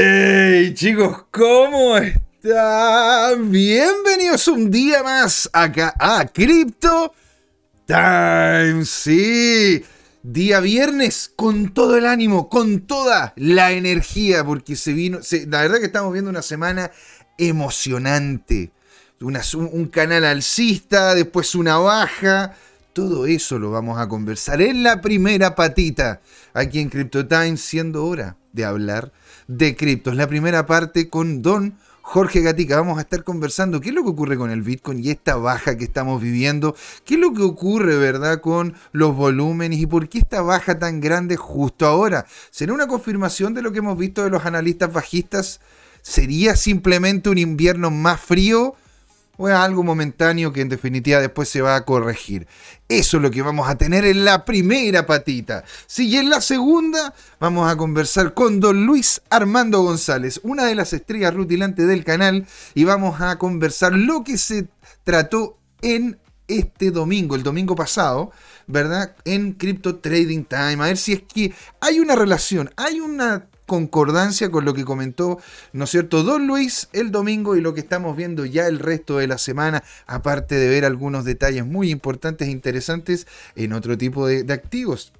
¡Hey chicos! ¿Cómo están? Bienvenidos un día más acá a Crypto Time. Sí, día viernes con todo el ánimo, con toda la energía, porque se vino. la verdad que estamos viendo una semana emocionante. un canal alcista, después una baja. Todo eso lo vamos a conversar en la primera patita aquí en Crypto Time, siendo hora de hablar de criptos. La primera parte con Don Jorge Gatica. Vamos a estar conversando qué es lo que ocurre con el Bitcoin y esta baja que estamos viviendo. ¿Qué es lo que ocurre, verdad, con los volúmenes y por qué esta baja tan grande justo ahora? ¿Será una confirmación de lo que hemos visto de los analistas bajistas? ¿Sería simplemente un invierno más frío? O es algo momentáneo que en definitiva después se va a corregir. Eso es lo que vamos a tener en la primera patita. Si y en la segunda vamos a conversar con don Luis Armando González, una de las estrellas rutilantes del canal, y vamos a conversar lo que se trató en este domingo, el domingo pasado, ¿verdad? En Crypto Trading Time. A ver si es que hay una relación, hay una concordancia con lo que comentó, ¿no es cierto?, Don Luis el domingo y lo que estamos viendo ya el resto de la semana, aparte de ver algunos detalles muy importantes e interesantes en otro tipo de, de activos.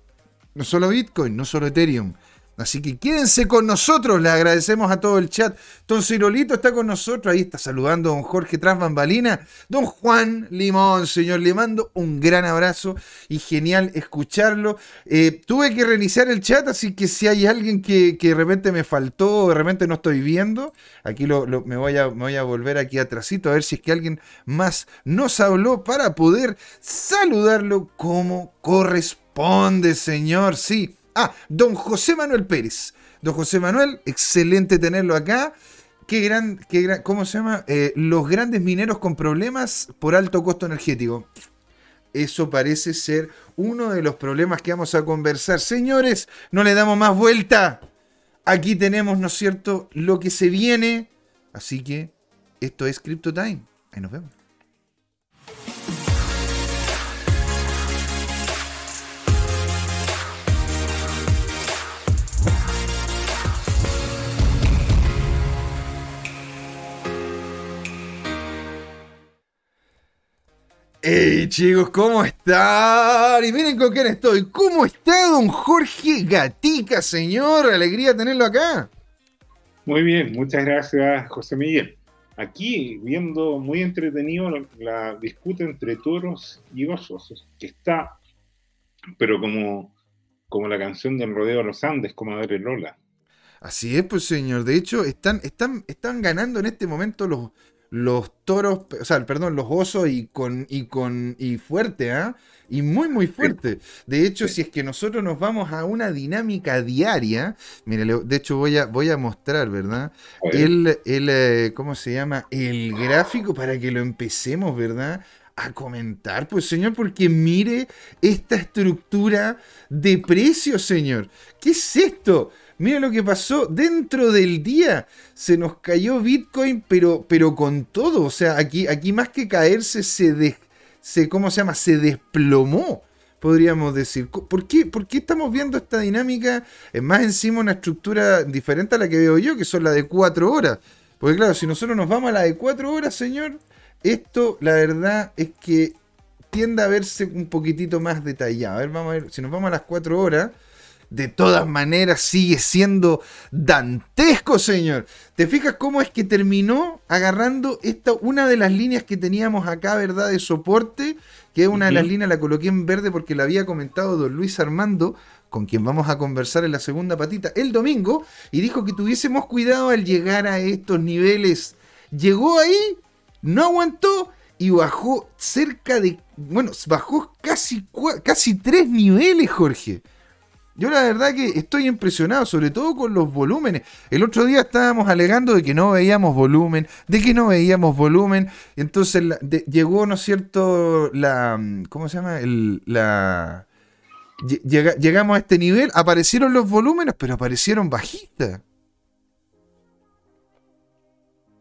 No solo Bitcoin, no solo Ethereum, Así que quédense con nosotros, le agradecemos a todo el chat. Don Cirolito está con nosotros, ahí está saludando a don Jorge Transbambalina. Don Juan Limón, señor, le mando un gran abrazo y genial escucharlo. Eh, tuve que reiniciar el chat, así que si hay alguien que, de repente me faltó, de repente no estoy viendo, aquí me, voy a, me voy a volver aquí a ver si es que alguien más nos habló para poder saludarlo como corresponde, señor. Sí. Ah, don José Manuel Pérez. Don José Manuel, excelente tenerlo acá. Qué gran, qué gran ¿cómo se llama? Eh, los grandes mineros con problemas por alto costo energético. Eso parece ser uno de los problemas que vamos a conversar. Señores, no le damos más vuelta. Aquí tenemos, ¿no es cierto?, lo que se viene. Así que esto es Crypto Time. Ahí nos vemos. Hey chicos, ¿cómo están? Y miren con quién estoy. ¿Cómo está don Jorge Gatica, señor? Alegría tenerlo acá. Muy bien, muchas gracias, José Miguel. Aquí viendo muy entretenido la, disputa entre toros y osos, que está, pero como, como la canción del Rodeo de los Andes, como Madre Lola. Así es, pues señor. De hecho, están, están, están ganando en este momento los, los toros, o sea, perdón, los osos y con y con y fuerte, ¿ah? Y muy muy fuerte. De hecho, si es que nosotros nos vamos a una dinámica diaria, mire, de hecho voy a voy a mostrar, ¿verdad? El, el eh, ¿cómo se llama? El gráfico para que lo empecemos, ¿verdad? a comentar, pues señor, porque mire esta estructura de precios, señor. ¿Qué es esto? Mira lo que pasó dentro del día. Se nos cayó Bitcoin, pero, pero con todo. O sea, aquí, aquí más que caerse, se, se, ¿cómo se llama? Se desplomó, podríamos decir. ¿Por qué, ¿Por qué estamos viendo esta dinámica? Es más encima una estructura diferente a la que veo yo, que son la de cuatro horas. Porque claro, si nosotros nos vamos a la de cuatro horas, señor, esto la verdad es que tiende a verse un poquitito más detallado. A ver, vamos a ver, si nos vamos a las cuatro horas de todas maneras sigue siendo dantesco, señor. ¿Te fijas cómo es que terminó agarrando esta, una de las líneas que teníamos acá, ¿verdad? De soporte, que es una de las líneas, la coloqué en verde porque la había comentado don Luis Armando, con quien vamos a conversar en la segunda patita el domingo, y dijo que tuviésemos cuidado al llegar a estos niveles. Llegó ahí, no aguantó y bajó cerca de, bueno, bajó casi, casi tres niveles, Jorge. Yo la verdad que estoy impresionado, sobre todo con los volúmenes. El otro día estábamos alegando de que no veíamos volumen, de que no veíamos volumen. Entonces llegó, ¿no es cierto? La, ¿Cómo se llama? El, la, llegamos a este nivel, aparecieron los volúmenes, pero aparecieron bajistas.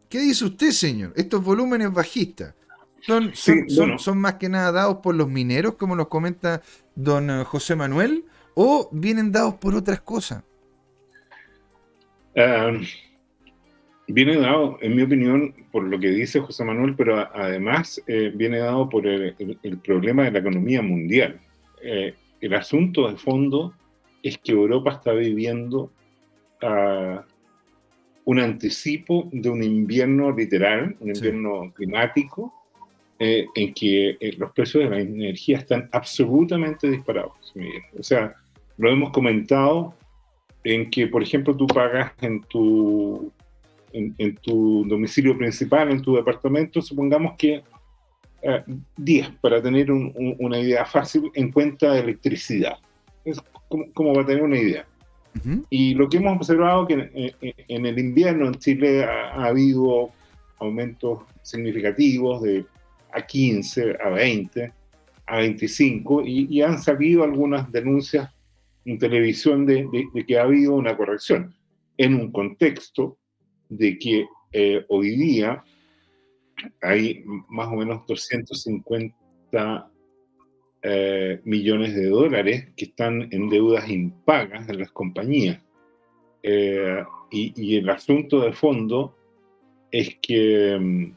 ¿Qué dice usted, señor? Estos volúmenes bajistas. Son, son, son, más que nada dados por los mineros, como nos comenta don eh, José Manuel, o vienen dados por otras cosas? Em, viene dado, en mi opinión, por lo que dice José Manuel, pero además eh, viene dado por el, problema de la economía mundial. Eh, el asunto de fondo es que Europa está viviendo uh, un anticipo de un invierno literal, un invierno climático, eh, en que los precios de la energía están absolutamente disparados. O sea, lo hemos comentado en que, por ejemplo, tú pagas en tu en, tu domicilio principal, en tu departamento, supongamos que 10, eh, para tener una idea fácil, en cuenta de electricidad. Es como, va a tener una idea. Y lo que hemos observado que en, el invierno en Chile ha, habido aumentos significativos de a 15, a 20, a 25, y, han salido algunas denuncias en televisión de, que ha habido una corrección en un contexto de que eh, hoy día hay más o menos 250 eh, millones de dólares que están en deudas impagas en las compañías. Eh, y, el asunto de fondo es que mm,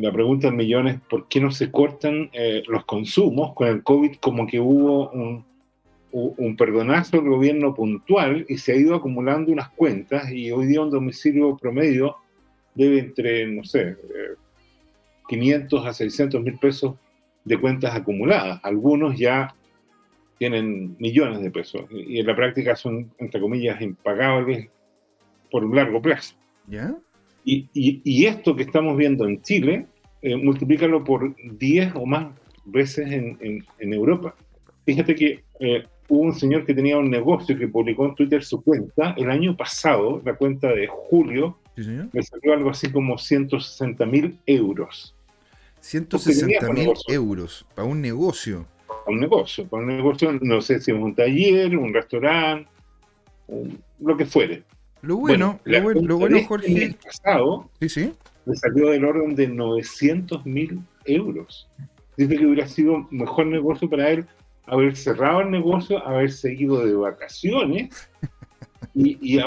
la, pregunta del millón es por qué no se cortan los consumos con el COVID como que hubo un, un perdonazo del gobierno puntual y se ha ido acumulando unas cuentas y hoy día un domicilio promedio debe entre, no sé, 500 eh, a 600 mil pesos de cuentas acumuladas. Algunos ya tienen millones de pesos y en la práctica son, entre comillas, impagables por un largo plazo. ¿Ya? Y, y, esto que estamos viendo en Chile, eh, multiplícalo por 10 o más veces en, en, Europa. Fíjate que eh, hubo un señor que tenía un negocio que publicó en Twitter su cuenta el año pasado, la cuenta de julio, me salió algo así como 160 mil euros. 160 mil euros para un negocio. Para un negocio, para un negocio, no sé si es un taller, un restaurante, lo que fuere. Lo bueno, lo, bueno, lo bueno, Jorge. El pasado sí, sí. le salió del orden de 900 mil euros. Dice que hubiera sido mejor negocio para él haber cerrado el negocio, haber seguido de vacaciones y,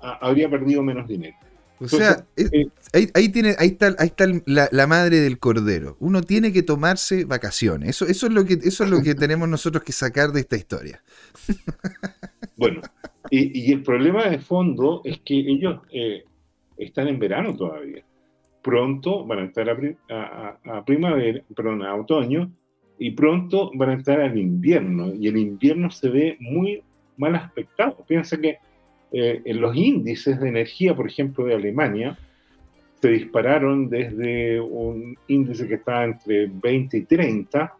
habría perdido menos dinero. O sea, eh, ahí, tiene, ahí está, ahí está la, madre del cordero. Uno tiene que tomarse vacaciones. Eso, eso es lo que, eso es lo que tenemos nosotros que sacar de esta historia. Bueno, y, el problema de fondo es que ellos eh, están en verano todavía. Pronto van a estar a, a primavera, perdón, a otoño, y pronto van a entrar al invierno y el invierno se ve muy mal aspectado. Piensa que eh, en los índices de energía, por ejemplo, de Alemania, se dispararon desde un índice que estaba entre 20 y 30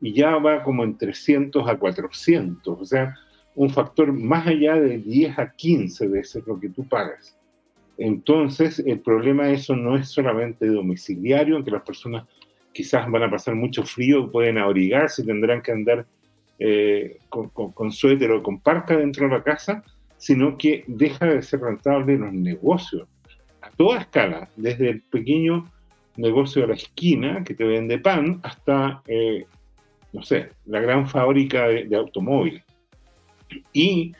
y ya va como en 300 a 400, o sea, un factor más allá de 10 a 15 veces lo que tú pagas. Entonces, el problema de eso no es solamente domiciliario, las personas quizás van a pasar mucho frío, pueden abrigarse, tendrán que andar eh, con, suéter o con parca dentro de la casa, sino que deja de ser rentable los negocios a toda escala, desde el pequeño negocio de la esquina que te vende pan hasta, eh, no sé, la gran fábrica de, automóviles. Y,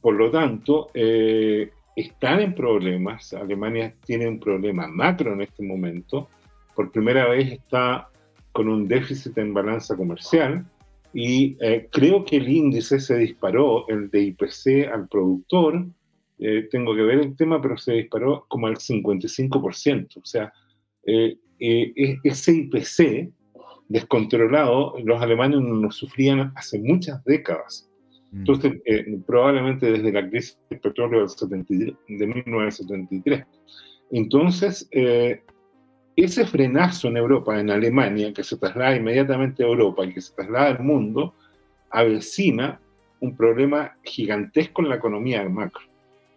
por lo tanto, eh, están en problemas. Alemania tiene un problema macro en este momento por primera vez está con un déficit en balanza comercial y eh, creo que el índice se disparó, el de IPC al productor, eh, tengo que ver el tema, pero se disparó como al 55%. O sea, eh, ese IPC descontrolado, los alemanes no lo sufrían hace muchas décadas. Mm. Entonces, probablemente desde la crisis del petróleo de 1973. Entonces, ese frenazo en Europa, en Alemania, que se traslada inmediatamente a Europa y que se traslada al mundo, avecina un problema gigantesco en la economía macro.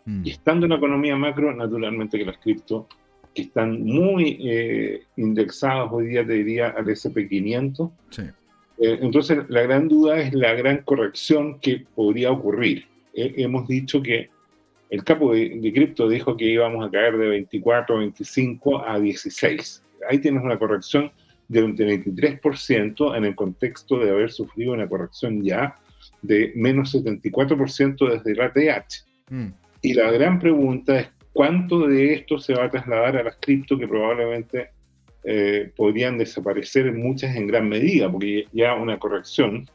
Mm. Y estando en la economía macro, naturalmente que las cripto, que están muy eh, indexados hoy día, te diría, al SP500. Eh, entonces, la gran duda es la gran corrección que podría ocurrir. Eh, hemos dicho que el capo de, cripto dijo que íbamos a caer de 24, 25 a 16. Ahí tienes una corrección de un 23% en el contexto de haber sufrido una corrección ya de menos 74% desde la TH. Mm. Y la gran pregunta es cuánto de esto se va a trasladar a las cripto que probablemente eh, podrían desaparecer muchas en gran medida, porque ya una corrección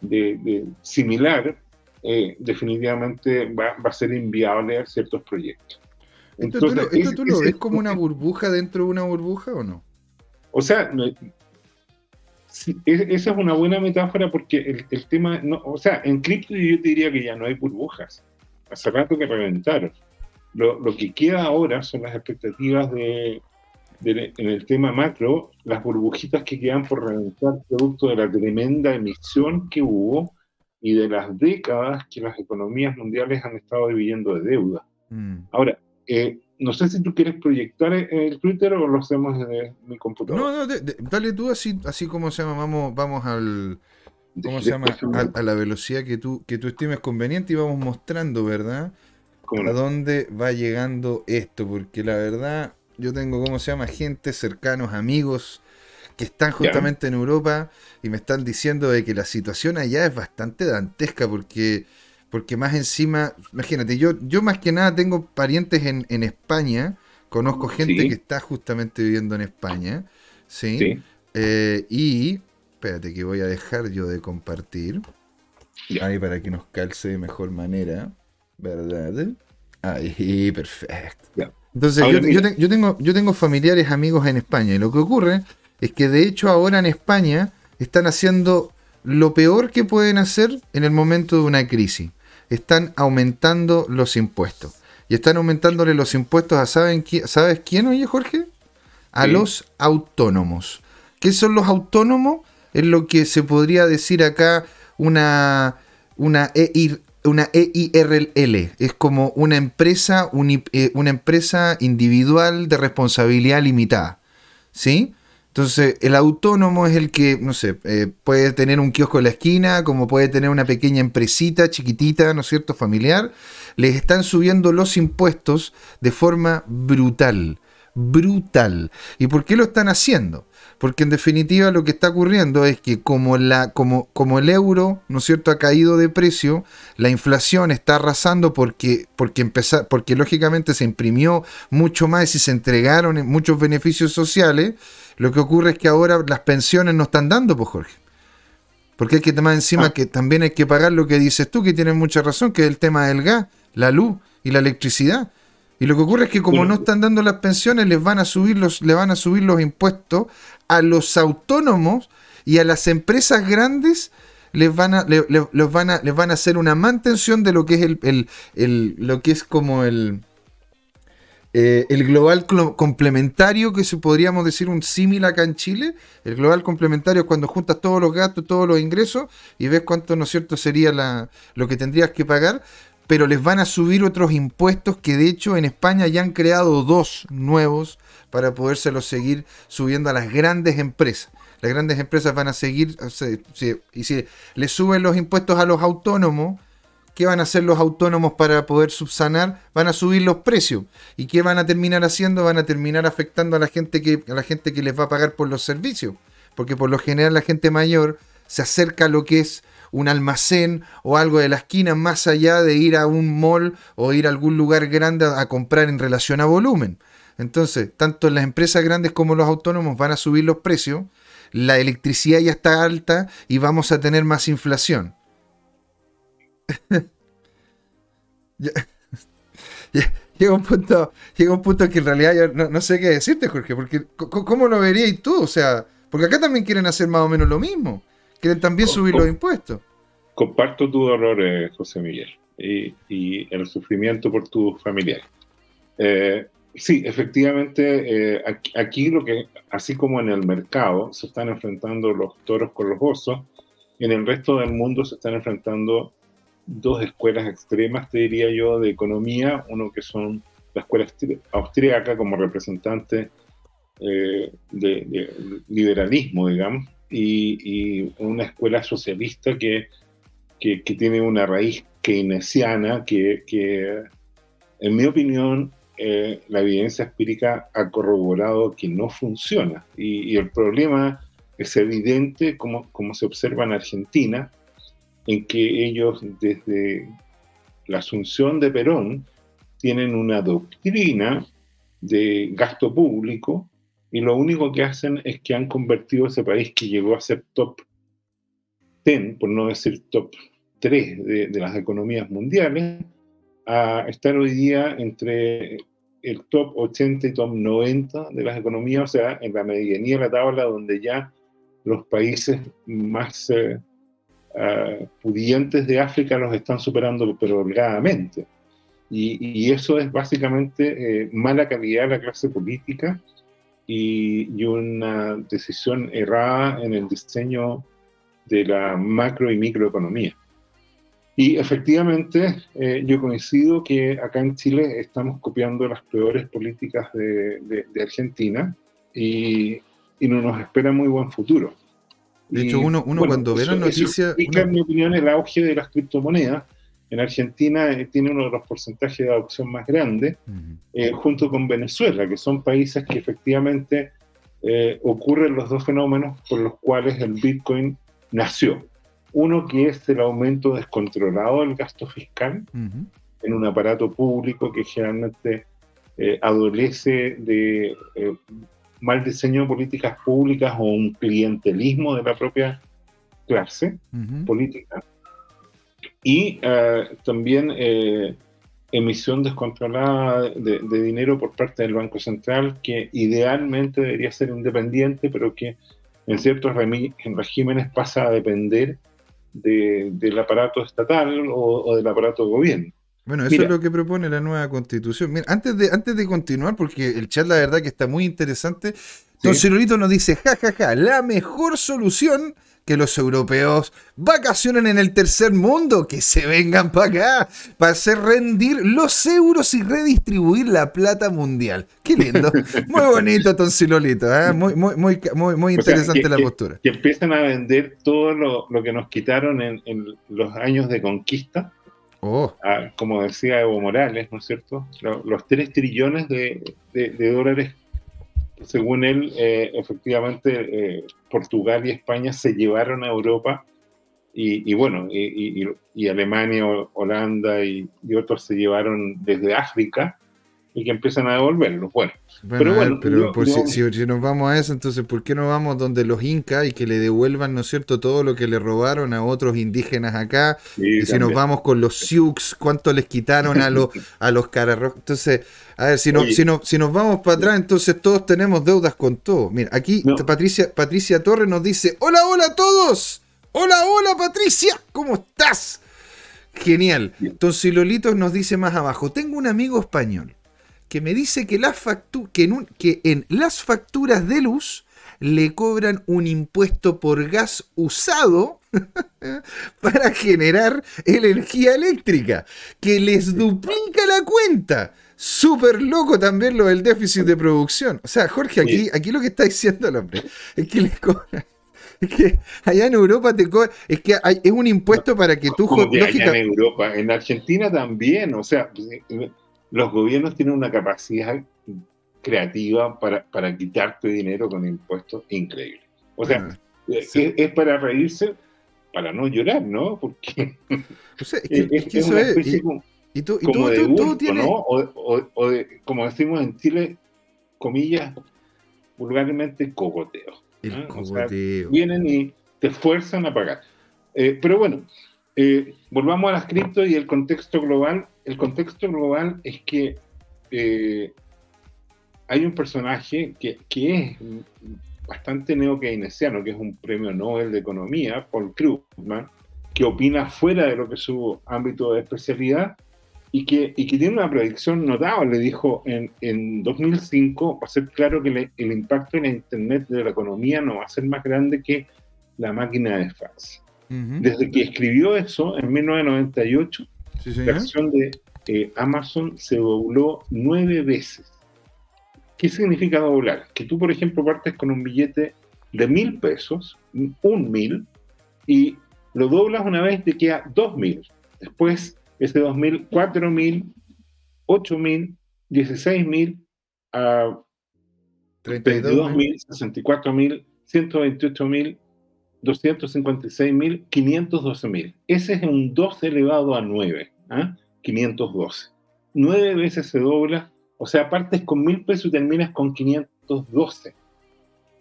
de, similar eh, definitivamente va, a ser inviable a ciertos proyectos. ¿Esto, tú, lo, ves como una burbuja dentro de una burbuja o no? O sea, esa es una buena metáfora porque el, tema, no, o sea, en cripto yo te diría que ya no hay burbujas. Hace rato que reventaron. Lo, lo que queda ahora son las expectativas de, en el tema macro, las burbujitas que quedan por reventar producto de la tremenda emisión que hubo y de las décadas que las economías mundiales han estado dividiendo de deuda. Mm. Ahora, eh, no sé si tú quieres proyectar el Twitter o lo hacemos en mi computador. No, no, dale tú así, así como se llama, vamos, vamos al, ¿cómo se llama? A, la velocidad que tú, que tú estimes conveniente y vamos mostrando, ¿verdad? A dónde va llegando esto, porque la verdad, yo tengo, ¿cómo se llama? Gente, cercanos, amigos que están justamente en Europa y me están diciendo de que la situación allá es bastante dantesca porque, porque más encima, imagínate, yo, yo más que nada tengo parientes en, en España, conozco gente que está justamente viviendo en España, ¿sí? Eh, y, espérate que voy a dejar yo de compartir, ahí para que nos calce de mejor manera, ¿verdad? Ahí, perfecto. Entonces, yo, tengo, yo tengo familiares, amigos en España, y lo que ocurre es que de hecho ahora en España están haciendo lo peor que pueden hacer en el momento de una crisis. Están aumentando los impuestos. Y están aumentándole los impuestos a, ¿saben ¿sabes quién, oye Jorge? A los autónomos. ¿Qué son los autónomos? Es lo que se podría decir acá una, una una EIRL, es como una empresa, eh, una empresa individual de responsabilidad limitada. ¿Sí? Entonces, el autónomo es el que, no sé, eh, puede tener un kiosco en la esquina, como puede tener una pequeña empresita chiquitita, ¿no es cierto?, familiar. Les están subiendo los impuestos de forma brutal. Brutal. ¿Y por qué lo están haciendo? porque en definitiva lo que está ocurriendo es que como, la, como, como el euro, ¿no es cierto?, ha caído de precio, la inflación está arrasando porque, porque, porque lógicamente se imprimió mucho más y se entregaron muchos beneficios sociales, lo que ocurre es que ahora las pensiones no están dando, pues Jorge. Porque hay que tomar encima ah. que también hay que pagar lo que dices tú, que tienes mucha razón, que es el tema del gas, la luz y la electricidad. Y lo que ocurre es que como no están dando las pensiones, les van a subir los, le van a subir los impuestos a los autónomos y a las empresas grandes les van a, van a, les van a hacer una mantención de lo que es el, lo que es como el, eh, el global complementario, que se podríamos decir un símil acá en Chile. El global complementario es cuando juntas todos los gastos, todos los ingresos y ves cuánto, ¿no es cierto?, sería la, lo que tendrías que pagar pero les van a subir otros impuestos que de hecho en España ya han creado dos nuevos para podérselos seguir subiendo a las grandes empresas. Las grandes empresas van a seguir, y si les suben los impuestos a los autónomos, ¿qué van a hacer los autónomos para poder subsanar? Van a subir los precios. ¿Y qué van a terminar haciendo? Van a terminar afectando a la gente que, a la gente que les va a pagar por los servicios. Porque por lo general la gente mayor se acerca a lo que es un almacén o algo de la esquina más allá de ir a un mall o ir a algún lugar grande a, comprar en relación a volumen. Entonces, tanto las empresas grandes como los autónomos van a subir los precios, la electricidad ya está alta y vamos a tener más inflación. llega, un punto, llega un punto que en realidad yo no, sé qué decirte, Jorge, porque ¿cómo lo verías tú? O sea, porque acá también quieren hacer más o menos lo mismo. Quieren también subir los impuestos. Comparto tu dolor, eh, José Miguel, y, el sufrimiento por tu familiar. Eh, sí, efectivamente, eh, aquí, lo que, así como en el mercado se están enfrentando los toros con los osos, en el resto del mundo se están enfrentando dos escuelas extremas, te diría yo, de economía, uno que son la escuela austríaca como representante de, de, liberalismo, digamos, y, una escuela socialista que, que, tiene una raíz keynesiana que, que en mi opinión, eh, la evidencia empírica ha corroborado que no funciona. Y, el problema es evidente, como, como se observa en Argentina, en que ellos desde la asunción de Perón tienen una doctrina de gasto público y lo único que hacen es que han convertido ese país que llegó a ser top 10, por no decir top 3 de, las economías mundiales, a estar hoy día entre el top 80 y top 90 de las economías, o sea, en la medianía de la tabla donde ya los países más eh, uh, pudientes de África los están superando pero holgadamente. Y, y, eso es básicamente eh, mala calidad de la clase política y, y, una decisión errada en el diseño de la macro y microeconomía. Y efectivamente, eh, yo coincido que acá en Chile estamos copiando las peores políticas de, de, de Argentina y, y, no nos espera muy buen futuro. De hecho, uno, uno bueno, cuando ve la noticia... Explica, en mi opinión, el auge de las criptomonedas. En Argentina eh, tiene uno de los porcentajes de adopción más grandes, uh -huh. eh, junto con Venezuela, que son países que efectivamente eh, ocurren los dos fenómenos por los cuales el Bitcoin nació. Uno que es el aumento descontrolado del gasto fiscal uh -huh. en un aparato público que generalmente adolece de mal diseño de políticas públicas o un clientelismo de la propia clase uh -huh. política. Y uh, también eh, emisión descontrolada de, de, dinero por parte del Banco Central, que idealmente debería ser independiente, pero que en ciertos regímenes pasa a depender de, del aparato estatal o, o, del aparato de gobierno. Bueno, eso Mira, es lo que propone la nueva constitución. Mira, antes de, antes de continuar, porque el chat la verdad que está muy interesante, Don nos dice, jajaja, ja, ja, la mejor solución que los europeos vacacionen en el tercer mundo, que se vengan para acá, para hacer rendir los euros y redistribuir la plata mundial. Qué lindo, muy bonito, Toncilolito, ¿eh? muy, muy, muy, muy, muy interesante o sea, que, la que, postura. Que empiezan a vender todo lo, lo que nos quitaron en, en, los años de conquista. Oh. A, como decía Evo Morales, ¿no es cierto? Los, los 3 trillones de, dólares según él, eh, efectivamente, eh, Portugal y España se llevaron a Europa y, bueno, y, Alemania, Holanda y, otros se llevaron desde África y que empiezan a devolverlos. Bueno, bueno pero bueno. Pero yo, por yo, si, si, nos vamos a eso, entonces, ¿por qué no vamos donde los incas y que le devuelvan, ¿no es cierto?, todo lo que le robaron a otros indígenas acá. Sí, y si nos vamos con los Sioux, ¿cuánto les quitaron a los, a los cararrojos? Entonces, a ver, si, no, si, no, si nos vamos para atrás, entonces todos tenemos deudas con todo. Mira, aquí no. Patricia, Patricia Torres nos dice: Hola, hola a todos. Hola, hola, Patricia. ¿Cómo estás? Genial. Entonces Lolito nos dice más abajo: Tengo un amigo español que me dice que, las que, en un, que en las facturas de luz le cobran un impuesto por gas usado para generar energía eléctrica, que les duplica la cuenta. Súper loco también lo del déficit de producción. O sea, Jorge, aquí, aquí lo que está diciendo el hombre es que les cobran. Es que allá en Europa te cobran, es que hay, es un impuesto para que tú... Como que lógica... en Europa, en Argentina también, o sea, los gobiernos tienen una capacidad creativa para, para quitarte dinero con impuestos increíble. O sea, ah, sí. es, es, para reírse, para no llorar, ¿no? Porque o sea, es, que, es, que eso es. Y, como, y tú, y como tú, de tú, bulto, tienes... ¿no? O, o, o de, como decimos en Chile, comillas, vulgarmente, cogoteo. El ¿no? cogoteo. O sea, vienen y te fuerzan a pagar. Eh, pero bueno, eh, volvamos a las cripto y el contexto global. El contexto global es que eh, hay un personaje que, que, es bastante neo-keynesiano, que es un premio Nobel de Economía, Paul Krugman, que opina fuera de lo que es su ámbito de especialidad y que, y que tiene una predicción notable. Dijo, en, en 2005 va a ser claro que le, el impacto en la Internet de la economía no va a ser más grande que la máquina de fax. Uh -huh. Desde que escribió eso, en 1998, sí, la acción de eh, Amazon se dobló nueve veces. ¿Qué significa doblar? Que tú, por ejemplo, partes con un billete de mil pesos, un mil, y lo doblas una vez te queda dos mil. Después, ese dos mil, cuatro mil, ocho mil, dieciséis mil, a veintidós mil, sesenta y cuatro mil, ciento veintiocho mil, 256.000, 512.000. Ese es un 2 elevado a 9, ¿eh? 512. nueve veces se dobla, o sea, partes con mil pesos y terminas con 512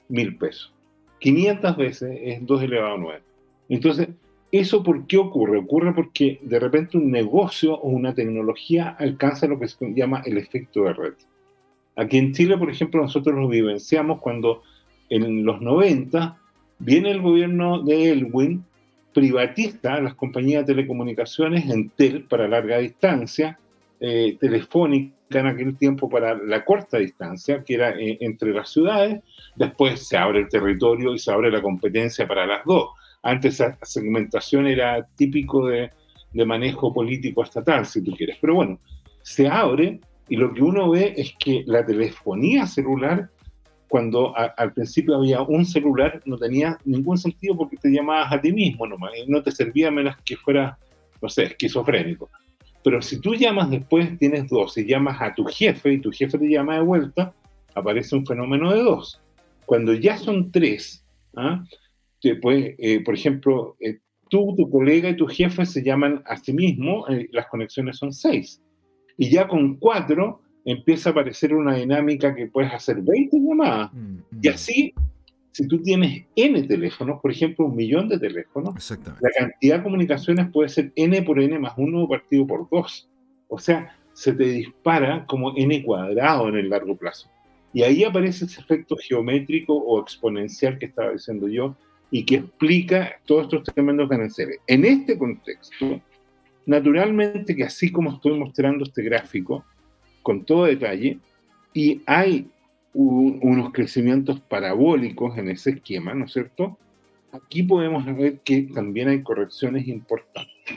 mil pesos. 500 veces es 2 elevado a 9. Entonces, ¿eso por qué ocurre? Ocurre porque de repente un negocio o una tecnología alcanza lo que se llama el efecto de red. Aquí en Chile, por ejemplo, nosotros lo vivenciamos cuando en los 90 viene el gobierno de Elwin, privatiza las compañías de telecomunicaciones, Entel para larga distancia, eh, Telefónica en aquel tiempo para la corta distancia, que era eh, entre las ciudades, después se abre el territorio y se abre la competencia para las dos. Antes esa segmentación era típico de, de manejo político estatal, si tú quieres. Pero bueno, se abre y lo que uno ve es que la telefonía celular, cuando al principio había un celular, no tenía ningún sentido porque te llamabas a ti mismo nomás, y no te servía menos que fuera, no sé, esquizofrénico. Pero si tú llamas después, tienes dos, si llamas a tu jefe y tu jefe te llama de vuelta, aparece un fenómeno de dos. Cuando ya son tres, ¿ah? eh, por ejemplo, eh, tú, tu colega y tu jefe se llaman a sí mismos, eh, las conexiones son seis. Y ya con cuatro empieza a aparecer una dinámica que puedes hacer 20 llamadas. Mm, y mm. así, si tú tienes N teléfonos, por ejemplo, un millón de teléfonos, la cantidad de comunicaciones puede ser N por N más 1 partido por 2. O sea, se te dispara como N cuadrado en el largo plazo. Y ahí aparece ese efecto geométrico o exponencial que estaba diciendo yo y que explica todos estos tremendos gananciales. En este contexto, Naturalmente que así como estoy mostrando este gráfico, con todo detalle, y hay unos crecimientos parabólicos en ese esquema, ¿no es cierto? Aquí podemos ver que también hay correcciones importantes.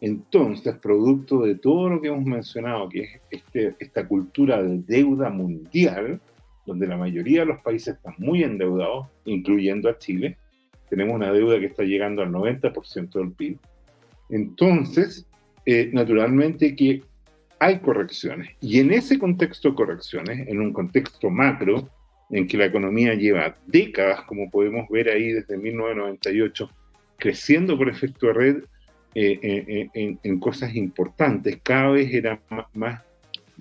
Entonces, producto de todo lo que hemos mencionado, que es este, esta cultura de deuda mundial, donde la mayoría de los países están muy endeudados, incluyendo a Chile, tenemos una deuda que está llegando al 90% del PIB, entonces, eh, naturalmente que hay correcciones. Y en ese contexto de correcciones, en un contexto macro, en que la economía lleva décadas, como podemos ver ahí desde 1998, creciendo por efecto de red eh, eh, en, cosas importantes, cada vez era más,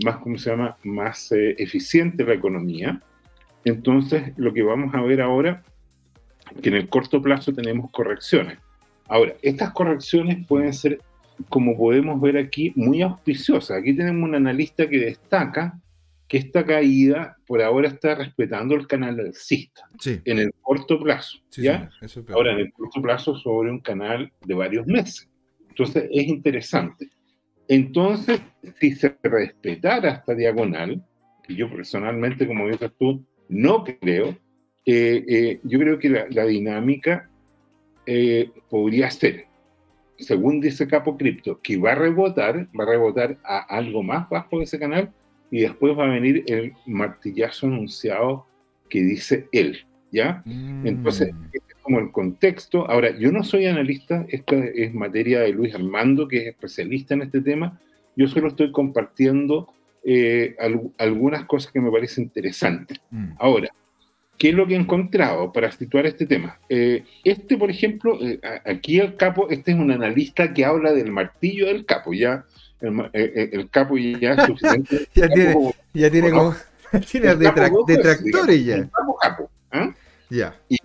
más, ¿cómo se llama?, más eficiente la economía. Entonces, lo que vamos a ver ahora, que en el corto plazo tenemos correcciones. Ahora, estas correcciones pueden ser, como podemos ver aquí, muy auspiciosas. Aquí tenemos un analista que destaca que esta caída por ahora está respetando el canal alcista en el corto plazo. ¿ya? ahora, en el corto plazo sobre un canal de varios meses. Entonces, es interesante. Entonces, si se respetara esta diagonal, que yo personalmente, como dices tú, no creo, eh, eh, yo creo que la dinámica eh, podría ser, según dice Capo Cripto, que va a rebotar, va a rebotar a algo más bajo de ese canal y después va a venir el martillazo anunciado que dice él, ¿ya? Mm. Entonces, este es como el contexto. Ahora, yo no soy analista, esto es materia de Luis Armando, que es especialista en este tema. Yo solo estoy compartiendo eh, algunas cosas que me parecen interesantes. Mm. Ahora, ¿Qué es lo que he encontrado para situar este tema? Eh, este, por ejemplo, eh, aquí el capo, este es un analista que habla del martillo del capo, ya el, eh, capo ya es suficiente. ya, tiene, ya tiene como, tiene detractores ya. Capo, capo. Ya. Y,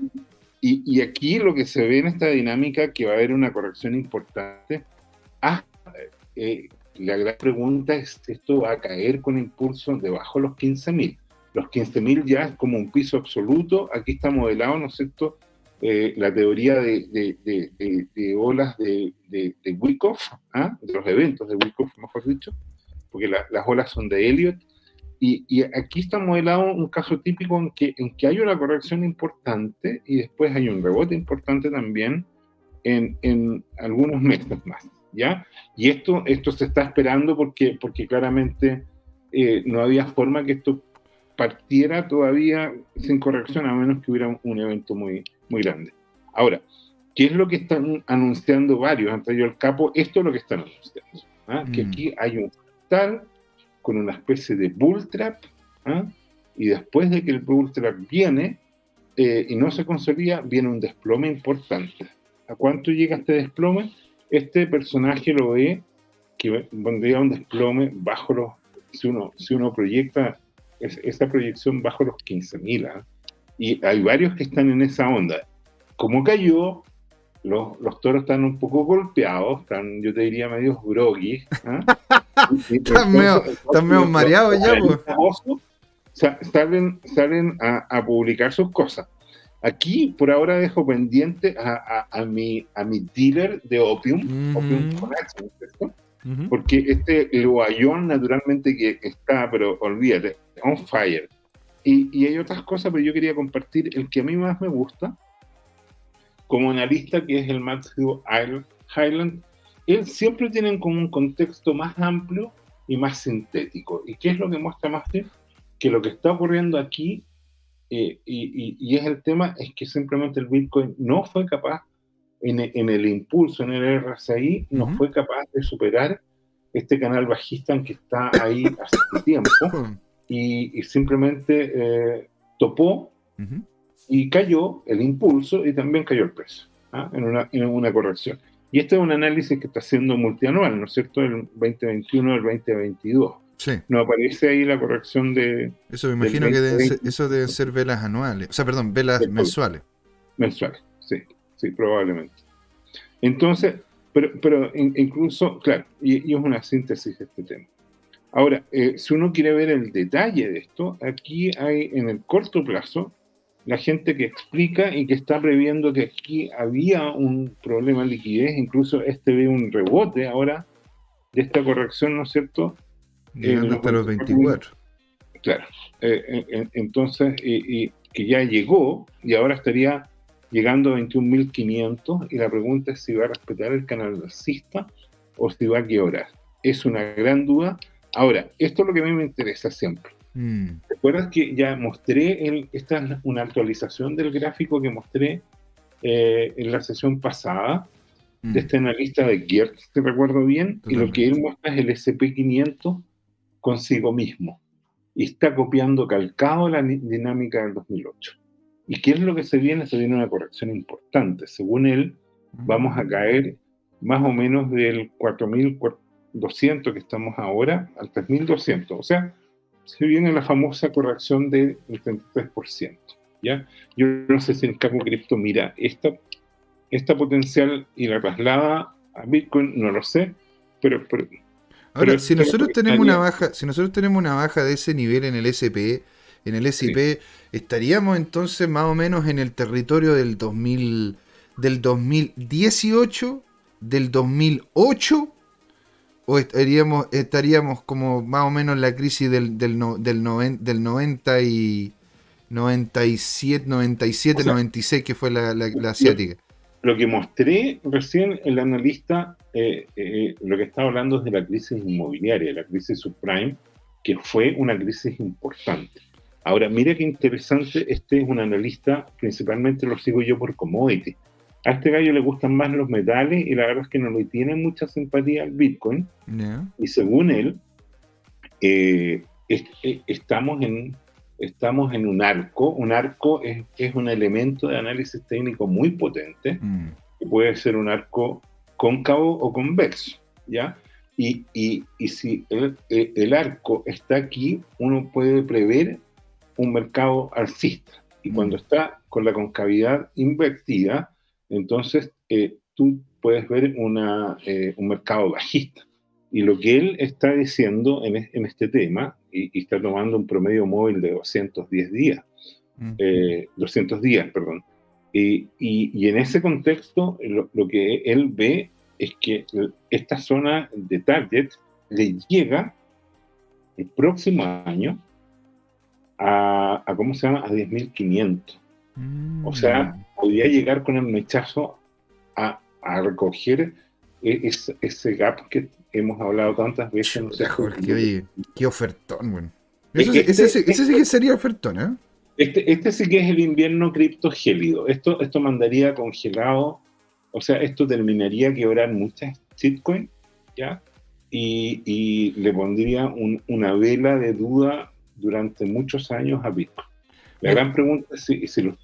y, aquí lo que se ve en esta dinámica que va a haber una corrección importante. Ah, la gran pregunta es, ¿esto va a caer con impulso debajo de los 15.000? Los 15.000 ya es como un piso absoluto. Aquí está modelado, ¿no es cierto? Eh, la teoría de, olas de, Wyckoff, ¿ah? de los eventos de Wyckoff, mejor dicho, porque las olas son de Elliot. Y, aquí está modelado un caso típico en que, en que hay una corrección importante y después hay un rebote importante también en, algunos meses más. ¿ya? Y esto, esto se está esperando porque, porque claramente eh, no había forma que esto partiera todavía sin corrección, a menos que hubiera un evento muy, muy grande. Ahora, ¿qué es lo que están anunciando varios? Han traído el capo, esto es lo que están anunciando. ¿ah? Que mm. aquí hay un tal con una especie de bull trap, ¿ah? y después de que el bull trap viene eh, y no se consolida, viene un desplome importante. ¿A cuánto llega este desplome? Este personaje lo ve que vendría un desplome bajo los, si uno, si uno proyecta esa proyección bajo los 15.000. ¿ah? Y hay varios que están en esa onda. Como cayó, los, los toros están un poco golpeados, están, yo te diría, medio groggy. ¿ah? están medio, mareados ya, pues. Salen, salen a, a, publicar sus cosas. Aquí, por ahora, dejo pendiente a, a, a mi, a mi dealer de Opium, Opium Connection, porque este Luayón, naturalmente, que está, pero olvídate, on fire. Y, y, hay otras cosas, pero yo quería compartir el que a mí más me gusta, como analista, que es el Matthew Highland. Él siempre tiene como un contexto más amplio y más sintético. ¿Y qué es lo que muestra Matthew? Que lo que está ocurriendo aquí, eh, y, y, es el tema, es que simplemente el Bitcoin no fue capaz, en, en el impulso, en el RSI, no fue capaz de superar este canal bajista en que está ahí hace tiempo y, simplemente eh, topó y cayó el impulso y también cayó el precio ¿ah? en, una, en, una, corrección. Y este es un análisis que está haciendo multianual, ¿no es cierto? El 2021, el 2022. Sí. No aparece ahí la corrección de. Eso me imagino que eso deben ser velas anuales. O sea, perdón, velas mensuales. Mensuales, sí, sí, probablemente. Entonces, pero, pero incluso, claro, y, es una síntesis de este tema. Ahora, eh, si uno quiere ver el detalle de esto, aquí hay en el corto plazo la gente que explica y que está previendo que aquí había un problema de liquidez, incluso este ve un rebote ahora de esta corrección, ¿no es cierto? Llegando hasta los 24. Claro, eh, entonces, y, que ya llegó y ahora estaría llegando a 21.500 y la pregunta es si va a respetar el canal alcista o si va a quebrar. Es una gran duda. Ahora, esto es lo que a mí me interesa siempre. Mm. ¿Recuerdas que ya mostré, el, esta es una actualización del gráfico que mostré eh, en la sesión pasada mm. de este analista de Geertz, te recuerdo bien, y lo que él muestra es el SP500 consigo mismo. Y está copiando calcado la dinámica del 2008. ¿Y qué es lo que se viene? Se viene una corrección importante. Según él, vamos a caer más o menos del 4.200 que estamos ahora al 3.200. O sea, se viene la famosa corrección del 33%. ¿ya? Yo no sé si el campo cripto mira esta, esta potencial y la traslada a Bitcoin, no lo sé, pero... Ahora, si nosotros tenemos una baja, si nosotros tenemos una baja de ese nivel en el SP, en el SIP, estaríamos entonces más o menos en el territorio del 2000, del 2018, del 2008 o estaríamos, estaríamos como más o menos en la crisis del, del, del, del 90 y 97, 97 96, que fue la, la, asiática. Lo, que mostré recién, el analista, eh, eh, lo que estaba hablando es de la crisis inmobiliaria, la crisis subprime, que fue una crisis importante. Ahora, mira qué interesante, este es un analista, principalmente lo sigo yo por commodity. A este gallo le gustan más los metales y la verdad es que no le tiene mucha simpatía al Bitcoin. Y según él, eh, eh, estamos, en, estamos en un arco. Un arco es, es un elemento de análisis técnico muy potente, mm. que puede ser un arco cóncavo o convexo. ¿ya? Y, y, y si el, el, arco está aquí, uno puede prever un mercado alcista. Y cuando mm. está con la concavidad invertida, entonces eh, tú puedes ver eh, un mercado bajista. Y lo que él está diciendo en, este tema, y, está tomando un promedio móvil de 210 días, 200 eh, días, perdón, y, en ese contexto lo, que él ve es que esta zona de target le llega el próximo año a, a ¿cómo se llama? A 10.500. O sea, mm. podría llegar con el mechazo a, a recoger e, ese, gap que hemos hablado tantas veces. No sé, qué, qué ofertón, bueno. Este ese, sí que sería ofertón, ¿eh? Este, este sí que es el invierno cripto gélido. Esto, esto mandaría congelado, o sea, esto terminaría quebrar muchas shitcoins, ¿ya? Y, y le pondría una vela de duda durante muchos años a Bitcoin. La gran pregunta es si, si los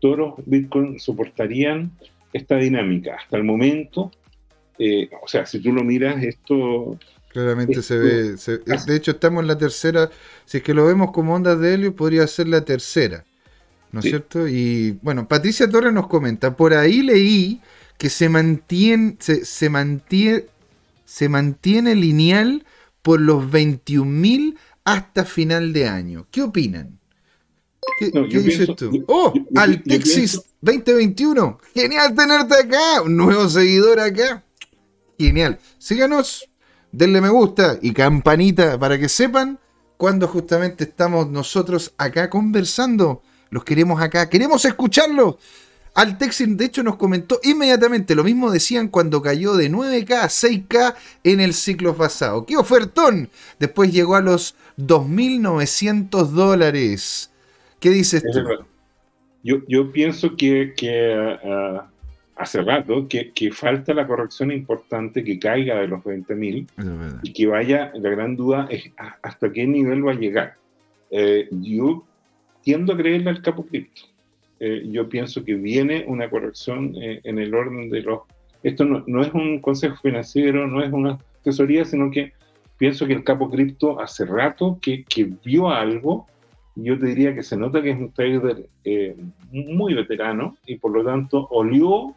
toros Bitcoin soportarían esta dinámica. Hasta el momento, eh, o sea, si tú lo miras, esto... Claramente se ve, de hecho estamos en la tercera, si es que lo vemos como ondas de helio, podría ser la tercera, ¿no es cierto? Y bueno, Patricia Torres nos comenta, por ahí leí que se mantiene, se, mantiene, se mantiene lineal por los 21.000 hasta final de año. ¿Qué opinan? ¿Qué, dices tú? ¡Oh! Altexis 2021. Genial tenerte acá. Un nuevo seguidor acá. Genial. Síganos, denle me gusta y campanita para que sepan cuando justamente estamos nosotros acá conversando. Los queremos acá. Queremos escucharlo. Altexis, de hecho, nos comentó inmediatamente. Lo mismo decían cuando cayó de 9K a 6K en el ciclo pasado. ¡Qué ofertón! Después llegó a los 2.900 dólares. ¿Qué dices tú? Yo, yo pienso que, uh, hace rato que, falta la corrección importante que caiga de los 20.000 y que vaya, la gran duda es hasta qué nivel va a llegar. Eh, yo tiendo a creerle al capo cripto. Eh, yo pienso que viene una corrección eh, en el orden de los... Esto no, es un consejo financiero, no es una asesoría, sino que pienso que el capo cripto hace rato que, vio algo yo te diría que se nota que es un trader eh, muy veterano y por lo tanto olió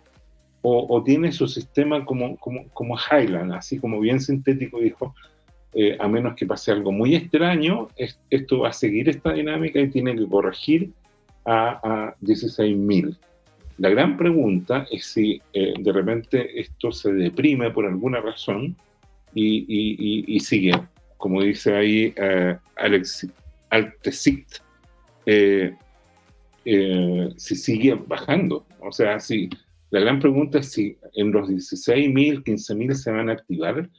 o, tiene su sistema como, como, como, Highland, así como bien sintético dijo, a menos que pase algo muy extraño, esto va a seguir esta dinámica y tiene que corregir a, a 16.000. La gran pregunta es si eh, de repente esto se deprime por alguna razón y, y, y, sigue, como dice ahí Alex Altesit eh, eh, si sigue bajando. O sea, si la gran pregunta es si en los 16.000, 15.000 se van a activar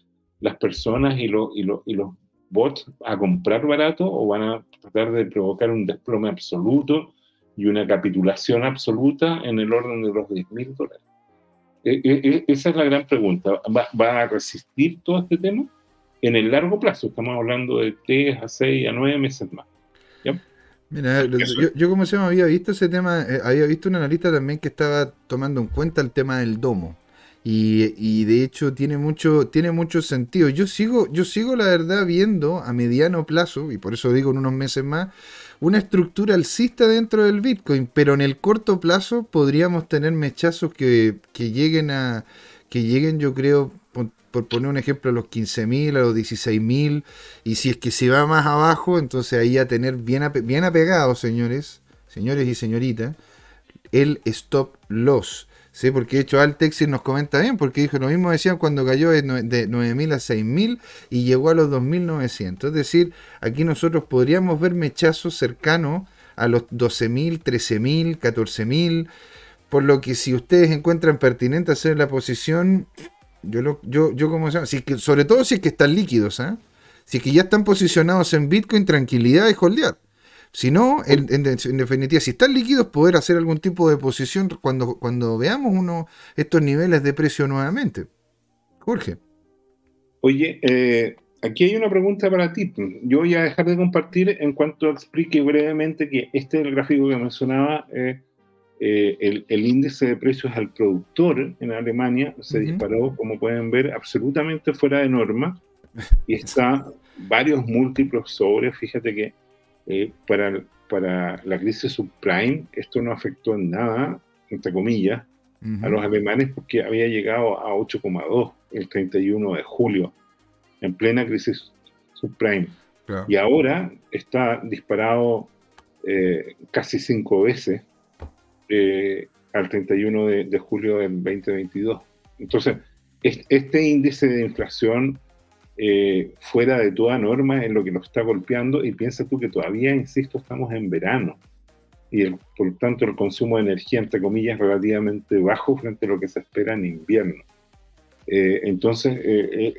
las personas y, y, y los bots a comprar barato o van a tratar de provocar un desplome absoluto y una capitulación absoluta en el orden de los 10.000 dólares. E, e, e, esa es la gran pregunta. ¿Va, ¿Va, a resistir todo este tema? en el largo plazo, estamos hablando de 3 a 6 a 9 meses más. Mira, yo, como se llama, había visto ese tema, eh, había visto un analista también que estaba tomando en cuenta el tema del domo. Y, de hecho tiene mucho, tiene mucho sentido. Yo sigo, yo sigo la verdad viendo a mediano plazo, y por eso digo en unos meses más, una estructura alcista dentro del Bitcoin, pero en el corto plazo podríamos tener mechazos que, que lleguen a, que lleguen yo creo por poner un ejemplo, a los 15.000, a los 16.000, y si es que se va más abajo, entonces ahí a tener bien, bien apegado, señores, señores y señoritas, el stop loss. ¿Sí? Porque de hecho Altexis nos comenta bien, porque dijo lo mismo decían cuando cayó de 9.000 a 6.000 y llegó a los 2.900. Es decir, aquí nosotros podríamos ver mechazos cercanos a los 12.000, 13.000, 14.000. Por lo que si ustedes encuentran pertinente hacer la posición, yo, lo, yo, yo como se que, sobre todo si es que están líquidos, ¿eh? Si es que ya están posicionados en Bitcoin, tranquilidad y holdear. Si no, en, definitiva, si están líquidos, poder hacer algún tipo de posición cuando, cuando veamos uno estos niveles de precio nuevamente. Jorge. Oye, eh, aquí hay una pregunta para ti. Yo voy a dejar de compartir en cuanto explique brevemente que este es el gráfico que mencionaba. Eh, eh, el, índice de precios al productor en Alemania se disparó, como pueden ver, absolutamente fuera de norma y está varios múltiplos sobre. Fíjate que eh, para, para la crisis subprime esto no afectó en nada, entre comillas, a los alemanes porque había llegado a 8,2 el 31 de julio, en plena crisis subprime. Y ahora está disparado eh, casi cinco veces eh, al 31 de, julio del 2022. Entonces, este índice de inflación eh, fuera de toda norma es lo que nos está golpeando y piensa tú que todavía, insisto, estamos en verano y por lo tanto el consumo de energía, entre comillas, relativamente bajo frente a lo que se espera en invierno. Eh, entonces,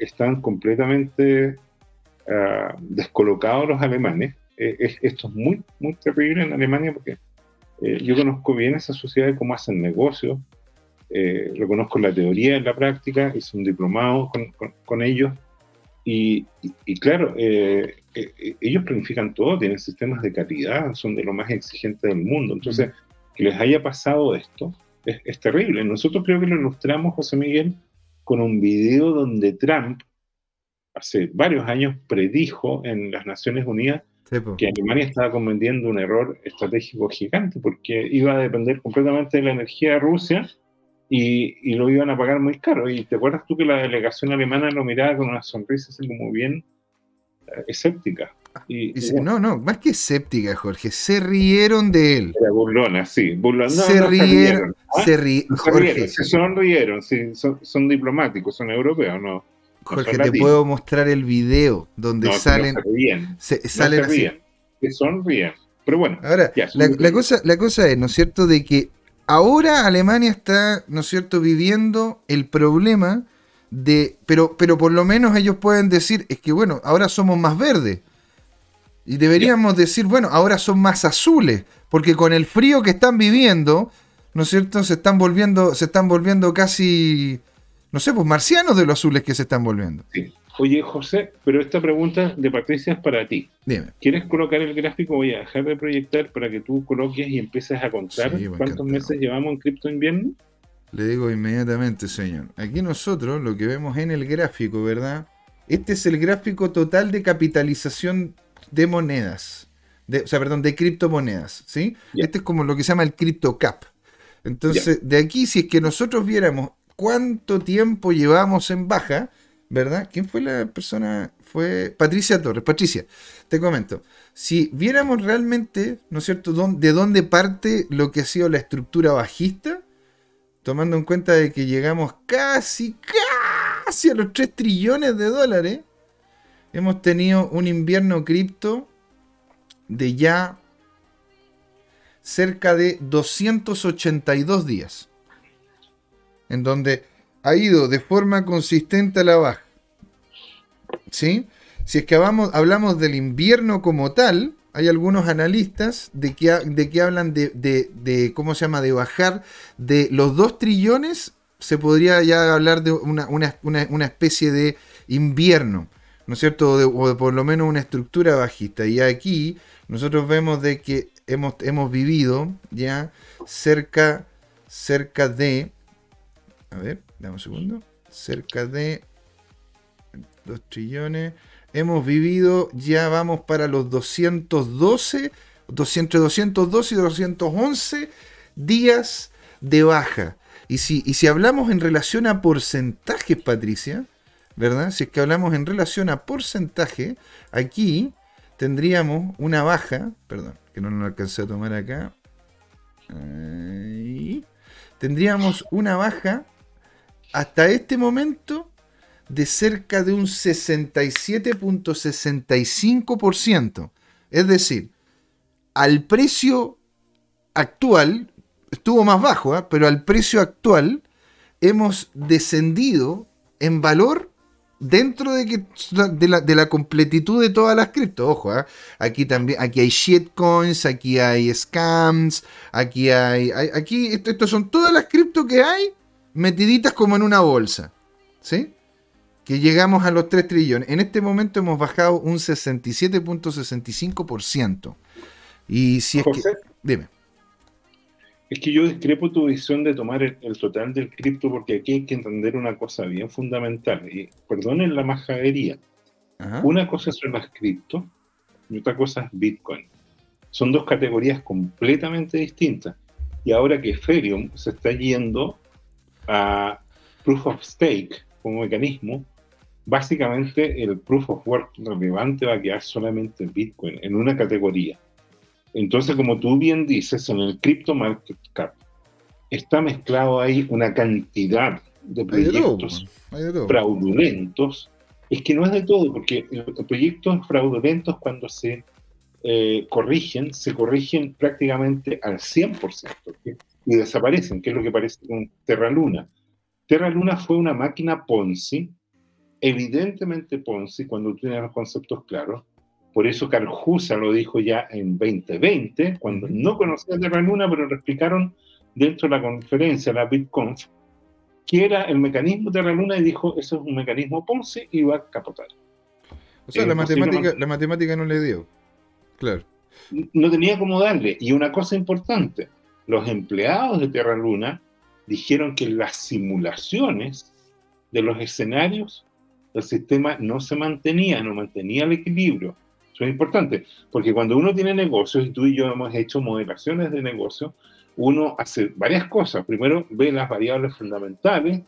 están completamente ah, descolocados los alemanes. esto es muy, muy terrible en Alemania porque eh, yo conozco bien esa sociedad y cómo hacen negocios, eh, lo conozco en la teoría, en la práctica, hice un diplomado con, con, ellos y, y, claro, eh, ellos planifican todo, tienen sistemas de calidad, son de lo más exigentes del mundo. Entonces, que les haya pasado esto es, es, terrible. Nosotros creo que lo ilustramos, José Miguel, con un video donde Trump, hace varios años, predijo en las Naciones Unidas que Alemania estaba cometiendo un error estratégico gigante porque iba a depender completamente de la energía de Rusia y, y, lo iban a pagar muy caro. Y te acuerdas tú que la delegación alemana lo miraba con una sonrisa así como bien eh, escéptica. Y, no, no, más que escéptica, Jorge, se rieron de él. Era burlona, sí, burlona. se, rieron, se, rieron, Jorge. Se sonrieron, sí, son, son, diplomáticos, son europeos, ¿no? Jorge, te puedo mostrar el video donde salen. Se, salen no se ríen, se sonríen. Pero bueno, ahora, la, la, cosa, la cosa es, ¿no es cierto?, de que ahora Alemania está, ¿no es cierto?, viviendo el problema de, pero, pero por lo menos ellos pueden decir, es que bueno, ahora somos más verdes. Y deberíamos decir, bueno, ahora son más azules, porque con el frío que están viviendo, ¿no es cierto?, se están volviendo, se están volviendo casi, no sé, pues marcianos de los azules que se están volviendo. Sí. Oye, José, pero esta pregunta de Patricia es para ti. Dime. ¿Quieres colocar el gráfico? Voy a dejar de proyectar para que tú coloques y empieces a contar cuántos meses llevamos en cripto invierno. Le digo inmediatamente, señor. Aquí nosotros lo que vemos en el gráfico, ¿verdad? Este es el gráfico total de capitalización de monedas. De, o sea, perdón, de criptomonedas, ¿sí? Este es como lo que se llama el crypto cap. Entonces, de aquí, si es que nosotros viéramos cuánto tiempo llevamos en baja, ¿verdad? ¿Quién fue la persona? Fue Patricia Torres. Patricia, te comento. Si viéramos realmente, ¿no es cierto?, de dónde parte lo que ha sido la estructura bajista, tomando en cuenta de que llegamos casi, casi a los 3 trillones de dólares, hemos tenido un invierno cripto de ya cerca de 282 días, en donde ha ido de forma consistente a la baja. ¿Sí? Si es que hablamos, del invierno como tal, hay algunos analistas de que, de que hablan de, ¿cómo se llama?, de bajar de los 2 trillones, se podría ya hablar de una, especie de invierno, ¿no es cierto?, o de, por lo menos una estructura bajista. Y aquí nosotros vemos de que hemos, hemos vivido ya cerca, cerca de, a ver, dame un segundo. Cerca de 2 trillones. Hemos vivido, ya vamos para los 212, 200, 212 y 211 días de baja. Y si, y si hablamos en relación a porcentajes, Patricia, ¿verdad? Si es que hablamos en relación a porcentaje, aquí tendríamos una baja, perdón, que no lo alcancé a tomar acá. tendríamos una baja hasta este momento de cerca de un 67.65%. Es decir, al precio actual, estuvo más bajo, ¿eh? pero al precio actual hemos descendido en valor dentro de, que, de, la, de la completitud de todas las criptos. Ojo, ¿eh? aquí también aquí hay shitcoins, aquí hay scams, aquí hay, aquí estos son todas las criptos que hay metiditas como en una bolsa. ¿Sí? Que llegamos a los 3 trillones. En este momento hemos bajado un 67.65%. Y si es que. Dime. Es que yo discrepo tu visión de tomar el, total del cripto porque aquí hay que entender una cosa bien fundamental. Y perdonen la majadería. Una cosa son las cripto y otra cosa es Bitcoin. Son dos categorías completamente distintas. Y ahora que Ethereum se está yendo a Proof of Stake como mecanismo, básicamente el Proof of Work relevante va a quedar solamente Bitcoin en una categoría. Entonces, como tú bien dices, en el Crypto Market Cap está mezclado ahí una cantidad de proyectos fraudulentos. Es que no es de todo, porque los proyectos fraudulentos cuando se eh, corrigen, se corrigen prácticamente al 100% y desaparecen, que es lo que parece con Terra Luna. Terra Luna fue una máquina Ponzi, evidentemente Ponzi, cuando tú tienes los conceptos claros. Por eso Carhusa lo dijo ya en 2020, cuando no conocía Terra Luna, pero lo explicaron dentro de la conferencia, la BitConf, que era el mecanismo Terra Luna y dijo, eso es un mecanismo Ponzi y va a capotar. O sea, la, matemática, la matemática no le dio. Claro. No tenía cómo darle. Y una cosa importante, los empleados de Terra Luna dijeron que las simulaciones de los escenarios, el sistema no se mantenía, no mantenía el equilibrio. Eso es importante, porque cuando uno tiene negocios, y tú y yo hemos hecho modelaciones de negocio, uno hace varias cosas. Primero ve las variables fundamentales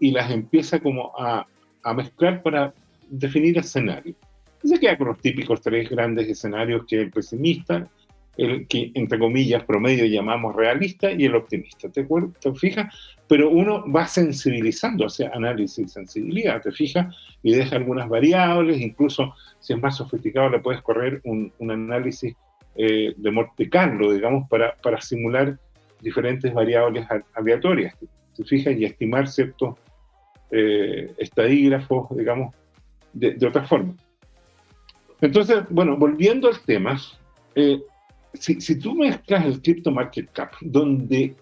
y las empieza como a, a mezclar para definir escenarios. Se queda con los típicos tres grandes escenarios que el pesimista, el que entre comillas promedio llamamos realista y el optimista. ¿Te, ¿Te fijas? Pero uno va sensibilizando, sea, análisis y sensibilidad, te fijas, y deja algunas variables, incluso si es más sofisticado le puedes correr un, análisis eh, de Monte Carlo, digamos, para, para simular diferentes variables aleatorias, te fijas, y estimar ciertos eh, estadígrafos, digamos, de, de, otra forma. Entonces, bueno, volviendo al tema, eh, si, tú mezclas el Crypto Market Cap, donde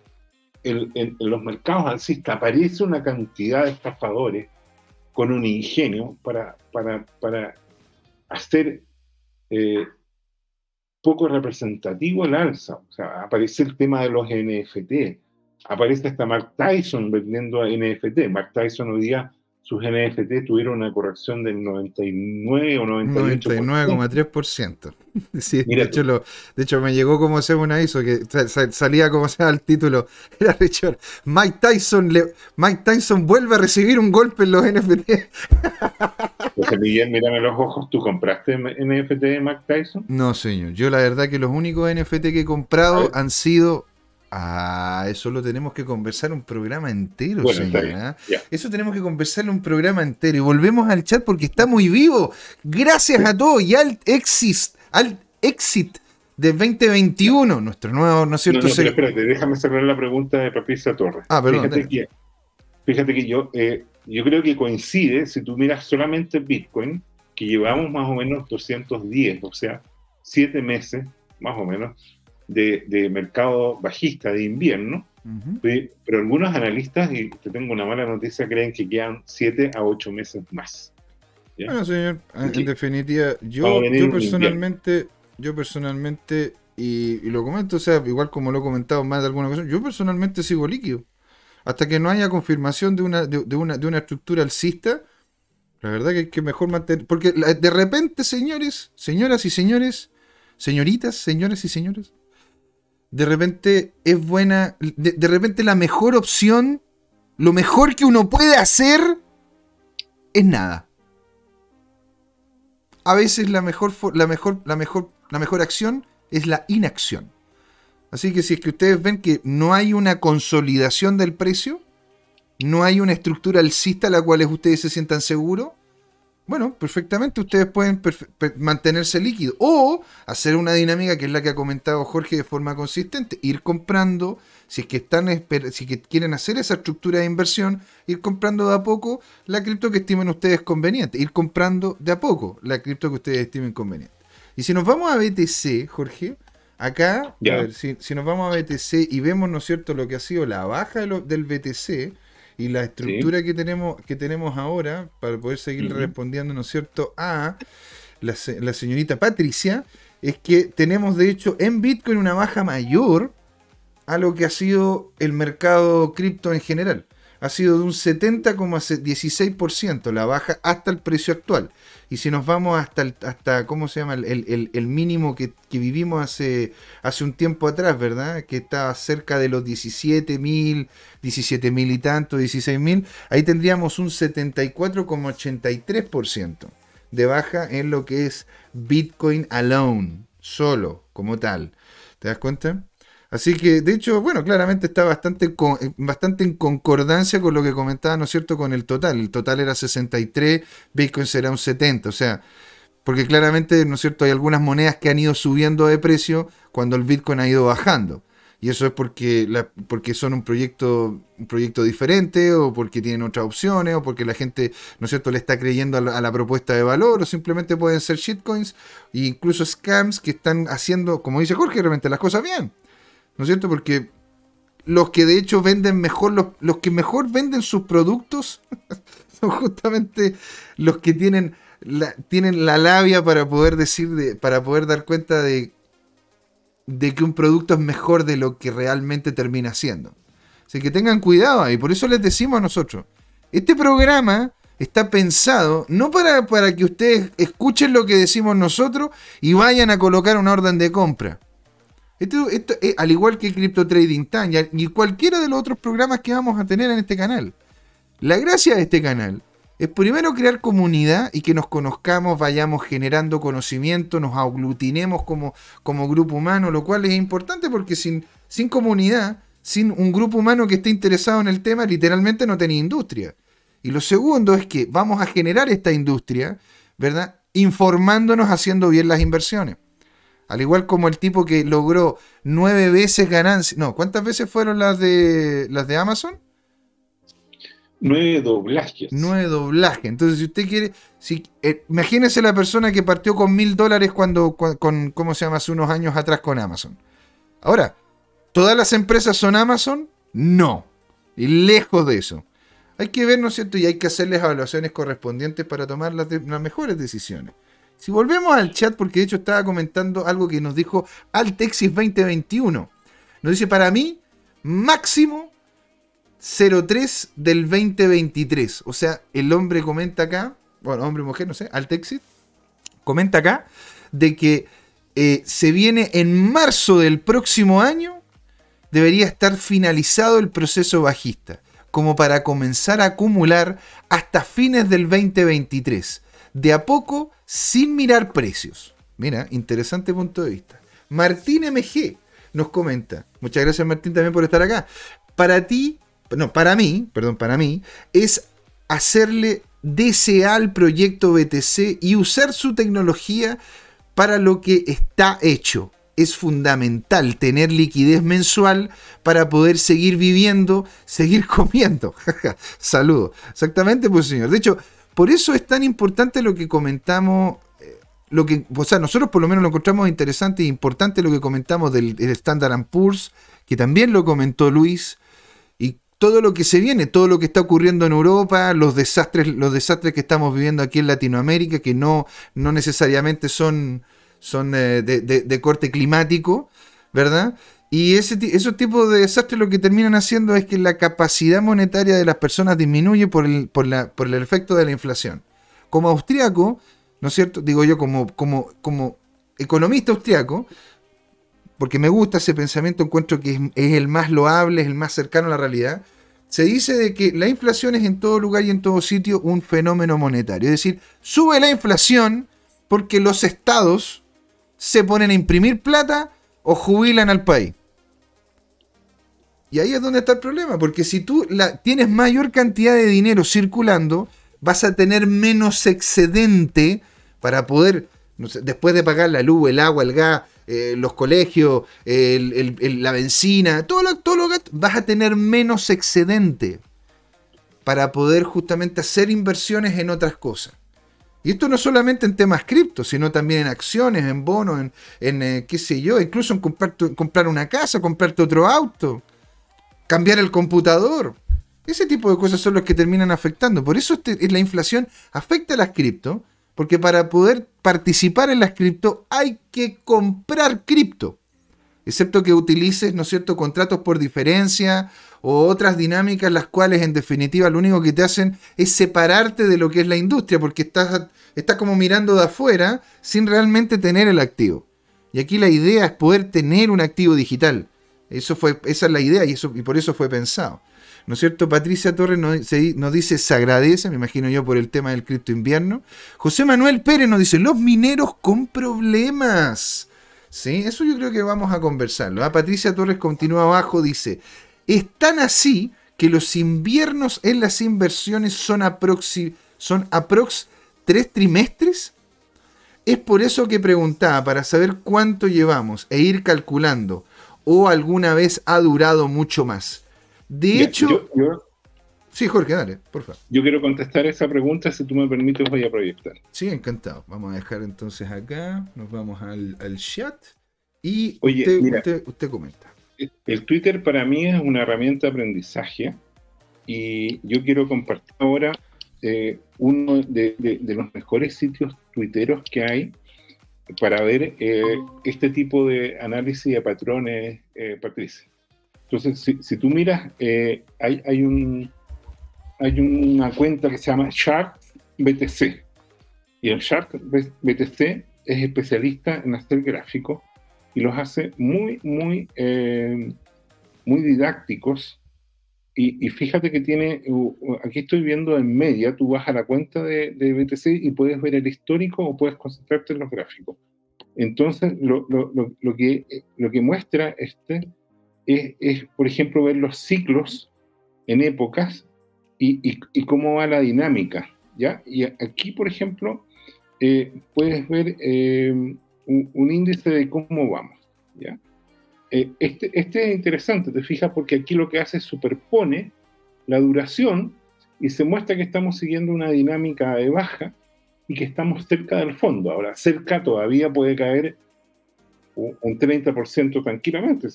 en, los mercados alcistas aparece una cantidad de estafadores con un ingenio para, hacer eh, poco representativo el alza. O sea, aparece el tema de los NFT, aparece hasta Mark Tyson vendiendo NFT. Mark Tyson hoy día sus NFT tuvieron una corrección del 99 o 98%. 99,3%. Sí, de, hecho, lo, de hecho, me llegó como se una hizo, que salía como sea el título. Era Richard. Mike Tyson, le, Mike Tyson vuelve a recibir un golpe en los NFT. José Miguel, mírame los ojos. ¿Tú compraste NFT de Mike Tyson? No, señor. Yo la verdad que los únicos NFT que he comprado han sido Ah, eso lo tenemos que conversar un programa entero, bueno, señora. Eso tenemos que conversar un programa entero. Y volvemos al chat porque está muy vivo. Gracias a todos y al exit, al exit de 2021, nuestro nuevo, ¿no es cierto? No, no, pero espérate, déjame cerrar la pregunta de Patricia Torres. Ah, perdón. Fíjate, que, fíjate que, yo, eh, yo creo que coincide, si tú miras solamente Bitcoin, que llevamos más o menos 210, o sea, 7 meses, más o menos, de, de mercado bajista de invierno, uh -huh. pero algunos analistas, y te tengo una mala noticia, creen que quedan 7 a 8 meses más. ¿ya? Bueno, señor, en, en definitiva, yo, yo personalmente, yo personalmente, y, y, lo comento, o sea, igual como lo he comentado más de alguna ocasión, yo personalmente sigo líquido. Hasta que no haya confirmación de una, de, de una, de una estructura alcista, la verdad que hay que mejor mantener. Porque de repente, señores, señoras y señores, señoritas, señores y señores, de repente es buena, de, repente la mejor opción, lo mejor que uno puede hacer es nada. A veces la mejor, la mejor, la mejor, la mejor acción es la inacción. Así que si es que ustedes ven que no hay una consolidación del precio, no hay una estructura alcista a la cual ustedes se sientan seguros, bueno, perfectamente ustedes pueden mantenerse líquido o hacer una dinámica que es la que ha comentado Jorge de forma consistente, ir comprando, si es que están si es que quieren hacer esa estructura de inversión, ir comprando de a poco la cripto que estimen ustedes conveniente, ir comprando de a poco la cripto que ustedes estimen conveniente. Y si nos vamos a BTC, Jorge, acá, yeah. a ver, si, si, nos vamos a BTC y vemos, ¿no es cierto?, lo que ha sido la baja de lo, del BTC, y la estructura sí. que, tenemos, que tenemos ahora, para poder seguir uh -huh. respondiendo, ¿no es cierto?, a la, la, señorita Patricia, es que tenemos de hecho en Bitcoin una baja mayor a lo que ha sido el mercado cripto en general. Ha sido de un 70,16% la baja hasta el precio actual. Y si nos vamos hasta, el, hasta ¿cómo se llama? El, el, mínimo que, que, vivimos hace, hace un tiempo atrás, ¿verdad? Que está cerca de los 17 mil, 17 mil y tanto, 16 mil. Ahí tendríamos un 74,83% de baja en lo que es Bitcoin alone, solo, como tal. ¿Te das cuenta? Así que, de hecho, bueno, claramente está bastante, con, bastante en concordancia con lo que comentaba, ¿no es cierto?, con el total. El total era 63, Bitcoin será un 70, o sea, porque claramente, ¿no es cierto?, hay algunas monedas que han ido subiendo de precio cuando el Bitcoin ha ido bajando. Y eso es porque, la, porque son un proyecto, un proyecto diferente, o porque tienen otras opciones, o porque la gente, ¿no es cierto?, le está creyendo a la, a la propuesta de valor, o simplemente pueden ser shitcoins, e incluso scams que están haciendo, como dice Jorge, realmente las cosas bien. ¿No es cierto? Porque los que de hecho venden mejor, los, los que mejor venden sus productos son justamente los que tienen la, tienen la labia para poder decir, de, para poder dar cuenta de, de que un producto es mejor de lo que realmente termina siendo. Así que tengan cuidado ahí, por eso les decimos a nosotros, Este programa está pensado no para, para que ustedes escuchen lo que decimos nosotros y vayan a colocar una orden de compra. Esto, esto, al igual que Crypto Trading Time y cualquiera de los otros programas que vamos a tener en este canal. La gracia de este canal es primero crear comunidad y que nos conozcamos, vayamos generando conocimiento, nos aglutinemos como, como grupo humano, lo cual es importante porque sin, sin comunidad, sin un grupo humano que esté interesado en el tema, literalmente no tenía industria. Y lo segundo es que vamos a generar esta industria, ¿verdad? Informándonos, haciendo bien las inversiones. Al igual como el tipo que logró nueve veces ganancias. No, ¿cuántas veces fueron las de las de Amazon? Nueve doblajes. Nueve doblajes. Entonces, si usted quiere, si, eh, imagínese la persona que partió con mil dólares cuando, con, ¿cómo se llama? Hace unos años atrás con Amazon. Ahora, ¿todas las empresas son Amazon? No. Y lejos de eso. Hay que ver, ¿no es cierto? Y hay que hacerles evaluaciones correspondientes para tomar las, las mejores decisiones. Si volvemos al chat, porque de hecho estaba comentando algo que nos dijo Altexis 2021. Nos dice, para mí, máximo 03 del 2023. O sea, el hombre comenta acá, bueno, hombre, mujer, no sé, Altexit, comenta acá de que eh, se viene en marzo del próximo año, debería estar finalizado el proceso bajista, como para comenzar a acumular hasta fines del 2023, de a poco, sin mirar precios. Mira, interesante punto de vista. Martín MG nos comenta, muchas gracias Martín también por estar acá. Para ti, no, para mí, perdón, para mí, es hacerle DCA al proyecto BTC y usar su tecnología para lo que está hecho. Es fundamental tener liquidez mensual para poder seguir viviendo, seguir comiendo. Saludo. Exactamente, pues señor. De hecho, por eso es tan importante lo que comentamos eh, lo que, o sea, nosotros por lo menos lo encontramos interesante e importante lo que comentamos del, del Standard Poor's, que también lo comentó Luis, todo lo que se viene, todo lo que está ocurriendo en Europa, los desastres, los desastres que estamos viviendo aquí en Latinoamérica, que no, no necesariamente son, son eh, de, corte climático, ¿verdad? Y ese, esos tipos de desastres lo que terminan haciendo es que la capacidad monetaria de las personas disminuye por el, por la, por el efecto de la inflación. Como austriaco, ¿no es cierto? Digo yo, como, como, como economista austriaco, porque me gusta ese pensamiento, encuentro que es, el más loable, es el más cercano a la realidad. Se dice de que la inflación es en todo lugar y en todo sitio un fenómeno monetario. Es decir, sube la inflación porque los estados se ponen a imprimir plata o jubilan al país. Y ahí es donde está el problema, porque si tú la, tienes mayor cantidad de dinero circulando, vas a tener menos excedente para poder, después de pagar la luz, el agua, el gas, eh, los colegios, la benzina, todo lo, todo vas a tener menos excedente para poder justamente hacer inversiones en otras cosas. Y esto no solamente en temas cripto, sino también en acciones, en bonos, en, en eh, qué sé yo, incluso en comprar, comprar una casa, comprarte otro auto, cambiar el computador. Ese tipo de cosas son los que terminan afectando. Por eso este, la inflación afecta a las cripto, porque para poder participar en las cripto hay que comprar cripto. Excepto que utilices, ¿no cierto?, contratos por diferencia o otras dinámicas las cuales en definitiva lo único que te hacen es separarte de lo que es la industria, porque estás, estás como mirando de afuera sin realmente tener el activo. Y aquí la idea es poder tener un activo digital. Eso fue, esa es la idea y, eso, y por eso fue pensado. ¿No es cierto? Patricia Torres nos, dice, se agradece, me imagino yo, por el tema del cripto invierno. José Manuel Pérez nos dice, los mineros con problemas. Sí, eso yo creo que vamos a conversarlo. ¿ah? Patricia Torres continúa abajo, dice, están así que los inviernos en las inversiones son aprox, son aprox tres trimestres. Es por eso que preguntaba, para saber cuánto llevamos e ir calculando, o alguna vez ha durado mucho más. De hecho... sí, Jorge, dale, por favor. Yo quiero contestar esa pregunta, si tú me permites voy a proyectar. Sí, encantado. Vamos a dejar entonces acá, nos vamos al, chat y usted, usted, comenta. El Twitter para mí es una herramienta de aprendizaje y yo quiero compartir ahora eh, uno de, los mejores sitios tuiteros que hay para ver eh, este tipo de análisis de patrones, eh, Patricia. Entonces, si, tú miras, eh, hay, un, hay una cuenta que se llama Shark BTC. Y el Shark BTC es especialista en hacer gráficos y los hace muy, muy, muy didácticos. Y, fíjate que tiene, aquí estoy viendo en media, tú vas a la cuenta de, de, BTC y puedes ver el histórico o puedes concentrarte en los gráficos. Entonces, lo, lo, lo, que, lo que muestra este es, es, por ejemplo, ver los ciclos en épocas y, y, y, cómo va la dinámica. ¿ya? Y aquí, por ejemplo, eh, puedes ver eh, un, índice de cómo vamos. ¿ya? Eh, este, este es interesante, te fijas, porque aquí lo que hace es superpone la duración y se muestra que estamos siguiendo una dinámica de baja y que estamos cerca del fondo. Ahora, cerca todavía puede caer un 30% tranquilamente.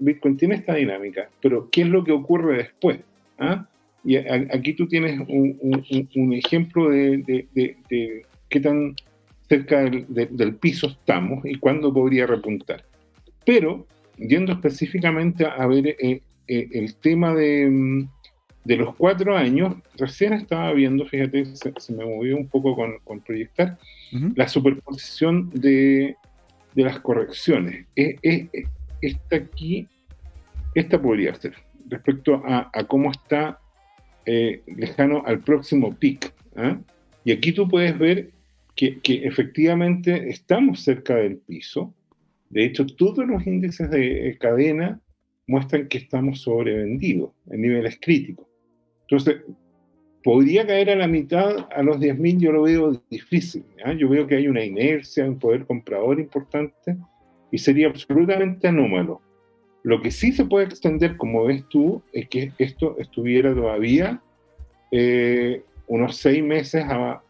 Bitcoin tiene esta dinámica, pero ¿qué es lo que ocurre después? ¿Ah? Y aquí tú tienes un, ejemplo de, qué tan cerca del, piso estamos y cuándo podría repuntar. Pero, yendo específicamente a ver eh, eh, el tema de, los cuatro años, recién estaba viendo, fíjate, se, me movió un poco con, proyectar, la superposición de, las correcciones. esta aquí, esta podría ser, respecto a, cómo está eh, lejano al próximo pic. ¿ah? Y aquí tú puedes ver que, efectivamente estamos cerca del piso. De hecho, todos los índices de cadena muestran que estamos sobrevendidos en niveles críticos. Entonces, podría caer a la mitad a los 10.000, yo lo veo difícil. Yo veo que hay una inercia, un poder comprador importante y sería absolutamente anómalo. Lo que sí se puede extender, como ves tú, es que esto estuviera todavía eh, unos seis meses a,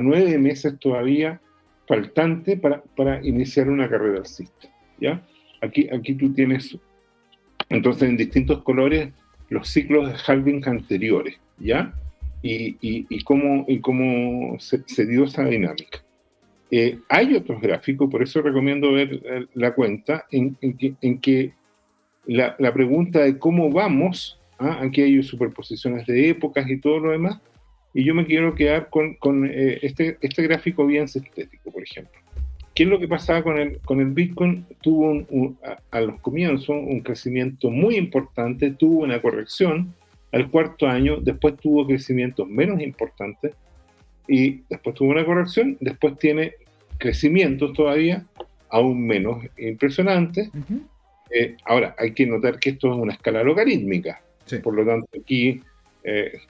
nueve meses todavía faltante para, para, iniciar una carrera alcista. ¿ya? Aquí, aquí tú tienes, entonces, en distintos colores, los ciclos de halving anteriores, ¿ya? Y, y, cómo, y cómo se, dio esa dinámica. Eh, hay otros gráficos, por eso recomiendo ver la cuenta, en, que, en que la, la, pregunta de cómo vamos, ¿ah? aquí hay superposiciones de épocas y todo lo demás, y yo me quiero quedar con, con eh, este, este gráfico bien sintético, por ejemplo. ¿Qué es lo que pasaba con el, con el Bitcoin? Tuvo un, a, los comienzos un crecimiento muy importante, tuvo una corrección al cuarto año, después tuvo crecimientos menos importantes y después tuvo una corrección, después tiene crecimientos todavía aún menos impresionantes. Eh, ahora, hay que notar que esto es una escala logarítmica, por lo tanto aquí eh,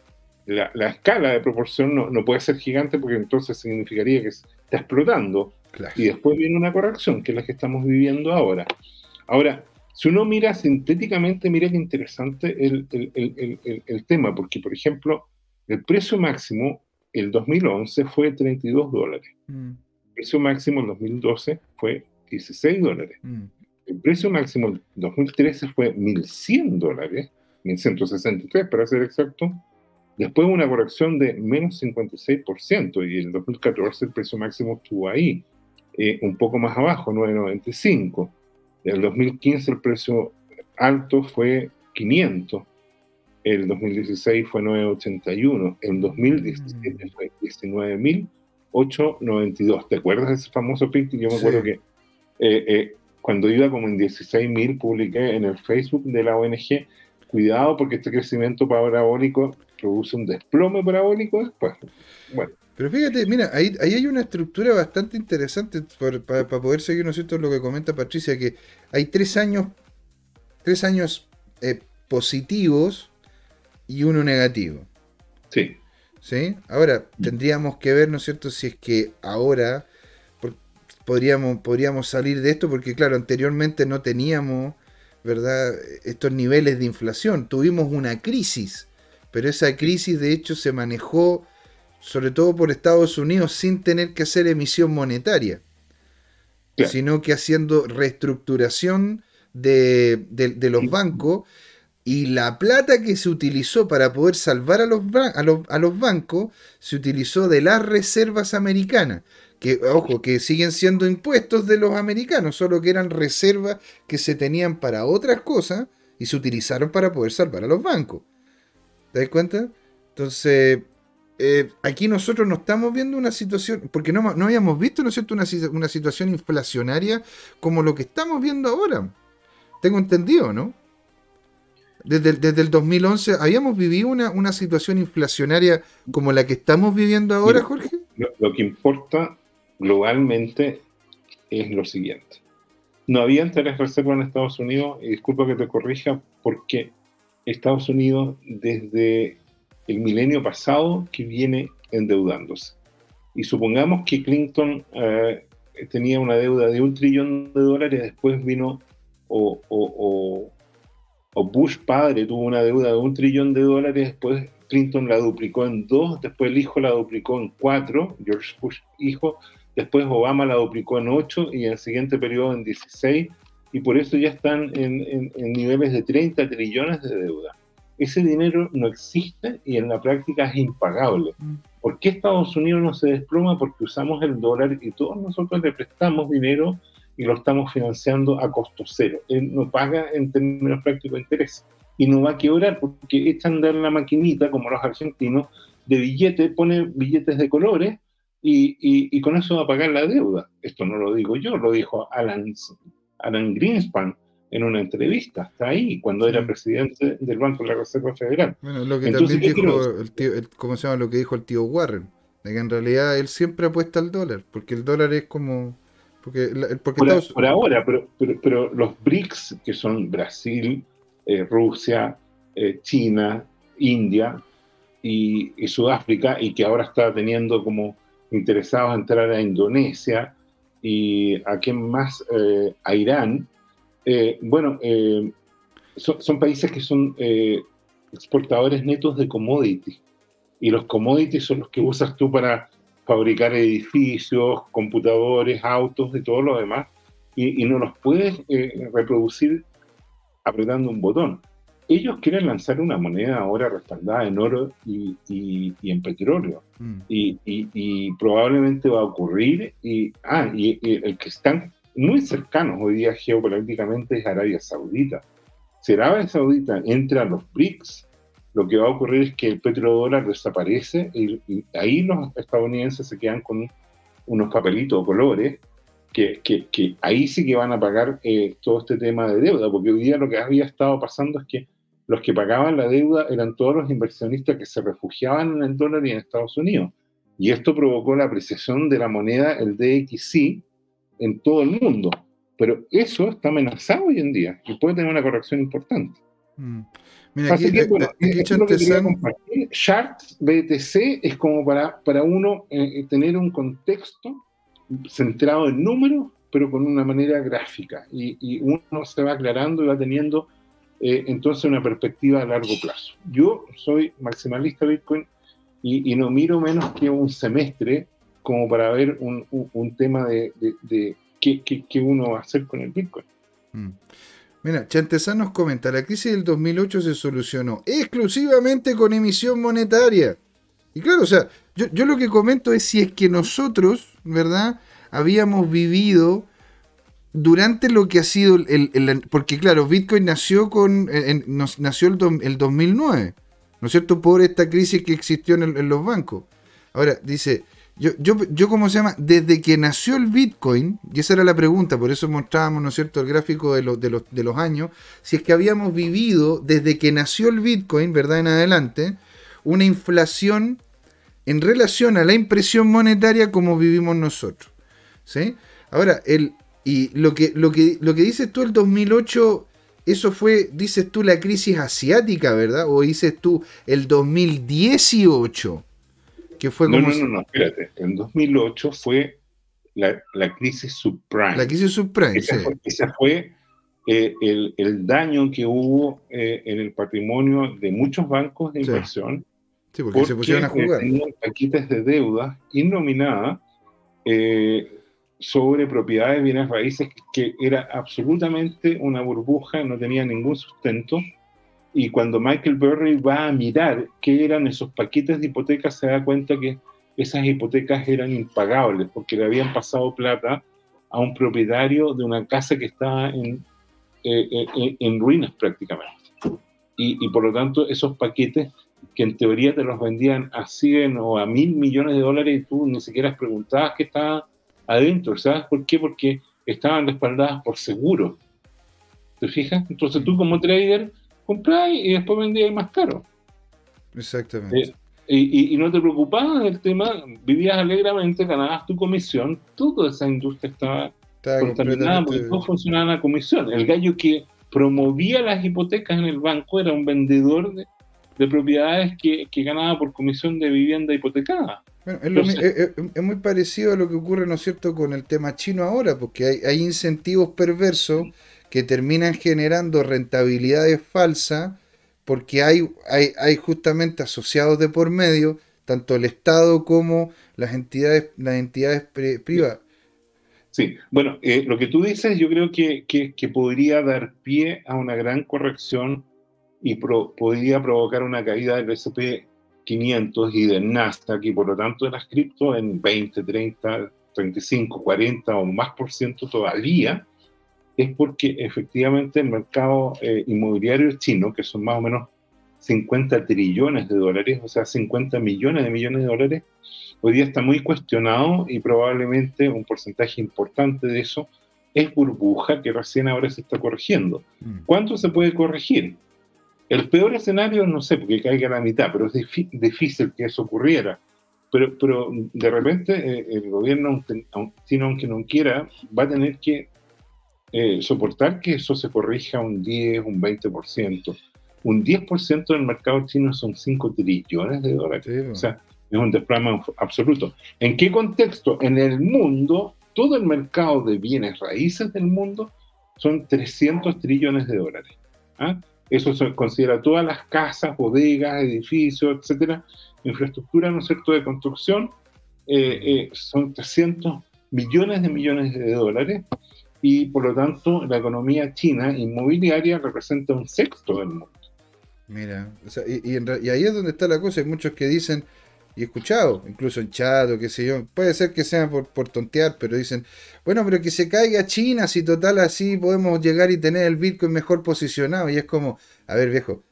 la, escala de proporción no, puede ser gigante porque entonces significaría que está explotando. Y después viene una corrección, que es la que estamos viviendo ahora. Ahora, si uno mira sintéticamente, mira qué interesante el, el, tema, porque, por ejemplo, el precio máximo el 2011 fue 32 dólares. Mm. El precio máximo el 2012 fue 16 dólares. Mm. El precio máximo el 2013 fue 1.100 dólares, 1.163 para ser exacto, Después una corrección de menos 56% y en 2014 el precio máximo estuvo ahí, eh, un poco más abajo, 9.95. En el 2015 el precio alto fue 500. El 2016 fue 9.81. En 2017 fue 19.892. ¿Te acuerdas de ese famoso pic? Yo me acuerdo que eh, eh, cuando iba como en 16.000 publiqué en el Facebook de la ONG, cuidado porque este crecimiento parabólico produce un desplome parabólico después. Bueno. Pero fíjate, mira, ahí, hay una estructura bastante interesante para, poder seguir, ¿no es cierto?, lo que comenta Patricia, que hay tres años, tres años eh, positivos y uno negativo. Sí. ¿Sí? Ahora, tendríamos que ver, ¿no es cierto?, si es que ahora podríamos, podríamos salir de esto, porque claro, anteriormente no teníamos, ¿verdad?, estos niveles de inflación. Tuvimos una crisis pero esa crisis de hecho se manejó sobre todo por Estados Unidos sin tener que hacer emisión monetaria, sino que haciendo reestructuración de, los bancos y la plata que se utilizó para poder salvar a los, a los, bancos se utilizó de las reservas americanas. Que, ojo, que siguen siendo impuestos de los americanos, solo que eran reservas que se tenían para otras cosas y se utilizaron para poder salvar a los bancos. ¿Te das cuenta? Entonces, eh, aquí nosotros no estamos viendo una situación, porque no, no habíamos visto, ¿no es cierto?, una, una, situación inflacionaria como lo que estamos viendo ahora. Tengo entendido, ¿no? Desde, desde el 2011, ¿habíamos vivido una, una, situación inflacionaria como la que estamos viviendo ahora, Jorge? Lo, lo que importa globalmente es lo siguiente. No había interés reserva en Estados Unidos, y disculpa que te corrija, porque Estados Unidos desde el milenio pasado que viene endeudándose. Y supongamos que Clinton eh, tenía una deuda de un trillón de dólares, después vino, o, o, o, Bush padre tuvo una deuda de un trillón de dólares, después Clinton la duplicó en dos, después el hijo la duplicó en cuatro, George Bush hijo, después Obama la duplicó en ocho y en el siguiente periodo en 16, y por eso ya están en, en niveles de 30 trillones de deuda ese dinero no existe y en la práctica es impagable. Mm. ¿Por qué Estados Unidos no se desploma? Porque usamos el dólar y todos nosotros le prestamos dinero y lo estamos financiando a costo cero. Él no paga en términos prácticos interés y no va a quebrar porque echan de la maquinita, como los argentinos, de billetes, pone billetes de colores y, y, con eso va a pagar la deuda. Esto no lo digo yo, lo dijo Alan, Alan Greenspan, en una entrevista, está ahí, cuando era presidente del Banco de la Reserva Federal. Bueno, lo que también dijo, el tío, ¿cómo se llama lo que dijo el tío Warren? De que en realidad él siempre apuesta al dólar, porque el dólar es como... Porque, porque por, ahora, pero, pero, los BRICS, que son Brasil, eh, Rusia, eh, China, India y, Sudáfrica, y que ahora está teniendo como interesados a entrar a Indonesia y a quién más, eh, a Irán, eh, bueno, eh, son, países que son eh, exportadores netos de commodities. Y los commodities son los que usas tú para fabricar edificios, computadores, autos y todo lo demás. Y, no los puedes reproducir apretando un botón. Ellos quieren lanzar una moneda ahora respaldada en oro y, en petróleo. Mm. Y, probablemente va a ocurrir. Y, ah, y, el que están muy cercanos hoy día geopolíticamente es Arabia Saudita. Si Arabia Saudita entra a los BRICS, lo que va a ocurrir es que el petrodólar desaparece y, ahí los estadounidenses se quedan con unos papelitos o colores que, que, ahí sí que van a pagar eh, todo este tema de deuda, porque hoy día lo que había estado pasando es que los que pagaban la deuda eran todos los inversionistas que se refugiaban en el dólar y en Estados Unidos. Y esto provocó la apreciación de la moneda, el DXY, en todo el mundo. Pero eso está amenazado hoy en día y puede tener una corrección importante. Mm. Mira, Así que, bueno, es lo que quería compartir. Charts BTC es como para, para uno eh, eh, tener un contexto centrado en números, pero con una manera gráfica. Y, y uno se va aclarando y va teniendo eh, entonces una perspectiva a largo plazo. Yo soy maximalista Bitcoin y, no miro menos que un semestre como para ver un, tema de, qué, uno va a hacer con el Bitcoin. Mm. Mira, Chantezán nos comenta, la crisis del 2008 se solucionó exclusivamente con emisión monetaria. Y claro, o sea, yo lo que comento es si es que nosotros, ¿verdad? Habíamos vivido durante lo que ha sido el, porque claro, Bitcoin nació con nació el, el, 2009, ¿no es cierto? Por esta crisis que existió en, en, los bancos. Ahora dice, yo, yo, yo, ¿cómo se llama? Desde que nació el Bitcoin, y esa era la pregunta, por eso mostrábamos, ¿no es cierto?, el gráfico de, los, de, los, de los años, si es que habíamos vivido, desde que nació el Bitcoin, ¿verdad?, en adelante, una inflación en relación a la impresión monetaria como vivimos nosotros. ¿Sí? Ahora, el, y lo que, lo, que, lo que dices tú el 2008, eso fue, dices tú, la crisis asiática, ¿verdad? O dices tú el 2018 fue no, no, no, no, espérate. En 2008 fue la, la crisis subprime. La crisis subprime, esa Fue, esa fue eh, el, el, daño que hubo eh, en el patrimonio de muchos bancos de inversión. Sí, porque, se pusieron a jugar. Tenían paquetes de deuda innominada eh, sobre propiedades de bienes raíces que era absolutamente una burbuja, no tenía ningún sustento y cuando Michael Burry va a mirar qué eran esos paquetes de hipotecas, se da cuenta que esas hipotecas eran impagables porque le habían pasado plata a un propietario de una casa que estaba en, eh, eh, eh, ruinas prácticamente. Y, por lo tanto esos paquetes que en teoría te los vendían a 100 o a 1000 millones de dólares y tú ni siquiera preguntabas qué estaba adentro. ¿Sabes por qué? Porque estaban respaldadas por seguro. ¿Te fijas? Entonces tú como trader compras y después vendías más caro. Exactamente. Eh, y, no te preocupabas del tema, vivías alegremente, ganabas tu comisión, toda esa industria estaba, contaminada porque todo funcionaba en la comisión. El gallo que promovía las hipotecas en el banco era un vendedor de, propiedades que, ganaba por comisión de vivienda hipotecada. es, muy parecido a lo que ocurre, ¿no es cierto?, con el tema chino ahora, porque hay, hay incentivos perversos que terminan generando rentabilidades falsas porque hay, hay, justamente asociados de por medio, tanto el Estado como las entidades, las entidades privadas. Sí, bueno, eh, lo que tú dices yo creo que, podría dar pie a una gran corrección y podría provocar una caída del SP 500 y del Nasdaq y por lo tanto de las cripto en 20, 30, 35, 40 o más por ciento todavía, es porque efectivamente el mercado eh, inmobiliario chino, que son más o menos 50 trillones de dólares, o sea, 50 millones de millones de dólares, hoy día está muy cuestionado y probablemente un porcentaje importante de eso es burbuja que recién ahora se está corrigiendo. Mm. ¿Cuánto se puede corregir? El peor escenario, no sé, porque caiga a la mitad, pero es difícil que eso ocurriera. Pero, pero de repente eh, el gobierno chino, aunque no quiera, va a tener que eh, soportar que eso se corrija un 10, un 20%. Un 10% del mercado chino son 5 trillones de dólares. o sea, es un desplome absoluto. ¿En qué contexto? En el mundo, todo el mercado de bienes raíces del mundo son 300 trillones de dólares. ¿ah? Eso se considera todas las casas, bodegas, edificios, etcétera, infraestructura, ¿no es cierto?, de construcción, eh, eh, son 300 millones de millones de dólares y por lo tanto la economía china inmobiliaria representa un sexto del mundo. Mira, y, ahí es donde está la cosa, hay muchos que dicen, y he escuchado, incluso en chat o qué sé yo, puede ser que sea por, por tontear, pero dicen, bueno, pero que se caiga China, si total así podemos llegar y tener el Bitcoin mejor posicionado, y es como, a ver viejo,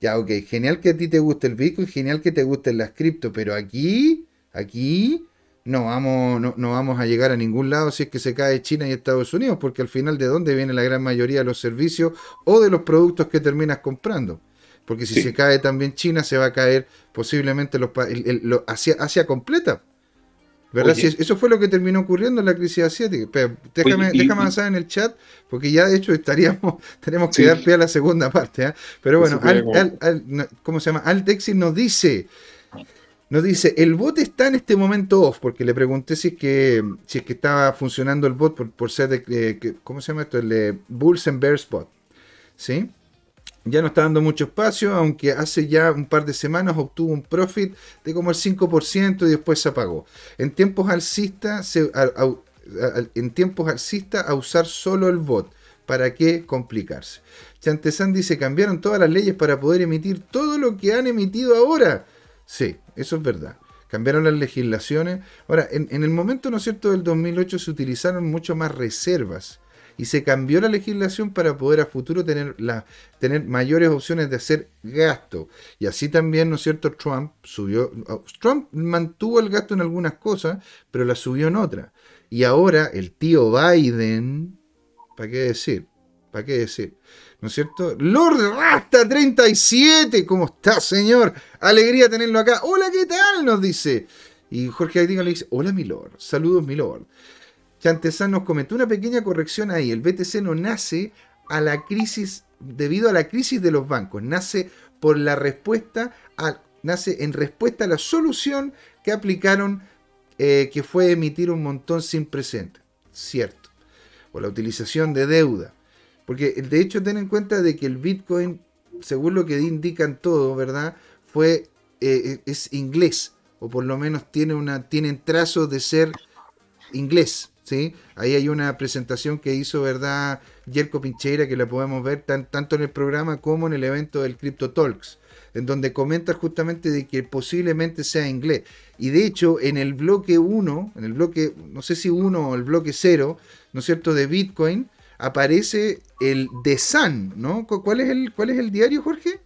ya ok, genial que a ti te guste el Bitcoin, genial que te gusten las cripto, pero aquí, aquí, no vamos, no, vamos a llegar a ningún lado si es que se cae China y Estados Unidos, porque al final de dónde viene la gran mayoría de los servicios o de los productos que terminas comprando. Porque si se cae también China, se va a caer posiblemente los, Asia, Asia, completa. ¿Verdad? eso fue lo que terminó ocurriendo en la crisis asiática. déjame, déjame avanzar en el chat, porque ya de hecho estaríamos, tenemos que dar pie a la segunda parte. ¿ah? Pero bueno, ¿cómo se llama? Altexis nos dice, nos dice, el bot está en este momento off, porque le pregunté si es que, si es que estaba funcionando el bot por, ser de, ¿cómo se llama esto? El de Bulls and Bears bot. ¿Sí? Ya no está dando mucho espacio, aunque hace ya un par de semanas obtuvo un profit de como el 5% y después se apagó. En tiempos alcistas, en tiempos a usar solo el bot. ¿Para qué complicarse? Chantesan dice, cambiaron todas las leyes para poder emitir todo lo que han emitido ahora. Sí, eso es verdad. Cambiaron las legislaciones. Ahora, en, el momento, ¿no es cierto?, del 2008 se utilizaron mucho más reservas y se cambió la legislación para poder a futuro tener, tener mayores opciones de hacer gasto. Y así también, ¿no es cierto?, Trump subió, oh, Trump mantuvo el gasto en algunas cosas, pero la subió en otras. Y ahora el tío Biden, ¿para qué decir? ¿Para qué decir? ¿no es cierto? Lord Rasta 37, ¿cómo está, señor? Alegría tenerlo acá. Hola, ¿qué tal? Nos dice. Y Jorge Aitinga le dice, hola, mi Lord. Saludos, mi Lord. Chantesan nos comentó una pequeña corrección ahí. El BTC no nace a la crisis, debido a la crisis de los bancos. Nace por la respuesta, nace en respuesta a la solución que aplicaron, eh, que fue emitir un montón sin presente. Cierto. O la utilización de deuda porque de hecho ten en cuenta de que el Bitcoin, según lo que indican todo, ¿verdad? Fue, eh, es inglés, o por lo menos tiene una, tienen trazos de ser inglés. Ahí hay una presentación que hizo, ¿verdad? Jerko Pincheira, que la podemos ver tanto en el programa como en el evento del Crypto Talks, en donde comenta justamente de que posiblemente sea inglés. Y de hecho, en el bloque 1, en el bloque, no sé si 1 o el bloque 0, ¿no es cierto?, de Bitcoin, aparece el The Sun, ¿no? ¿Cuál es el, cuál es el diario, Jorge?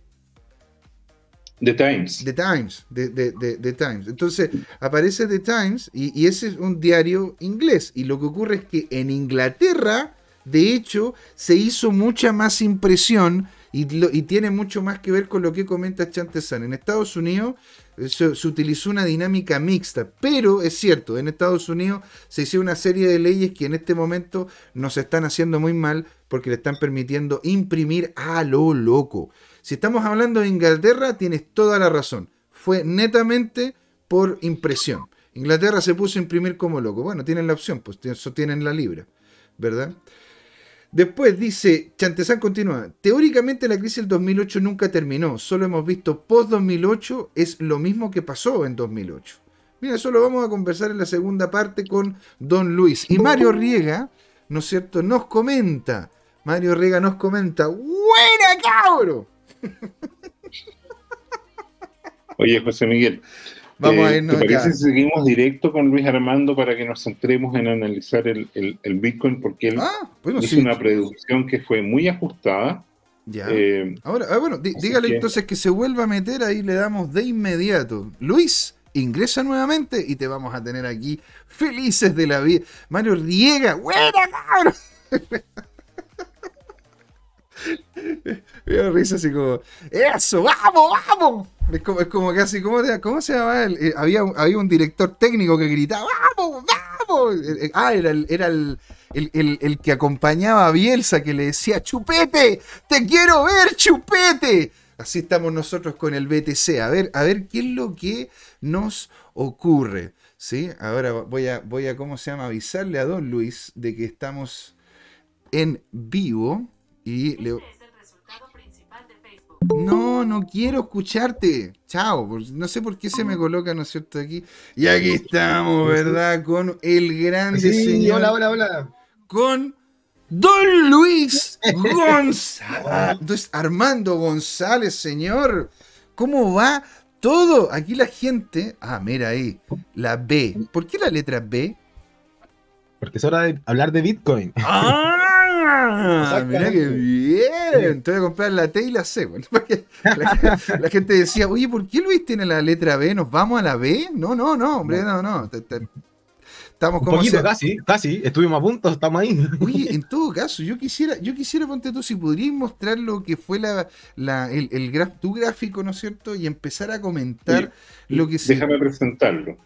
The Times. The Times, The, The- Times. Entonces aparece The Times y, ese es un diario inglés. Y lo que ocurre es que en Inglaterra, de hecho, se hizo mucha más impresión y, lo- y tiene mucho más que ver con lo que comenta Chantesan. En Estados Unidos eh, se, se utilizó una dinámica mixta, pero es cierto, en Estados Unidos se hizo una serie de leyes que en este momento nos están haciendo muy mal porque le están permitiendo imprimir a lo loco. Si estamos hablando de Inglaterra, tienes toda la razón. Fue netamente por impresión. Inglaterra se puso a imprimir como loco. Bueno, tienen la opción, pues tienen la libra, ¿verdad? Después dice, Chantezán continúa, teóricamente la crisis del 2008 nunca terminó, solo hemos visto post-2008 es lo mismo que pasó en 2008. Mira, eso lo vamos a conversar en la segunda parte con Don Luis. Y Mario Riega, ¿no es cierto?, nos comenta, Mario Riega nos comenta, ¡Buena cabro! Oye, José Miguel. Vamos eh, a irnos ¿Te ya. parece si seguimos directo con Luis Armando para que nos centremos en analizar el, el- el Bitcoin? Porque él Ah, bueno, hizo sí. una predicción que fue muy ajustada. Ya. Eh, Ahora, ah, bueno, dí- dígale que- entonces que se vuelva a meter, ahí le damos de inmediato. Luis, ingresa nuevamente y te vamos a tener aquí felices de la vida. Mario Riega, buena cabrón. Me risa así como, eso, vamos, vamos. Es como, es como casi, ¿cómo, se llama? él? Eh, había, un- había un director técnico que gritaba, vamos, vamos. Eh, eh, Ah, era el, era el, el- el- el que acompañaba a Bielsa que le decía, chupete, te quiero ver, chupete. Así estamos nosotros con el BTC. A ver, a ver qué es lo que nos ocurre. ¿Sí? Ahora voy a, voy a, ¿cómo se llama? Avisarle a don Luis de que estamos en vivo y le... Este es el resultado principal de Facebook. No, no quiero escucharte. Chao. No sé por qué se me coloca, ¿no es cierto? Aquí. Y aquí estamos, ¿verdad? Con el grande Sí, señor. hola, hola, hola. Con Don Luis González. Entonces, Armando González, señor. ¿Cómo va todo? Aquí la gente. Ah, mira ahí. La B. ¿Por qué la letra B? Porque es hora de hablar de Bitcoin. ¡Ah! Mira qué bien. Te voy a comprar la T y la C. bueno, la, la gente decía, oye, ¿por qué Luis tiene la letra B? ¿Nos vamos a la B? No, no, no, hombre, no, no. Te- te- Estamos Un como poquito, se- casi, casi. Estuvimos a punto, estamos ahí. Oye, en todo caso, yo quisiera, yo quisiera, ponte tú, si podrías mostrar lo que fue la, la- el, el graf- tu gráfico, ¿no es cierto? Y empezar a comentar lo que se. Déjame presentarlo.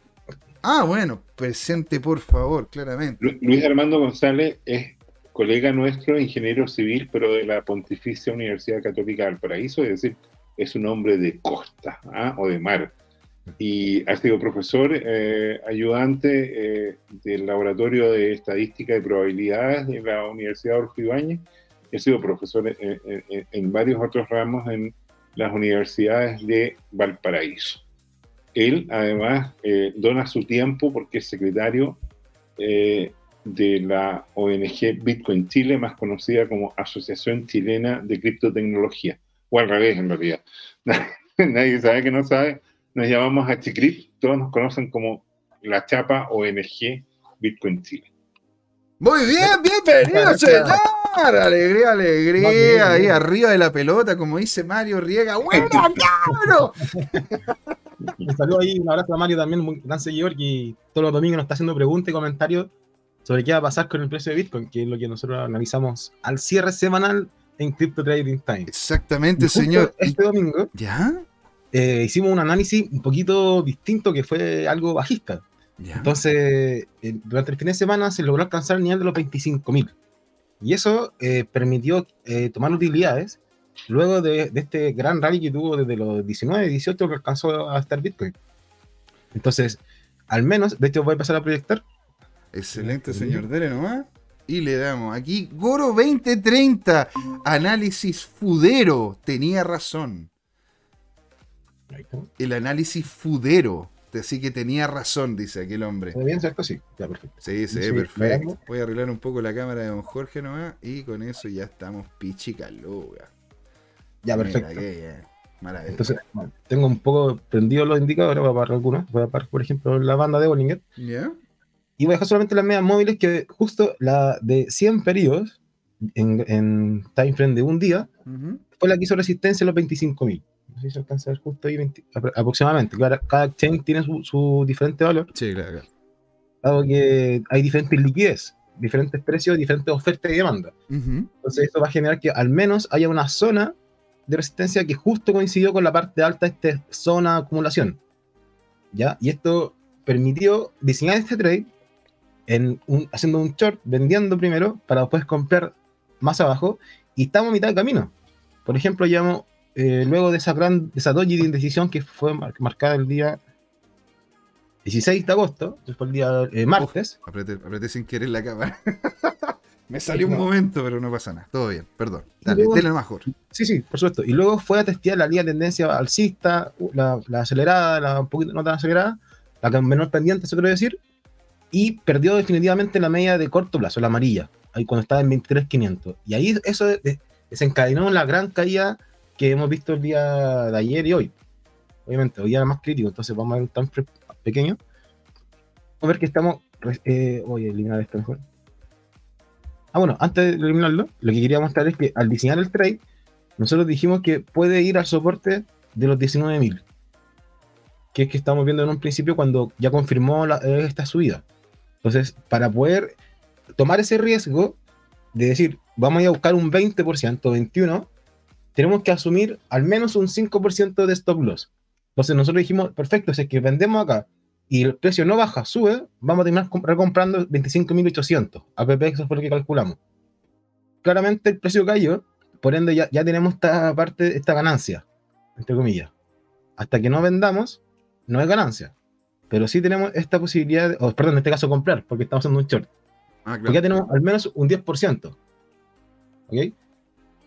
Ah, bueno, presente, por favor, claramente. Lu- Luis Armando González es colega nuestro, ingeniero civil, pero de la Pontificia Universidad Católica del Paraíso, es decir, es un hombre de costa ¿ah? o de mar. Y ha sido profesor eh, ayudante eh, del Laboratorio de Estadística y Probabilidades de la Universidad Adolfo Ibáñez. Ha sido profesor en, en- en varios otros ramos en las universidades de Valparaíso. Él, además, eh, dona su tiempo porque es secretario eh, de la ONG Bitcoin Chile, más conocida como Asociación Chilena de Criptotecnología, o al revés en realidad. Nadie sabe que no sabe. Nos llamamos HCRIP, todos nos conocen como la chapa ONG Bitcoin Chile. Muy bien, bienvenido, señor. Alegría, alegría. Ahí arriba de la pelota, como dice Mario Riega. ¡Buena, cabrón! Un saludo ahí, un abrazo a Mario también, un gran seguidor que todos los domingos nos está haciendo preguntas y comentarios sobre qué va a pasar con el precio de Bitcoin, que es lo que nosotros analizamos al cierre semanal en Crypto Trading Time. Exactamente, señor. Este domingo ¿Ya? eh, hicimos un análisis un poquito distinto que fue algo bajista. ¿Ya? Entonces, eh, durante el fin de semana se logró alcanzar el nivel de los 25.000. Y eso eh, permitió eh, tomar utilidades luego de, de este gran rally que tuvo desde los 19, 18 que alcanzó a estar Bitcoin. Entonces, al menos, de hecho voy a empezar a proyectar. Excelente, señor. Dele nomás. Y le damos aquí Goro 2030. Análisis Fudero. Tenía razón. Está. El análisis Fudero. Así que tenía razón, dice aquel hombre. ¿Se ve bien, cierto? Sí, ya, perfecto. Sí, Sí, perfecto. Voy a arreglar un poco la cámara de don Jorge nomás. Y con eso ya estamos pichicaluga. Ya, Mira, perfecto. bien. Maravilla. Entonces, tengo un poco prendido los indicadores, voy a apagar algunos. Voy a apagar, por ejemplo, la banda de Bollinger. ¿Ya? Y voy a dejar solamente las medias móviles que justo la de 100 periodos en, en time frame de un día Ujú. fue la que hizo resistencia a los 25.000. No sé si se alcanza a ver justo ahí 20 apro- aproximadamente. Claro, cada exchange tiene su, su diferente valor, Sí, claro. claro. dado que hay diferentes liquidez, diferentes precios, diferentes ofertas y demanda. Ujú. Entonces esto va a generar que al menos haya una zona de resistencia que justo coincidió con la parte alta de esta zona de acumulación. ¿Ya? Y esto permitió diseñar este trade en un- haciendo un short, vendiendo primero para después comprar más abajo y estamos a mitad de camino. Por ejemplo, llevamos, eh, luego de esa gran, de esa doji de indecisión que fue mar- marcada el día 16 de agosto, fue el día eh, martes, Apreté, apreté sin querer la cámara. Me salió un No. momento, pero no pasa nada. Todo bien, perdón. Dale, luego- mejor. Sí, sí, por supuesto. Y luego fue a testear la línea de tendencia alcista, la, la acelerada, la un poquito no tan acelerada, la menor pendiente, eso quiero decir, y perdió definitivamente la media de corto plazo, la amarilla, ahí cuando estaba en 23.500. Y ahí eso de- de- desencadenó la gran caída que hemos visto el día de ayer y hoy. Obviamente, hoy era más crítico, entonces vamos a ver un tan pequeño. Vamos a ver que estamos. Eh, voy a eliminar esto mejor. Ah, bueno, antes de eliminarlo, lo que quería mostrar es que al diseñar el trade, nosotros dijimos que puede ir al soporte de los 19.000, que es que estamos viendo en un principio cuando ya confirmó eh, esta subida. Entonces, para poder tomar ese riesgo de decir, vamos a ir a buscar un 20%, 21%, tenemos que asumir al menos un 5% de stop loss. Entonces, nosotros dijimos, perfecto, si es que vendemos acá y el precio no baja, sube, vamos a terminar comp- recomprando 25.800 APP, eso fue lo que calculamos. Claramente el precio cayó, por ende ya, ya tenemos esta parte, esta ganancia, entre comillas. Hasta que no vendamos, no hay ganancia. Pero sí tenemos esta posibilidad, o perdón, en este caso comprar, porque estamos haciendo un short. Ah, Porque ya claro. tenemos al menos un 10%. ¿Ok?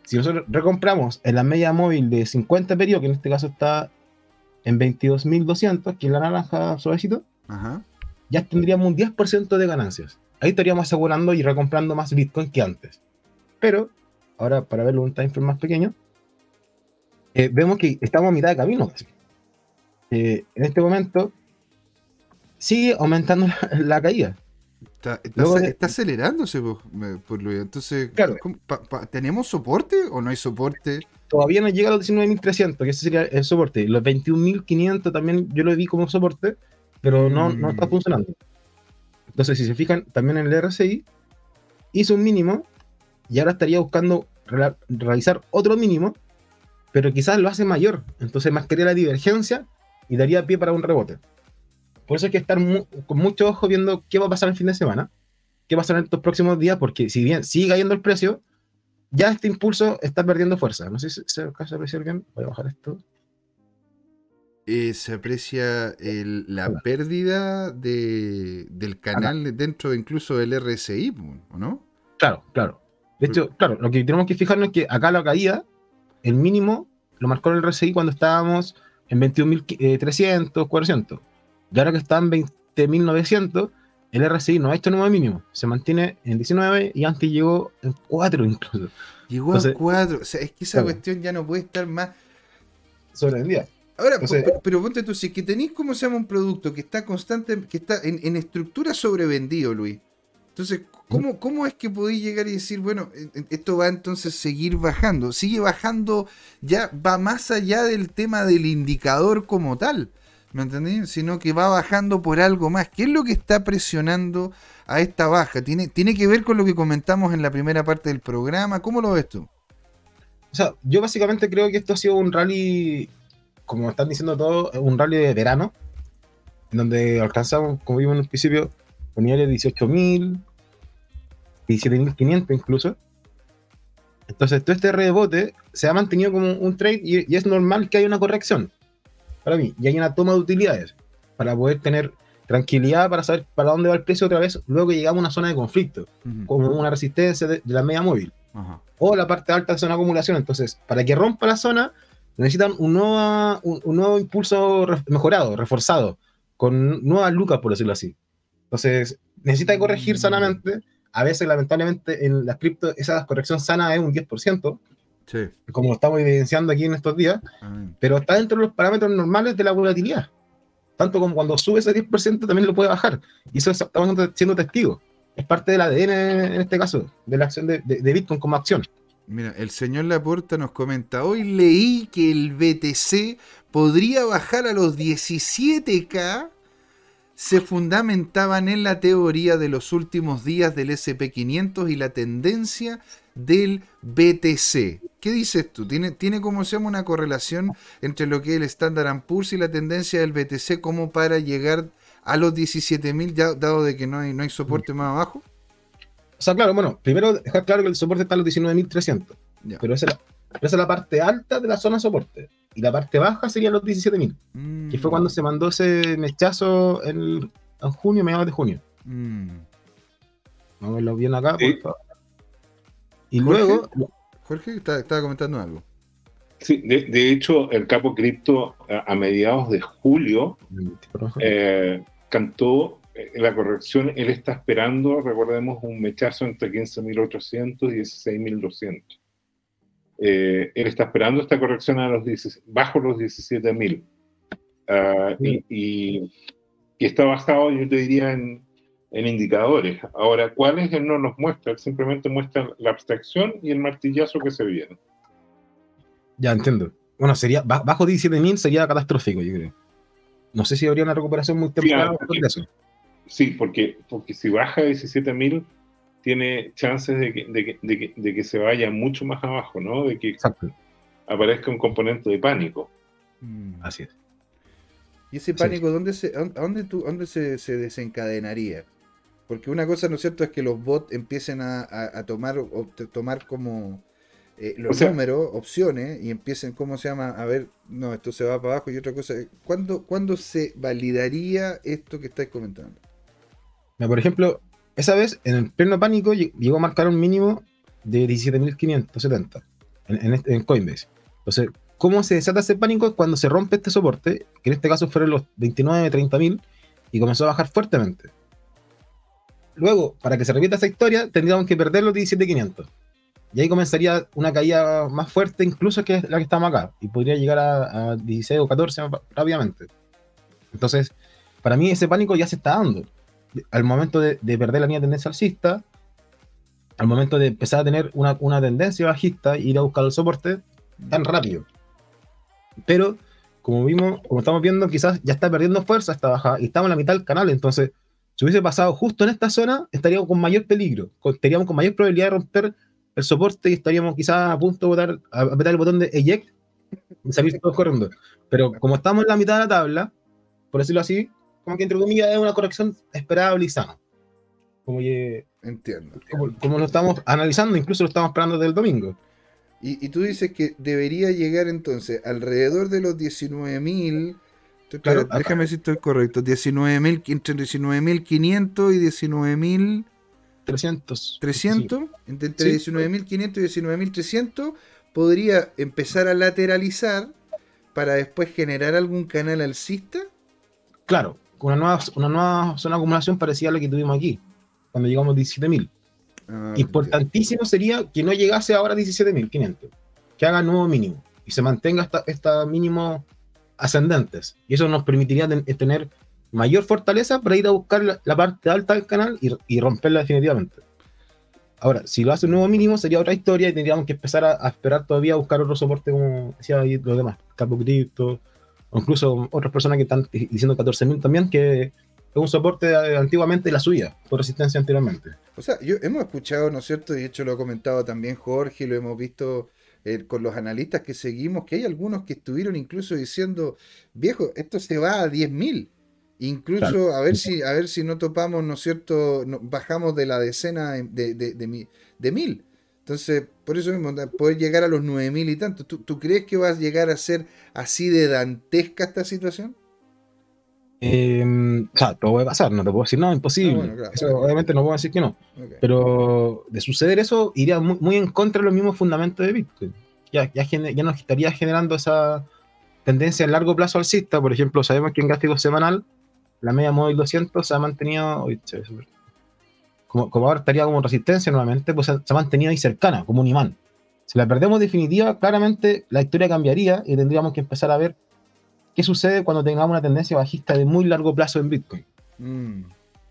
Si nosotros recompramos en la media móvil de 50 periodos, que en este caso está en 22.200, que es la naranja suavecito, Ajá. ya tendríamos un 10% de ganancias. Ahí estaríamos asegurando y recomprando más Bitcoin que antes. Pero, ahora para verlo un time frame más pequeño, eh, vemos que estamos a mitad de camino. Eh, en este momento sigue aumentando la, la caída. Está, está Luego ace- de- está acelerándose, por lo Entonces, Claro. ¿cómo- pa- pa- ¿tenemos soporte o no hay soporte? Todavía no llega a los 19.300, que ese sería el soporte. Los 21.500 también yo lo vi como soporte, pero no, no está Mm. funcionando. Entonces, si se fijan, también en el RSI hizo un mínimo y ahora estaría buscando realizar otro mínimo, pero quizás lo hace mayor. Entonces, marcaría la divergencia y daría pie para un rebote. Por eso hay que estar mu- con mucho ojo viendo qué va a pasar el fin de semana, qué va a pasar en estos próximos días, porque si bien sigue cayendo el precio, ya este impulso está perdiendo fuerza. No sé si se alcanza a apreciar bien. Voy a bajar esto. Eh, se aprecia el- la Hola. pérdida de, del canal dentro incluso del RSI, ¿o no? Claro, claro. De hecho, claro, lo que tenemos que fijarnos es que acá la caída, el mínimo, lo marcó el RSI cuando estábamos en 21.300, 400. Y ahora que está en 20.900, el RSI no ha hecho nuevo mínimo. Se mantiene en 19 y antes llegó en 4 incluso. Llegó Entonces- a 4. O sea, es que esa Claro. cuestión ya no puede estar más. Día. Ahora, Entonces- pero, pero ponte tú, si es que tenéis como se llama un producto que está constante, que está en, en estructura sobrevendido, Luis. Entonces, ¿cómo, ¿cómo es que podéis llegar y decir, bueno, esto va entonces a seguir bajando? Sigue bajando, ya va más allá del tema del indicador como tal, ¿me entendés? Sino que va bajando por algo más. ¿Qué es lo que está presionando a esta baja? ¿Tiene, tiene que ver con lo que comentamos en la primera parte del programa? ¿Cómo lo ves tú? O sea, yo básicamente creo que esto ha sido un rally, como están diciendo todos, un rally de verano, en donde alcanzamos, como vimos en el principio, con niveles de 18.000, 17.500 incluso. Entonces, todo este rebote se ha mantenido como un trade y es normal que haya una corrección, para mí, y hay una toma de utilidades, para poder tener tranquilidad, para saber para dónde va el precio otra vez, luego que llegamos a una zona de conflicto, como una resistencia de- de la media móvil o la parte alta de zona de acumulación. Entonces, para que rompa la zona, necesitan un nuevo, un, un nuevo impulso re- mejorado, reforzado, con nuevas lucas, por decirlo así. Entonces, necesita corregir sanamente. A veces, lamentablemente, en las cripto, esa corrección sana es un 10%, Sí. como estamos evidenciando aquí en estos días, Amén. pero está dentro de los parámetros normales de la volatilidad. Tanto como cuando sube ese 10% también lo puede bajar. Y eso estamos siendo testigos. Es parte del ADN en este caso, de la acción de, de- de Bitcoin como acción. Mira, el señor Laporta nos comenta, hoy leí que el BTC podría bajar a los 17K. Se fundamentaban en la teoría de los últimos días del SP500 y la tendencia del BTC. ¿Qué dices tú? ¿Tiene, tiene como se llama una correlación entre lo que es el Standard Poor's y la tendencia del BTC como para llegar a los 17.000 ya- dado de que no hay, no hay soporte más abajo? O sea, claro, bueno, primero dejar claro que el soporte está en los 19.300, Ya. pero esa es, la, pero esa es la parte alta de la zona de soporte. Y la parte baja sería los 17.000, Mm, que fue cuando se mandó ese mechazo en, en junio, mediados de junio. mm. Vamos a verlo bien acá, Sí. por favor. Y Jorge. luego, Jorge está- estaba comentando algo. Sí, de, de hecho, el capo cripto a, a mediados de julio eh, cantó eh, la corrección. Él está esperando, recordemos, un mechazo entre 15.800 y 16.200. Eh, él está esperando esta corrección a los 10 bajo los 17.000. Ah, y, y- y está basado, yo te diría, en, en indicadores. Ahora, ¿cuáles él no nos muestra? Él simplemente muestra la abstracción y el martillazo que se viene. ya entiendo. Bueno, sería ba- bajo 17.000 sería catastrófico, yo creo. No sé si habría una recuperación muy temprana eso. Sí, porque, porque si baja a 17.000, tiene chances de que, de, que, de, que, de que se vaya mucho más abajo, ¿no? De que Exacto, aparezca un componente de pánico. Mm. así es. ¿Y ese pánico dónde se, a dónde, tú, dónde se, se desencadenaría? Porque una cosa, ¿no es cierto?, es que los bots empiecen a, a- a tomar, o tomar como eh, los O sea- números, opciones, y empiecen, ¿cómo se llama? A ver, no, esto se va para abajo y otra cosa. ¿Cuándo, ¿cuándo se validaría esto que estáis comentando? Por ejemplo, esa vez en el pleno pánico lle- llegó a marcar un mínimo de 17.570 en, en, este- en Coinbase. Entonces, ¿cómo se desata ese pánico? Es cuando se rompe este soporte, que en este caso fueron los 29, 30.000, y comenzó a bajar fuertemente. Luego, para que se repita esa historia, tendríamos que perder los 17.500. Y ahí comenzaría una caída más fuerte, incluso que la que estamos acá, y podría llegar a, a 16 o 14 rápidamente. Entonces, para mí ese pánico ya se está dando al momento de, de perder la línea de tendencia alcista, al momento de empezar a tener una, una tendencia bajista, ir a buscar el soporte tan rápido. Pero, como vimos, como estamos viendo, quizás ya está perdiendo fuerza esta baja y estamos en la mitad del canal. Entonces, si hubiese pasado justo en esta zona, estaríamos con mayor peligro, con- estaríamos con mayor probabilidad de romper el soporte y estaríamos quizás a punto de botar, a apretar el botón de eject y salir todos corriendo. Pero como estamos en la mitad de la tabla, por decirlo así, como que entre comillas es una corrección esperable y sana. Como, que- Entiendo. como, como lo estamos analizando, incluso lo estamos esperando desde el domingo. Y, y tú dices que debería llegar entonces alrededor de los 19.000. Estoy- Claro, déjame si estoy correcto. 19.000, entre 19.500 y 19.300. 300. Entre, entre Sí. 19.500 y 19.300 podría empezar a lateralizar para después generar algún canal alcista. Claro, una nueva, una nueva zona de acumulación parecida a la que tuvimos aquí, cuando llegamos a 17.000. Ah, Importantísimo sería que no llegase ahora a 17.500, que haga nuevo mínimo y se mantenga hasta, hasta mínimos ascendentes. Y eso nos permitiría ten- tener mayor fortaleza para ir a buscar la, la parte alta del canal y, y romperla definitivamente. Ahora, si lo hace un nuevo mínimo sería otra historia y tendríamos que empezar a, a esperar todavía a buscar otro soporte como decía ahí los demás, Capo Crypto, o incluso otras personas que están diciendo 14.000 también, que es un soporte eh, antiguamente la suya, por resistencia anteriormente. O sea, yo, hemos escuchado, ¿no es cierto? Y de hecho lo ha comentado también Jorge, lo hemos visto eh, con los analistas que seguimos, que hay algunos que estuvieron incluso diciendo, viejo, esto se va a 10.000. Incluso Claro. a ver si a ver si no topamos, ¿no es cierto? No- bajamos de la decena de, de, de, mi- de mil. Entonces, por eso mismo, poder llegar a los 9.000 y tanto. ¿Tú, tú crees que va a llegar a ser así de dantesca esta situación? Eh, o sea, todo puede pasar, no te puedo decir no, imposible. Ah, bueno, claro. Eso obviamente no puedo decir que no. Pero de suceder eso, iría muy, muy en contra de los mismos fundamentos de Bitcoin. Ya, ya, ya nos estaría generando esa tendencia a largo plazo alcista. Por ejemplo, sabemos que en gráfico semanal, la media móvil 200 se ha mantenido. uy, se ve súper- como, como ahora estaría como resistencia nuevamente, pues se, se ha mantenido ahí cercana, como un imán. Si la perdemos definitiva, claramente la historia cambiaría y tendríamos que empezar a ver qué sucede cuando tengamos una tendencia bajista de muy largo plazo en Bitcoin. Mm,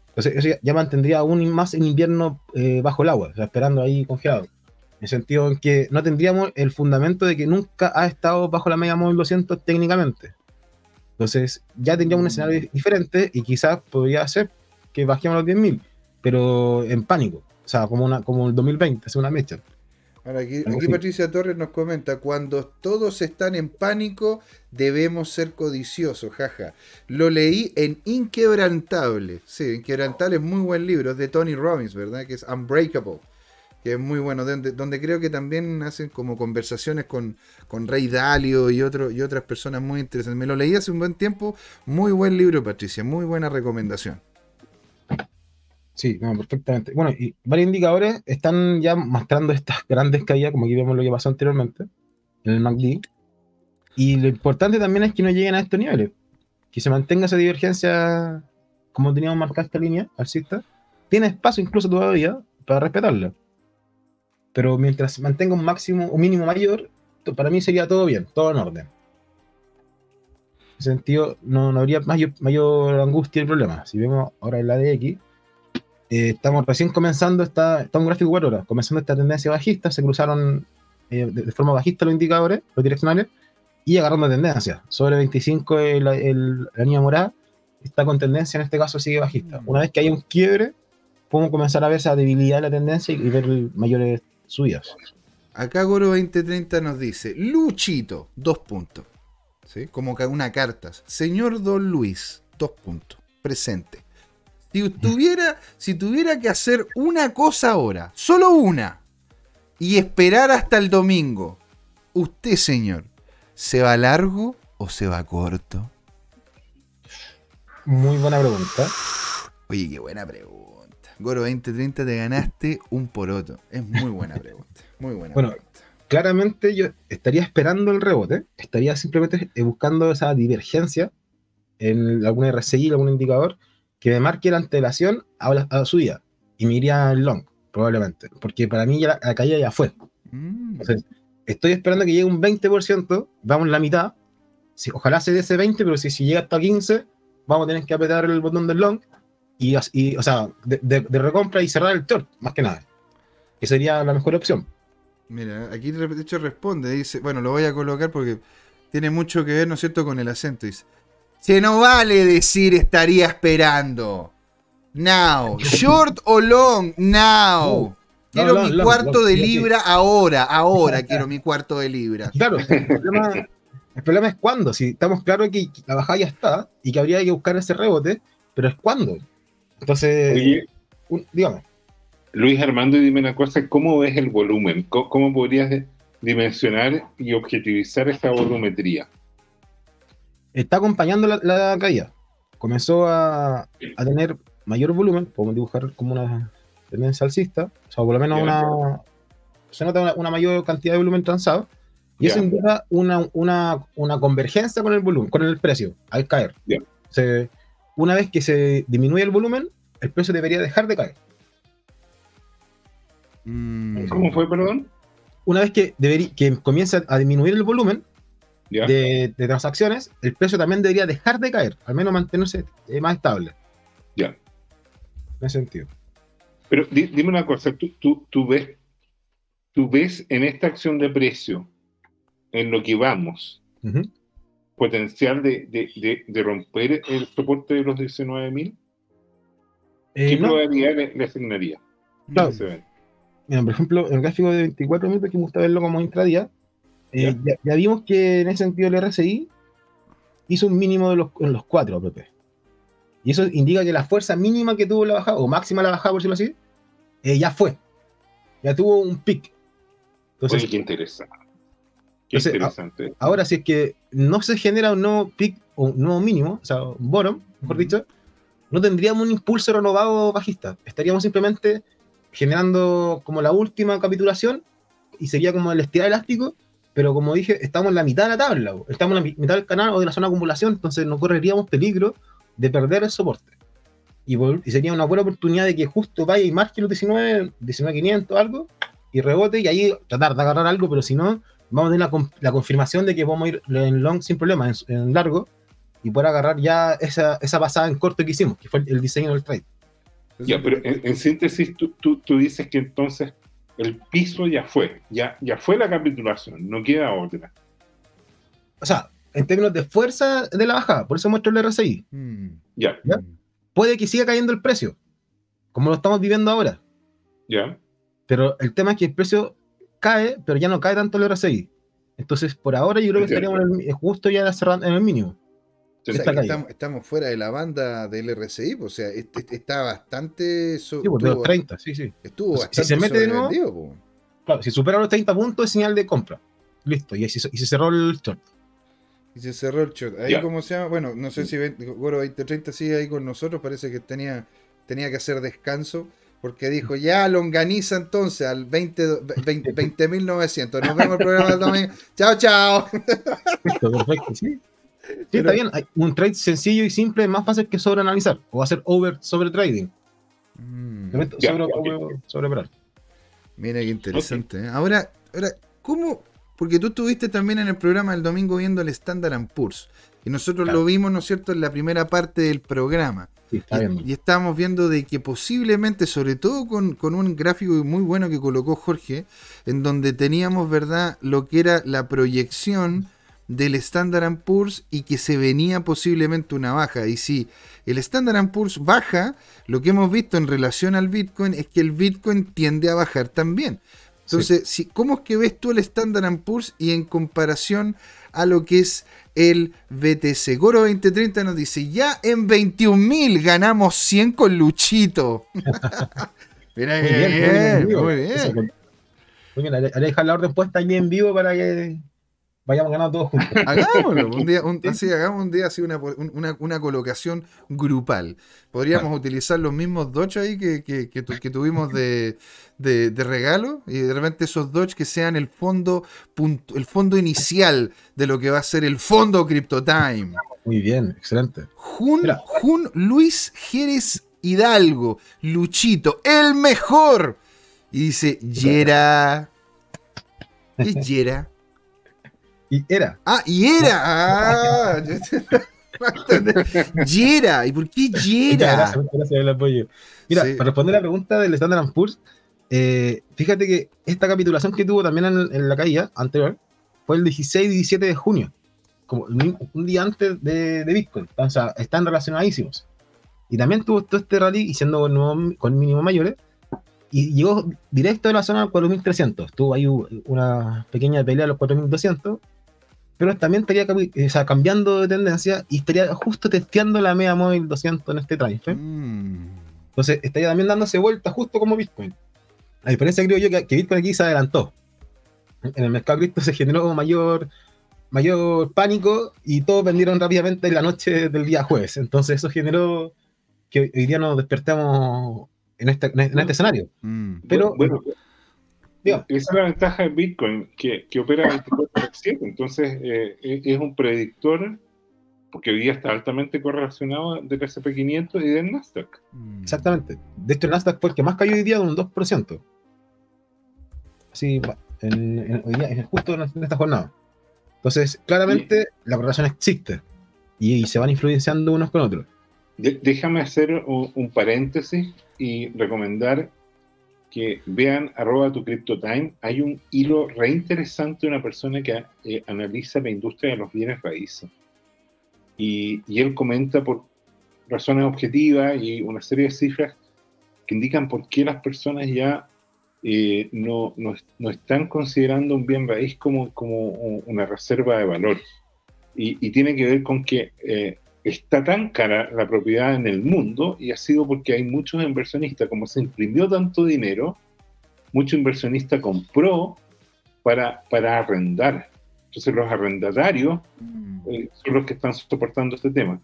Entonces, eso ya, ya mantendría aún más en invierno eh, bajo el agua, o sea, esperando ahí congelado. En el sentido en que no tendríamos el fundamento de que nunca ha estado bajo la media móvil 200 técnicamente. Entonces, ya tendríamos un Mm. escenario diferente y quizás podría ser que bajemos los 10.000, pero en pánico. O sea, como, una, como el 2020, es una mecha. Ahora, aquí. Patricia Torres nos comenta, cuando todos están en pánico, debemos ser codiciosos, jaja. Lo leí en Inquebrantable. Sí, Inquebrantable es muy buen libro, es de Tony Robbins, ¿verdad? Que es Unbreakable, que es muy bueno, donde, donde creo que también hacen como conversaciones con, con Rey Dalio y, otro, y otras personas muy interesantes. Me lo leí hace un buen tiempo, muy buen libro, Patricia, muy buena recomendación. Sí, no, perfectamente. Bueno, y varios indicadores están ya mostrando estas grandes caídas, como aquí vemos lo que pasó anteriormente en el MACD. Y lo importante también es que no lleguen a estos niveles, que se mantenga esa divergencia como teníamos marcada esta línea alcista. Tiene espacio incluso todavía para respetarla. Pero mientras mantenga un máximo, un mínimo mayor, para mí sería todo bien, todo en orden. En ese sentido, no, no habría mayor, mayor angustia y problema. Si vemos ahora el ADX, eh, estamos recién comenzando, esta, está un gráfico 4 horas, comenzando esta tendencia bajista, se cruzaron eh, de, de forma bajista los indicadores, los direccionales, y agarrando tendencia. Sobre 25 el, el- la línea morada está con tendencia, en este caso sigue bajista. Una vez que haya un quiebre, podemos comenzar a ver esa debilidad de la tendencia y, y ver mayores subidas. Acá Goro 2030 nos dice, Luchito, dos puntos. ¿Sí? Como que una carta. Señor Don Luis, dos puntos. Presente. Si tuviera, si tuviera que hacer una cosa ahora, solo una, y esperar hasta el domingo, usted, señor, ¿se va largo o se va corto? Muy buena pregunta. Oye, qué buena pregunta. Goro 2030, te ganaste un poroto. Es muy buena pregunta. Muy buena Bueno, pregunta. claramente yo estaría esperando el rebote, estaría simplemente buscando esa divergencia en alguna RSI, algún indicador que me marque la antelación a la, a la subida y me iría al long, probablemente, porque para mí ya la, la caída ya fue. Mm. Entonces, estoy esperando que llegue un 20%, vamos en la mitad, si, ojalá se dé ese 20, pero si, si llega hasta 15, vamos a tener que apretar el botón del long y, y, o sea, de, de- de recompra y cerrar el short, más que nada. Que sería la mejor opción. Mira, aquí de hecho responde, dice, bueno, lo voy a colocar porque tiene mucho que ver, ¿no es cierto?, con el acento. Dice, se no vale decir estaría esperando. Now. Short o long, now. No. Quiero No, long, mi cuarto long, de libra ahora, ahora quiero mi cuarto de libra. Claro, el problema, el problema es cuándo. Si estamos claros que la bajada ya está y que habría que buscar ese rebote, pero es cuándo. Entonces, Oye, un- dígame. Luis Armando, y dime una cosa, ¿cómo ves el volumen? ¿Cómo, cómo podrías dimensionar y objetivizar esa volumetría? Está acompañando la, la caída. Comenzó a, a tener mayor volumen, podemos dibujar como una tendencia alcista, o sea, por lo menos una. Se nota una, una mayor cantidad de volumen transado. Y eso indica una, una, una convergencia con el volumen, con el precio, al caer. Se- una vez que se disminuye el volumen, el precio debería dejar de caer. Mm. ¿Cómo fue, perdón? Una vez que, deberí- que comienza a disminuir el volumen De, de transacciones, el precio también debería dejar de caer, al menos mantenerse eh, más estable. Ya. En ese sentido. Pero di- dime una cosa, ¿tú, tú, tú ves, ¿tú ves en esta acción de precio, en lo que vamos, potencial de, de- de- romper el soporte de los 19.000? Eh, ¿Qué no, probabilidad le, le asignaría? Claro. mira, por ejemplo, en el gráfico de 24 minutos que me gusta verlo como intradía, eh, ya. ya vimos que en ese sentido el RSI hizo un mínimo de los, en los 4 APP. Y eso indica que la fuerza mínima que tuvo la bajada, o máxima la bajada, por decirlo así, eh, ya fue. Ya tuvo un pic. Entonces, Oye, qué interesante. Qué Entonces, interesante. Ahora, si es que no se genera un nuevo pick o un nuevo mínimo, o sea, un bottom, mejor dicho, no tendríamos un impulso renovado bajista. Estaríamos simplemente generando como la última capitulación y sería como el estirar elástico, pero como dije, estamos en la mitad de la tabla, estamos en la mi- mitad del canal o de la zona de acumulación, entonces no correríamos peligro de perder el soporte. Y, y sería una buena oportunidad de que justo vaya y marque los 19, 19.500 algo, y rebote, y ahí tratar de agarrar algo, pero si no, vamos a tener la, la confirmación de que vamos a ir en long sin problema, en, en largo, y poder agarrar ya esa, esa pasada en corto que hicimos, que fue el, el diseño del trade. Ya, pero en, en síntesis, tú, tú, tú dices que entonces el piso ya fue, ya, ya fue la capitulación, no queda otra. O sea, en términos de fuerza de la bajada, por eso muestro el RSI. Mm. Ya, ¿Ya? Puede que siga cayendo el precio, como lo estamos viviendo ahora. ya. Pero el tema es que el precio cae, pero ya no cae tanto el RSI. Entonces, por ahora yo creo que Entiendo. estaríamos en el- justo ya cerrando en el mínimo. O sea, estamos, estamos fuera de la banda del RSI, pues, o sea, este- este está bastante. so- Sí, pues, de los estuvo- 30, sí, sí. Estuvo Si bastante se mete de nuevo-. Claro, si supera los 30 puntos es señal de compra. Listo, y, se, y se cerró el short. Y se cerró el shot. Ahí, Ya. ¿cómo se llama? Bueno, no sé si Goro 2030 sigue ahí con nosotros. Parece que tenía, tenía que hacer descanso. Porque dijo, ya longaniza entonces al 20 20 20.900. Nos vemos el programa del domingo. Chao, chao. Listo, perfecto, sí. Sí, Pero- está bien. Hay un trade sencillo y simple es más fácil que sobreanalizar o hacer over sobre trading. Mm, Sobre, sobre, mira qué interesante. ¿eh? Ahora, ahora, ¿cómo? Porque tú estuviste también en el programa el domingo viendo el Standard Poor's. Y nosotros Claro. lo vimos, ¿no es cierto?, en la primera parte del programa. Sí, está bien. Y, y estábamos viendo de que posiblemente, sobre todo con, con un gráfico muy bueno que colocó Jorge, en donde teníamos, ¿verdad?, lo que era la proyección del Standard Poor's y que se venía posiblemente una baja. Y si el Standard Poor's baja, lo que hemos visto en relación al Bitcoin es que el Bitcoin tiende a bajar también. Entonces, si, ¿cómo es que ves tú el Standard Poor's y en comparación a lo que es el BTC? Goro 2030 nos dice, ya en 21.000 ganamos 100 con Luchito. Mira Muy qué bien, muy bien, bien, muy bien. Muy bien, dejar la orden puesta aquí en vivo para que vayamos ganando todos juntos. Hagámoslo, un día, un- así, hagamos un día así una, una, una colocación grupal. Podríamos utilizar los mismos Dodge ahí que, que, que tu- que tuvimos de, de, de regalo y de repente esos Dodge que sean el fondo, punto- el fondo inicial de lo que va a ser el fondo CryptoTime. Muy bien, excelente. Jun, Mira. Jun Luis Jerez Hidalgo, Luchito, el mejor. Y dice, Yera. ¿Qué es Yera? Y era. Ah, y era. Ah, Yera. ¿Y por qué Yera? Gracias, gracias por el apoyo. Mira, Sí. para responder la pregunta del Standard Poor's, eh, fíjate que esta capitulación que tuvo también en, en la caída anterior fue el 16 y 17 de junio, como un día antes de, de Bitcoin. O sea, están relacionadísimos. Y también tuvo todo este rally y siendo con, con mínimos mayores. Y llegó directo de la zona 4300. Tuvo ahí una pequeña pelea a los 4200. Pero también estaría o sea, cambiando de tendencia y estaría justo testeando la media móvil 200 en este frame. Mm. Entonces estaría también dándose vuelta justo como Bitcoin. La diferencia creo yo que, que Bitcoin aquí se adelantó. En el mercado cripto se generó mayor, mayor pánico y todos vendieron rápidamente en la noche del día jueves. Entonces eso generó que hoy día nos despertamos en este, en este escenario. Mm. Pero- bueno, Esa es la ventaja de Bitcoin, que, que opera 24/7. Entonces, eh, es es un predictor, porque hoy día está altamente correlacionado del SP500 y del Nasdaq. Mm. Exactamente. De hecho el Nasdaq fue el que más cayó hoy día de un 2%. Así, en, en- hoy día, en- justo en esta jornada. Entonces, claramente la correlación existe. Y, y se van influenciando unos con otros. De- déjame hacer un, un paréntesis y recomendar que vean arroba tu CryptoTime. Hay un hilo re interesante de una persona que eh, analiza la industria de los bienes raíces. Y, y él comenta por razones objetivas y una serie de cifras que indican por qué las personas ya eh, no, no, no están considerando un bien raíz como, como una reserva de valor. Y, y tiene que ver con que eh, está tan cara la propiedad en el mundo y ha sido porque hay muchos inversionistas, como se imprimió tanto dinero, mucho inversionista compró para, para arrendar. Entonces los arrendatarios Mm. eh, son los que están soportando este tema.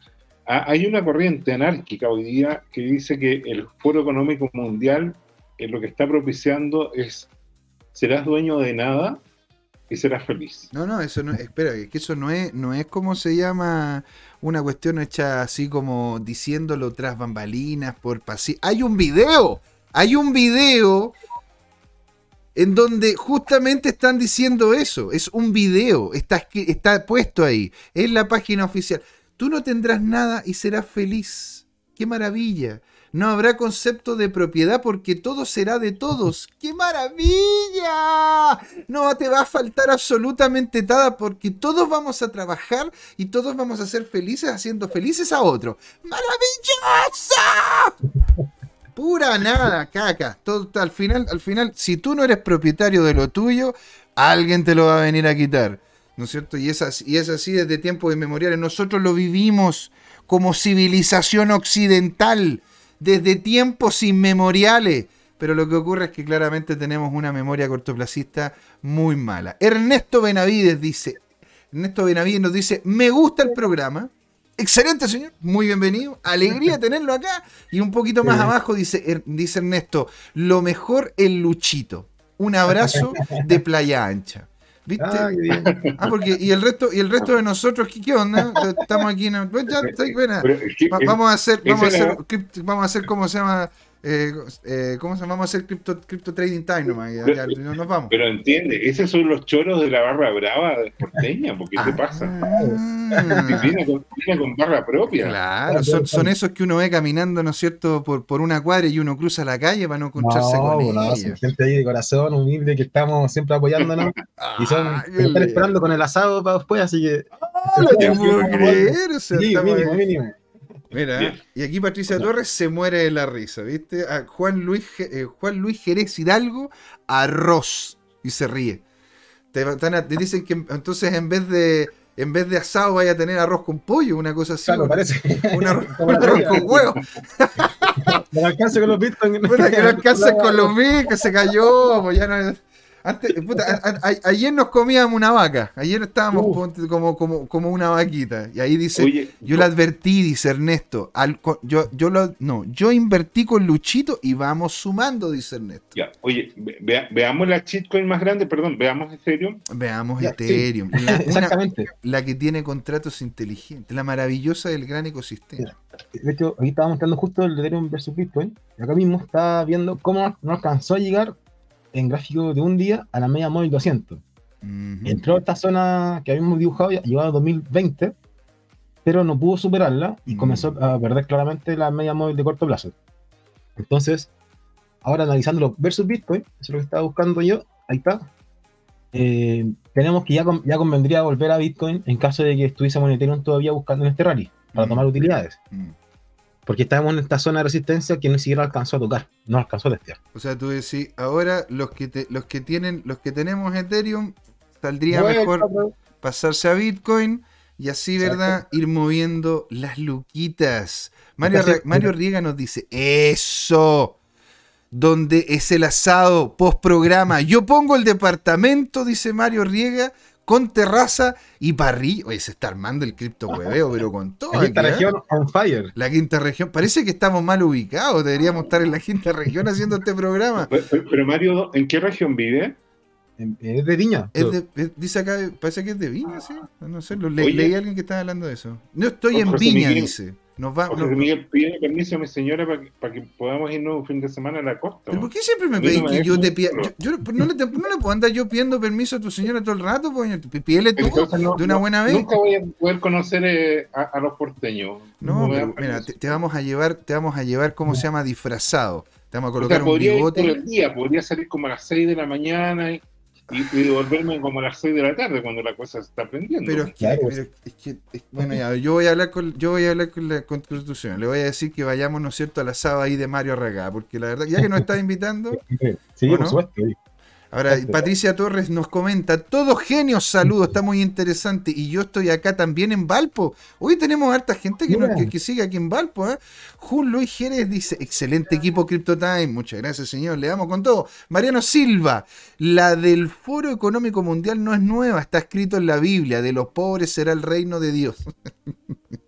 Ah, hay una corriente anárquica hoy día que dice que el Foro Económico Mundial eh, lo que está propiciando es serás dueño de nada y serás feliz. No, no, eso no, espera, es que eso no es, no es como se llama una cuestión hecha así como diciéndolo tras bambalinas por pasillo. Hay un video, hay un video en donde justamente están diciendo eso. Es un video, está, está puesto ahí, en la página oficial. Tú no tendrás nada y serás feliz. ¡Qué maravilla! No habrá concepto de propiedad porque todo será de todos. ¡Qué maravilla! No te va a faltar absolutamente nada porque todos vamos a trabajar y todos vamos a ser felices haciendo felices a otros. ¡Maravillosa! Pura nada, caca. Todo, al final, al final, si tú no eres propietario de lo tuyo, alguien te lo va a venir a quitar. ¿No es cierto? Y es así, y es así desde tiempos inmemoriales. Nosotros lo vivimos como civilización occidental desde tiempos inmemoriales. Pero lo que ocurre es que claramente tenemos una memoria cortoplacista muy mala. Ernesto Benavides dice, Ernesto Benavides nos dice, me gusta el programa. Excelente, señor. Muy bienvenido. Alegría tenerlo acá. Y un poquito más Sí. abajo dice, Er- dice Ernesto, lo mejor el Luchito. Un abrazo de Playa Ancha. ¿Viste? Ah, qué bien. Ah, porque y el resto y el resto de nosotros, ¿qué, qué onda? Estamos aquí en ya, está que- Va- vamos a hacer, vamos a hacer, vamos a hacer cómo se llama, eh, eh, cómo se llama, vamos a hacer crypto, crypto trading time nomás, ya, ya, no nos vamos. pero entiende, esos son los choros de la barra brava de porteña, porque ¿qué Ah. pasa? Si viene, con, viene con barra propia. Claro, son, son esos que uno ve caminando, ¿no es cierto?, por, por una cuadra y uno cruza la calle para no encontrarse No, con bueno, ellos. son gente ahí de corazón, humilde, que estamos siempre apoyándonos. y son, Ah, están esperando con el asado para después, así que. Ah, no te puedo creer, o sea, Sí, mínimo, ahí. mínimo. Mira, Bien. y aquí Patricia Torres se muere de la risa, ¿viste? A Juan Luis, eh, Juan Luis Jerez Hidalgo, arroz, y se ríe. Te, van a- te dicen que entonces en vez de en vez de asado vaya a tener arroz con pollo, una cosa así. Claro, un- parece. un arroz, un arroz con huevo. No alcance con los que no alcanza con los mil, que se cayó, pues ya no. Antes, puta, a- a- a- ayer nos comíamos una vaca, ayer estábamos como, como, como una vaquita. Y ahí dice, Oye, yo le advertí, dice Ernesto. al- yo, yo lo, no, yo invertí con Luchito y vamos sumando, dice Ernesto. ya, oye, ve- vea- veamos la shitcoin más grande, perdón, veamos Ethereum. Veamos Ya, Ethereum, la, una- Exactamente. la que tiene contratos inteligentes, la maravillosa del gran ecosistema. De hecho, ahí estaba mostrando justo el Ethereum versus Bitcoin. Y acá mismo está viendo cómo no alcanzó a llegar en gráfico de un día a la media móvil 200. Ujú. Entró a esta zona que habíamos dibujado, llegó a 2020, pero no pudo superarla y Mm. comenzó a perder claramente la media móvil de corto plazo. Entonces, ahora analizándolo versus Bitcoin, eso es lo que estaba buscando yo, ahí está. Eh, tenemos que ya, ya convendría volver a Bitcoin en caso de que estuviésemos en Ethereum todavía buscando en este rally para Mm. tomar utilidades. Porque estábamos en esta zona de resistencia que ni siquiera alcanzó a tocar, no alcanzó a testear. O sea, tú decís, ahora los que te- los que tienen, los que tenemos Ethereum, saldría mejor pasarse a Bitcoin y así, Exacto. ¿verdad? Ir moviendo las luquitas. Mario, Entonces, Mario Riega nos dice, eso, donde es el asado post programa. Yo pongo el departamento, dice Mario Riega, con terraza y parrilla. Oye, se está armando el cripto hueveo, pero con todo. La quinta aquí, ¿eh? región on fire. La quinta región. Parece que estamos mal ubicados. Deberíamos estar en la quinta región haciendo este programa. Pero, pero, Mario, ¿en qué región vive? Es de Viña. Es de- es- dice acá, parece que es de Viña, ¿sí? No sé, lo le- Oye. leí a alguien que estaba hablando de eso. No estoy en Viña, Miguel. dice. Nos va, José no- Miguel, pide permiso a mi señora para que, para que podamos irnos un fin de semana a la costa. ¿Pero por qué siempre me pedís no que yo te pida? Yo, yo- no, le, no le puedo andar yo pidiendo permiso a tu señora todo el rato, pues, pídele tú Entonces, no- de una buena vez. Nunca voy a poder conocer eh, a, a los porteños. No, pero mira, te, te vamos a llevar, te vamos a llevar, ¿cómo se llama? Disfrazado. Te vamos a O colocar sea, un podría ir todo bigote. el día, podría salir como a las 6 de la mañana y, y, y devolverme como a las 6 de la tarde cuando la cosa se está prendiendo. Pero es que, Claro. pero es que- es- bueno, ya, yo voy a hablar con, yo voy a hablar con la constitución. Le voy a decir que vayamos, ¿no es cierto?, al asado ahí de Mario Arregá, porque la verdad, ya que nos está invitando, Sí, ¿O por no? supuesto. sí. Ahora, Exacto. Patricia Torres nos comenta, todos genios, saludos, está muy interesante. Y yo estoy acá también en Valpo. Hoy tenemos harta gente que, nos- que, que sigue aquí en Valpo. ¿eh? Jun Luis Jerez dice, excelente equipo CryptoTime. Muchas gracias, señor. Le damos con todo. Mariano Silva, la del Foro Económico Mundial no es nueva, está escrito en la Biblia. De los pobres será el reino de Dios.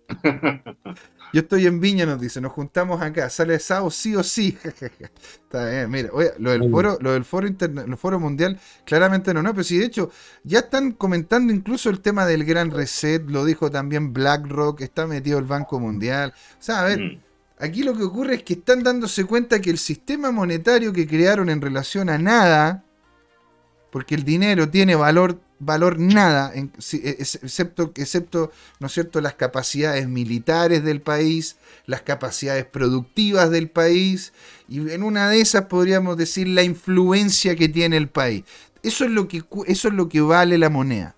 Yo estoy en Viña, nos dice, nos juntamos acá, sale sábado sí o sí. Está bien, mira, oye, lo del foro, lo del foro interna- el foro mundial, claramente no, no, pero sí, de hecho, ya están comentando incluso el tema del gran reset, lo dijo también BlackRock, está metido el Banco Mundial. O sea, a ver, Mm. aquí lo que ocurre es que están dándose cuenta que el sistema monetario que crearon en relación a nada, porque el dinero tiene valor valor nada, ex- excepto, excepto, ¿no es cierto?, las capacidades militares del país, las capacidades productivas del país, y en una de esas podríamos decir la influencia que tiene el país. Eso es lo que, eso es lo que vale la moneda.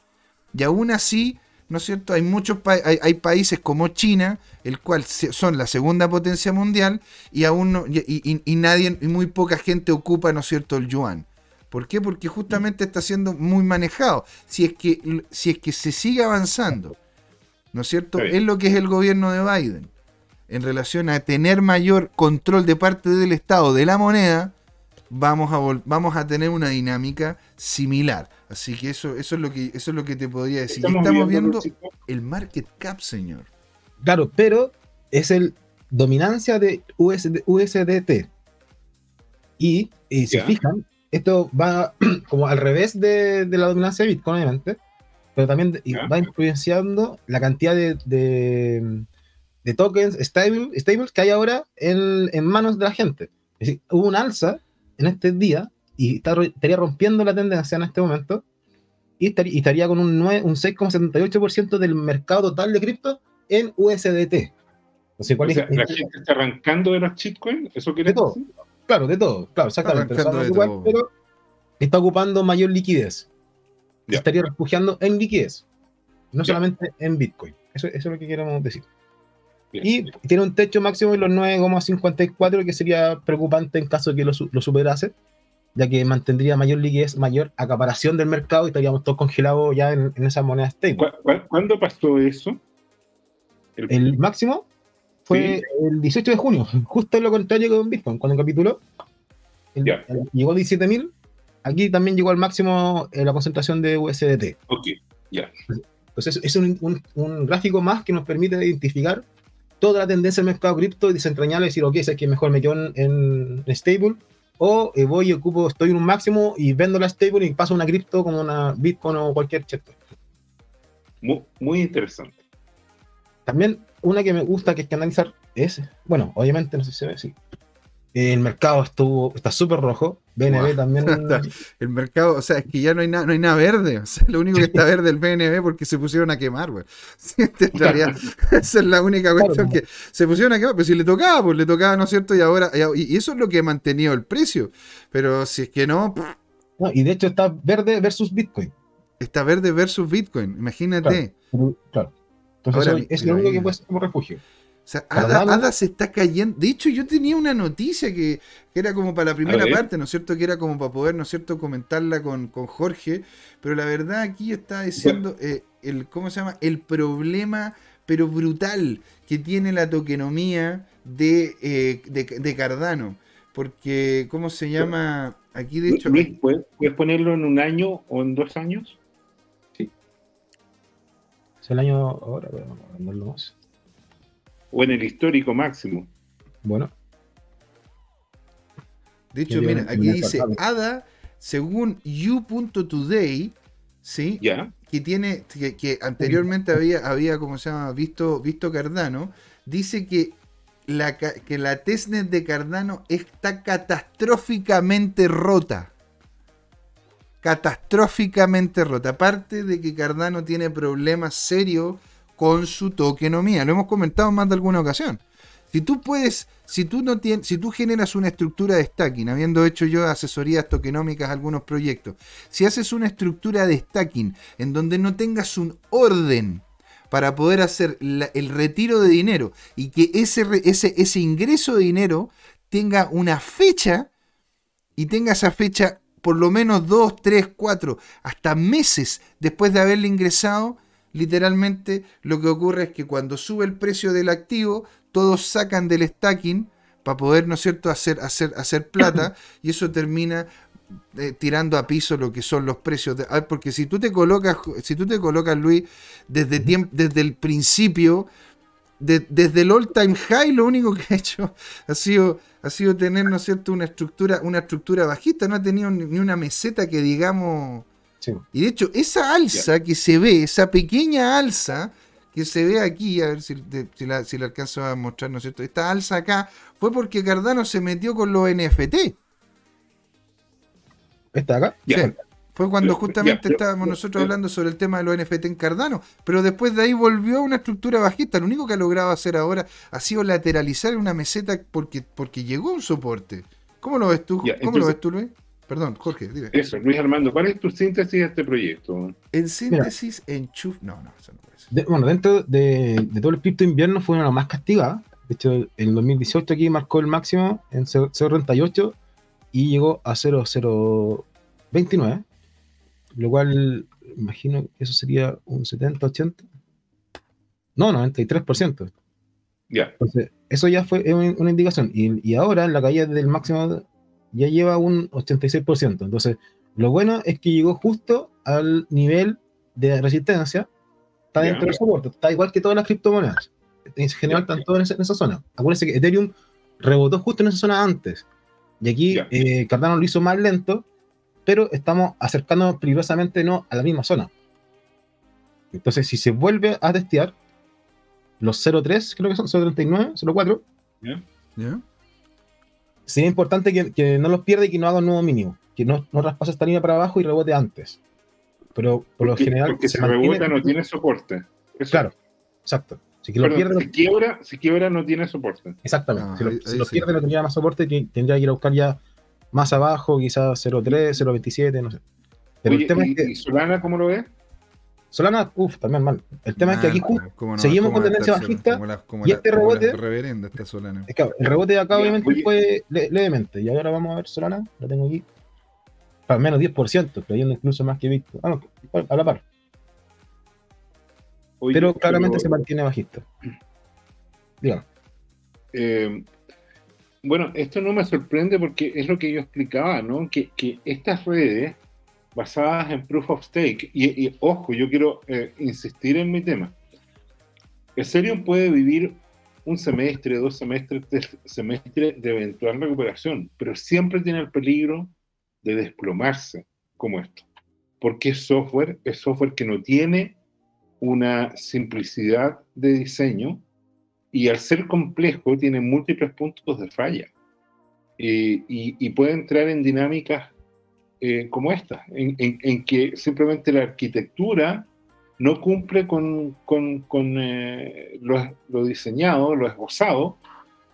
Y aún así, ¿no es cierto? Hay muchos hay, países como China, el cual son la segunda potencia mundial, y aún no, y- y nadie, y muy poca gente ocupa, ¿no es cierto?, el yuan. ¿Por qué? Porque justamente está siendo muy manejado. Si es que, si es que se sigue avanzando, ¿no es cierto? Bien. Es lo que es el gobierno de Biden. En relación a tener mayor control de parte del Estado de la moneda, vamos a, vol- vamos a tener una dinámica similar. Así que eso, eso, es, lo que, eso es lo que te podría decir. Y Estamos, viendo el market cap, señor. Claro, pero es el dominancia de USD USDT. Y, y si Ya. fijan, esto va como al revés de, de la dominancia de Bitcoin, obviamente, pero también va influenciando la cantidad de, de, de tokens stable, stables que hay ahora en, en manos de la gente. Es decir, hubo un alza en este día y está estaría rompiendo la tendencia en este momento y estaría, y estaría con un, un 6,78% del mercado total de cripto en USDT. ¿cuál o es- sea, la gente está arrancando de los shitcoins, ¿eso quiere De todo. Claro, de todo, claro, exactamente. De igual, todo. pero está ocupando mayor liquidez. Estaría refugiando en liquidez, no Ya. solamente en Bitcoin. Eso, eso es lo que queremos decir. Bien. Y tiene un techo máximo de los 9,54, que sería preocupante en caso de que lo, lo superase, ya que mantendría mayor liquidez, mayor acaparación del mercado y estaríamos todos congelados ya en, en esas monedas stable. ¿Cu- cu- ¿Cuándo pasó eso? El- El máximo fue el 18 de junio, justo lo contrario que con Bitcoin, cuando capituló. el- el- llegó a 17.000, aquí también llegó al máximo eh, la concentración de USDT. Ok, ya. Entonces es un, un- un gráfico más que nos permite identificar toda la tendencia del mercado cripto y desentrañarle y decir, ok, sé que mejor me quedo en, en stable, o eh, voy y ocupo, estoy en un máximo y vendo la stable y paso una cripto como una Bitcoin o cualquier cheto. Muy, muy interesante. También una que me gusta que hay que analizar es, bueno, obviamente no sé si se ve, sí. El mercado estuvo, está súper rojo. BNB Guau. también. El mercado, o sea, es que ya no hay, nada no hay nada verde. O sea, lo único que está verde es el BNB porque se pusieron a quemar, güey. Sí, en realidad, esa es la única cuestión Claro. que se pusieron a quemar. Pero si le tocaba, pues le tocaba, ¿no es cierto? Y ahora, y eso es lo que ha mantenido el precio. Pero si es que no, pff, No, y de hecho está verde versus Bitcoin. está verde versus Bitcoin. Imagínate. Claro. Entonces Ahora, es lo único que puede ser como refugio. O sea, Ada, se está cayendo. De hecho, yo tenía una noticia que, que era como para la primera parte, ¿no es cierto? Que era como para poder, ¿no es cierto?, comentarla con, con Jorge. Pero la verdad aquí estaba diciendo eh, el, ¿cómo se llama? El problema, pero brutal, que tiene la tokenomía de, eh, de, de Cardano. Porque, ¿cómo se llama? Aquí, de hecho, Luis, ¿puedes, puedes ponerlo en un año o en dos años? Es el año ahora, pero más. ¿O en el histórico máximo? Bueno, De hecho, mira, aquí dice. ADA, según you.today, ¿sí? ¿Ya? que tiene, que, que anteriormente había, había, como se llama, visto, visto Cardano, dice que la, que la testnet de Cardano está catastróficamente rota. Catastróficamente rota. Aparte de que Cardano tiene problemas serios con su tokenomía. Lo hemos comentado en más de alguna ocasión. Si tú puedes, si tú no tienes, si tú generas una estructura de stacking, habiendo hecho yo asesorías tokenómicas a algunos proyectos, si haces una estructura de stacking en donde no tengas un orden para poder hacer el retiro de dinero y que ese, ese, ese ingreso de dinero tenga una fecha y tenga esa fecha por lo menos 2, 3, 4, hasta meses después de haberle ingresado, literalmente lo que ocurre es que cuando sube el precio del activo, todos sacan del stacking para poder, ¿no es cierto?, hacer, hacer, hacer plata y eso termina eh, tirando a piso lo que son los precios. de- ah, porque si tú te colocas, si tú te colocas, Luis, desde, desde el principio, de- desde el all time high, lo único que ha hecho ha sido, ha sido tener, ¿no es cierto?, una estructura, una estructura bajista, no ha tenido ni una meseta que digamos. sí. Y de hecho, esa alza que se ve, esa pequeña alza que se ve aquí, a ver si, de- si la, si la alcanzo a mostrar, ¿no es cierto? Esta alza acá fue porque Cardano se metió con los NFT. ¿Esta de acá? Sí. Fue cuando justamente estábamos nosotros hablando sobre el tema de los NFT en Cardano, pero después de ahí volvió a una estructura bajista. Lo único que ha logrado hacer ahora ha sido lateralizar una meseta porque, porque llegó un soporte. ¿Cómo lo ves tú? ¿Cómo lo ves tú, Luis? Perdón, Jorge, dime. Eso, Luis Armando, ¿cuál es tu síntesis de este proyecto? En síntesis, enchuf... No, no, eso no puede ser. De- bueno, dentro de, de todo el cripto invierno fue una de las más castigadas. De hecho, en el 2018 aquí marcó el máximo en 0- 0.38 y llegó a 0.029, lo cual imagino que eso sería un 70, 80. No, 93%. Ya, Entonces, eso ya fue una indicación. Y, y ahora la caída del máximo ya lleva un 86%. Entonces, lo bueno es que llegó justo al nivel de resistencia. Está dentro del soporte. Está igual que todas las criptomonedas. En general están todas en esa, en esa zona. Acuérdense que Ethereum rebotó justo en esa zona antes. Y aquí eh, Cardano lo hizo más lento, pero estamos acercándonos peligrosamente no a la misma zona. Entonces, si se vuelve a testear, los 0.3, creo que son 0.39, 0.4, ¿Ya? sería importante que, que no los pierda y que no haga un nuevo mínimo, que no, no traspase esta línea para abajo y rebote antes. Pero por lo general porque se si mantiene- rebota no tiene soporte. Eso. Claro, exacto. Si que lo Perdón, pierde, si, quiebra, si quiebra no tiene soporte. exactamente. Ah, si lo, ahí- si ahí lo sí. pierde no tendría más soporte, que tendría que ir a buscar ya más abajo, quizás 0.3, 0.27, no sé. Pero Oye, el tema y, es que y Solana cómo lo ves? Solana, uff, también mal. El tema es que aquí seguimos ¿Cómo con tendencia bajista, como la- como y la- este la rebote- reverenda esta Solana. es que el rebote de acá obviamente oye. fue le- levemente. Y ahora vamos a ver Solana, lo tengo aquí. Al menos 10%, creyendo incluso más que Bitcoin. Ah, no, a la par. Oye, pero claramente pero- se mantiene bajista. Digamos. Eh, bueno, esto no me sorprende porque es lo que yo explicaba, ¿no? Que, que estas redes basadas en proof of stake, y, y, ojo, yo quiero eh, insistir en mi tema. Ethereum puede vivir un semestre, dos semestres, tres semestres de eventual recuperación, pero siempre tiene el peligro de desplomarse como esto. Porque es software, es software que no tiene una simplicidad de diseño y al ser complejo tiene múltiples puntos de falla Eh, y, y puede entrar en dinámicas eh, como esta, en, en- en que simplemente la arquitectura no cumple con, con- con, eh, lo, lo diseñado, lo esbozado,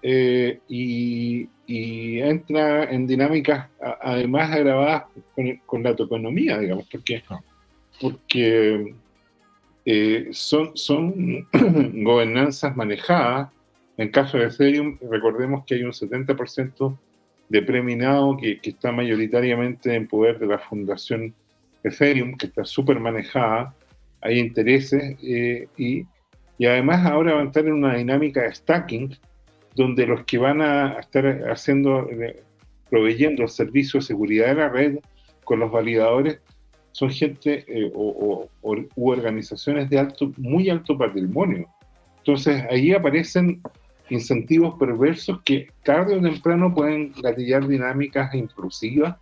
eh, y, y entra en dinámicas a- además agravadas con, con la toponomía, digamos, porque, Ah. porque eh, son, son gobernanzas manejadas. En caso de Ethereum, recordemos que hay un 70% de preminado que, que está mayoritariamente en poder de la fundación Ethereum, que está súper manejada, hay intereses eh, y, y además ahora van a estar en una dinámica de stacking, donde los que van a estar haciendo, eh, proveyendo el servicio de seguridad de la red con los validadores, son gente eh, o, o- u organizaciones de alto, muy alto patrimonio. Entonces ahí aparecen incentivos perversos que tarde o temprano pueden gatillar dinámicas intrusivas,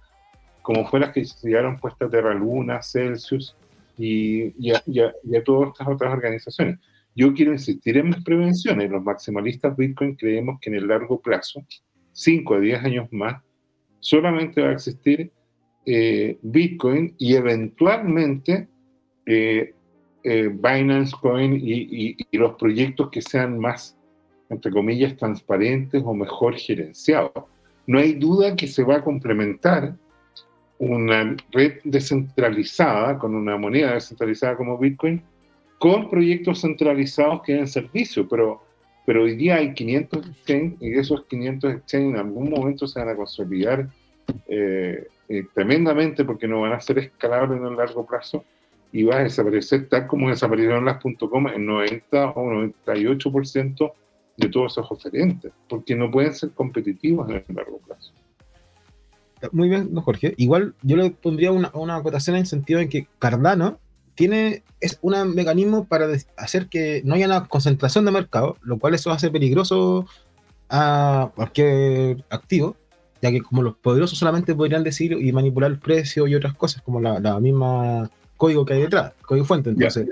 como fue las que se llegaron puestas Terra Luna, Celsius y, y a, y a- y a todas estas otras organizaciones. Yo quiero insistir en mis prevenciones. Los maximalistas Bitcoin creemos que en el largo plazo, 5 a 10 años más, solamente va a existir eh, Bitcoin y eventualmente eh, eh, Binance Coin y, los proyectos que sean más, entre comillas, transparentes o mejor gerenciados. No hay duda que se va a complementar una red descentralizada, con una moneda descentralizada como Bitcoin, con proyectos centralizados que den servicio, pero, pero hoy día hay 500 exchange y esos 500 exchange en algún momento se van a consolidar eh, tremendamente porque no van a ser escalables en el largo plazo y va a desaparecer tal como desaparecieron las .com en 90 o 98% de todos esos oferentes, porque no pueden ser competitivos en el largo plazo. Muy bien, don Jorge. Igual yo le pondría una, acotación en el sentido en que Cardano tiene es un mecanismo para hacer que no haya una concentración de mercado, lo cual eso hace peligroso a cualquier activo, ya que como los poderosos solamente podrían decir y manipular el precio y otras cosas, como la, la misma código que hay detrás, código fuente. Entonces,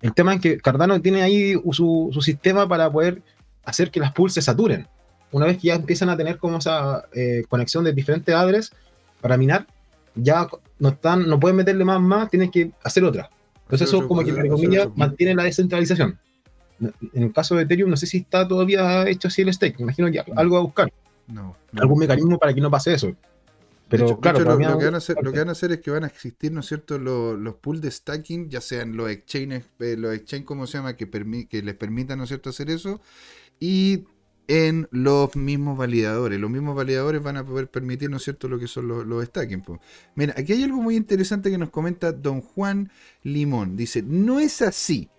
el tema es que Cardano tiene ahí su, su sistema para poder hacer que las pools se saturen. Una vez que ya empiezan a tener como esa eh, conexión de diferentes adres para minar, ya no están, no pueden meterle más más, tienes que hacer otra. Entonces Hacer eso como que entre comillas mantiene la descentralización. En el caso de Ethereum, no sé si está todavía hecho así el stake. Me imagino que algo a buscar, No. no. algún mecanismo para que no pase eso. Pero hecho, claro, hecho, lo, que van a hacer, lo que van a hacer es que van a existir, ¿no es cierto?, los, los pools de stacking, ya sean los exchanges, eh, los exchange, ¿cómo se llama?, que, permi- que les permitan, ¿no es cierto?, hacer eso, y en los mismos validadores. Los mismos validadores van a poder permitir, ¿no es cierto?, lo que son los, los stacking. po. Mira, aquí hay algo muy interesante que nos comenta don Juan Limón. Dice, no es así.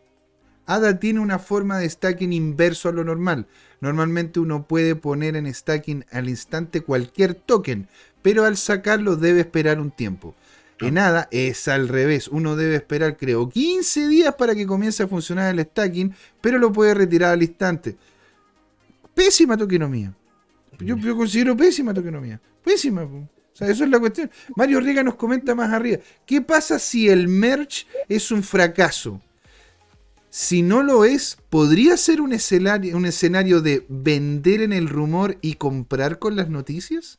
ADA tiene una forma de stacking inverso a lo normal. Normalmente uno puede poner en stacking al instante cualquier token, pero al sacarlo debe esperar un tiempo. En ADA es al revés. Uno debe esperar, creo, 15 días para que comience a funcionar el stacking, pero lo puede retirar al instante. Pésima tokenomía. Yo, yo considero pésima tokenomía. Pésima. po. O sea, eso es la cuestión. Mario Riga nos comenta más arriba. ¿Qué pasa si el merge es un fracaso? Si no lo es, ¿podría ser un escenario, un escenario de vender en el rumor y comprar con las noticias?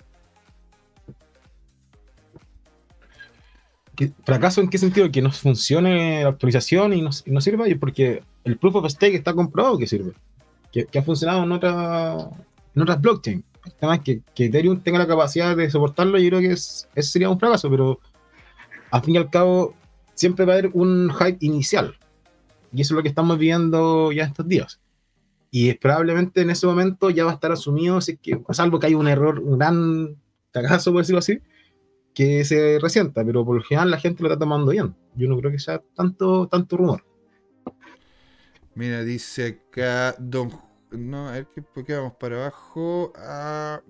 ¿Qué- ¿Fracaso en qué sentido? Que no funcione la actualización y no, sirva, y porque el proof of stake está comprobado que sirve, que, ha funcionado en, otra, en otras blockchains. El que, que Ethereum tenga la capacidad de soportarlo, yo creo que es, ese sería un fracaso, pero al fin y al cabo siempre va a haber un hype inicial, y eso es lo que estamos viendo ya estos días. Y probablemente en ese momento ya va a estar asumido, si es que, salvo que haya un error, un gran cagazo, por decirlo así, que se resienta, pero por lo general la gente lo está tomando bien. Yo no creo que sea tanto, tanto rumor. Mira, dice acá Don... No, a ver, ¿qué- ¿por qué vamos para abajo? Ah,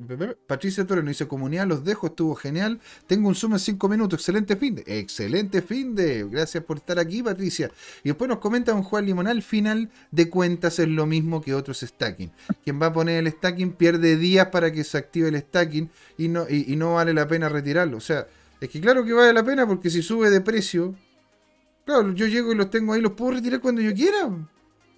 Patricia Torres nos dice, comunidad, los dejo, estuvo genial. Tengo un Zoom en 5 minutos, excelente fin de... Excelente fin de... Gracias por estar aquí, Patricia. Y después nos comenta un Juan Limonal, final de cuentas es lo mismo que otros stacking. Quien va a poner el stacking pierde días para que se active el stacking y no, y no vale la pena retirarlo. O sea, es que claro que vale la pena porque si sube de precio, claro, yo llego y los tengo ahí, los puedo retirar cuando yo quiera.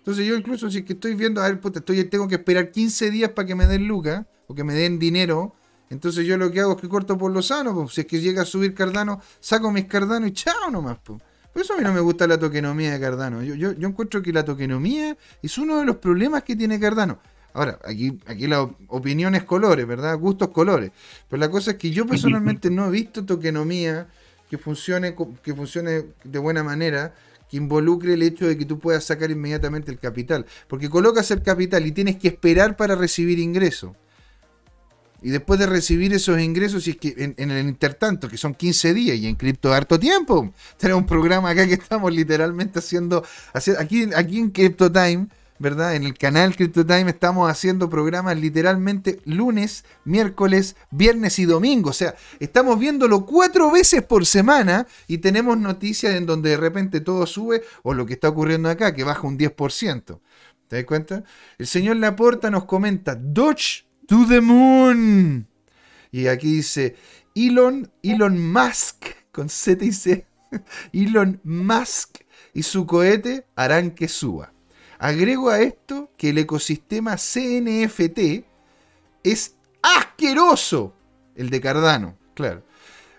Entonces yo incluso si es que estoy viendo, a ver, puta, estoy, tengo que esperar 15 días para que me den lucas o que me den dinero. Entonces yo lo que hago es que corto por lo sano, pues. si es que llega a subir Cardano, saco mis Cardano y chao nomás. Pues. Por eso a mí no me gusta la tokenomía de Cardano. Yo, yo, encuentro que la tokenomía es uno de los problemas que tiene Cardano. Ahora, aquí, aquí la op- opinión es colores, ¿verdad? Gustos colores. Pero la cosa es que yo personalmente no he visto tokenomía que funcione, que funcione de buena manera, que involucre el hecho de que tú puedas sacar inmediatamente el capital. Porque colocas el capital y tienes que esperar para recibir ingresos. Y después de recibir esos ingresos, si es que en, en el intertanto, que son 15 días y en cripto harto tiempo, tenemos un programa acá que estamos literalmente haciendo, haci- aquí, aquí en Crypto Time, ¿verdad? En el canal Crypto Time estamos haciendo programas literalmente lunes, miércoles, viernes y domingo. O sea, estamos viéndolo cuatro veces por semana y tenemos noticias en donde de repente todo sube o lo que está ocurriendo acá, que baja un 10%. ¿Te das cuenta? El señor Laporta nos comenta, Dodge to the moon. Y aquí dice, Elon, Elon Musk, con Z y C, Elon Musk y su cohete harán que suba. Agrego a esto que el ecosistema CNFT es asqueroso, el de Cardano, claro.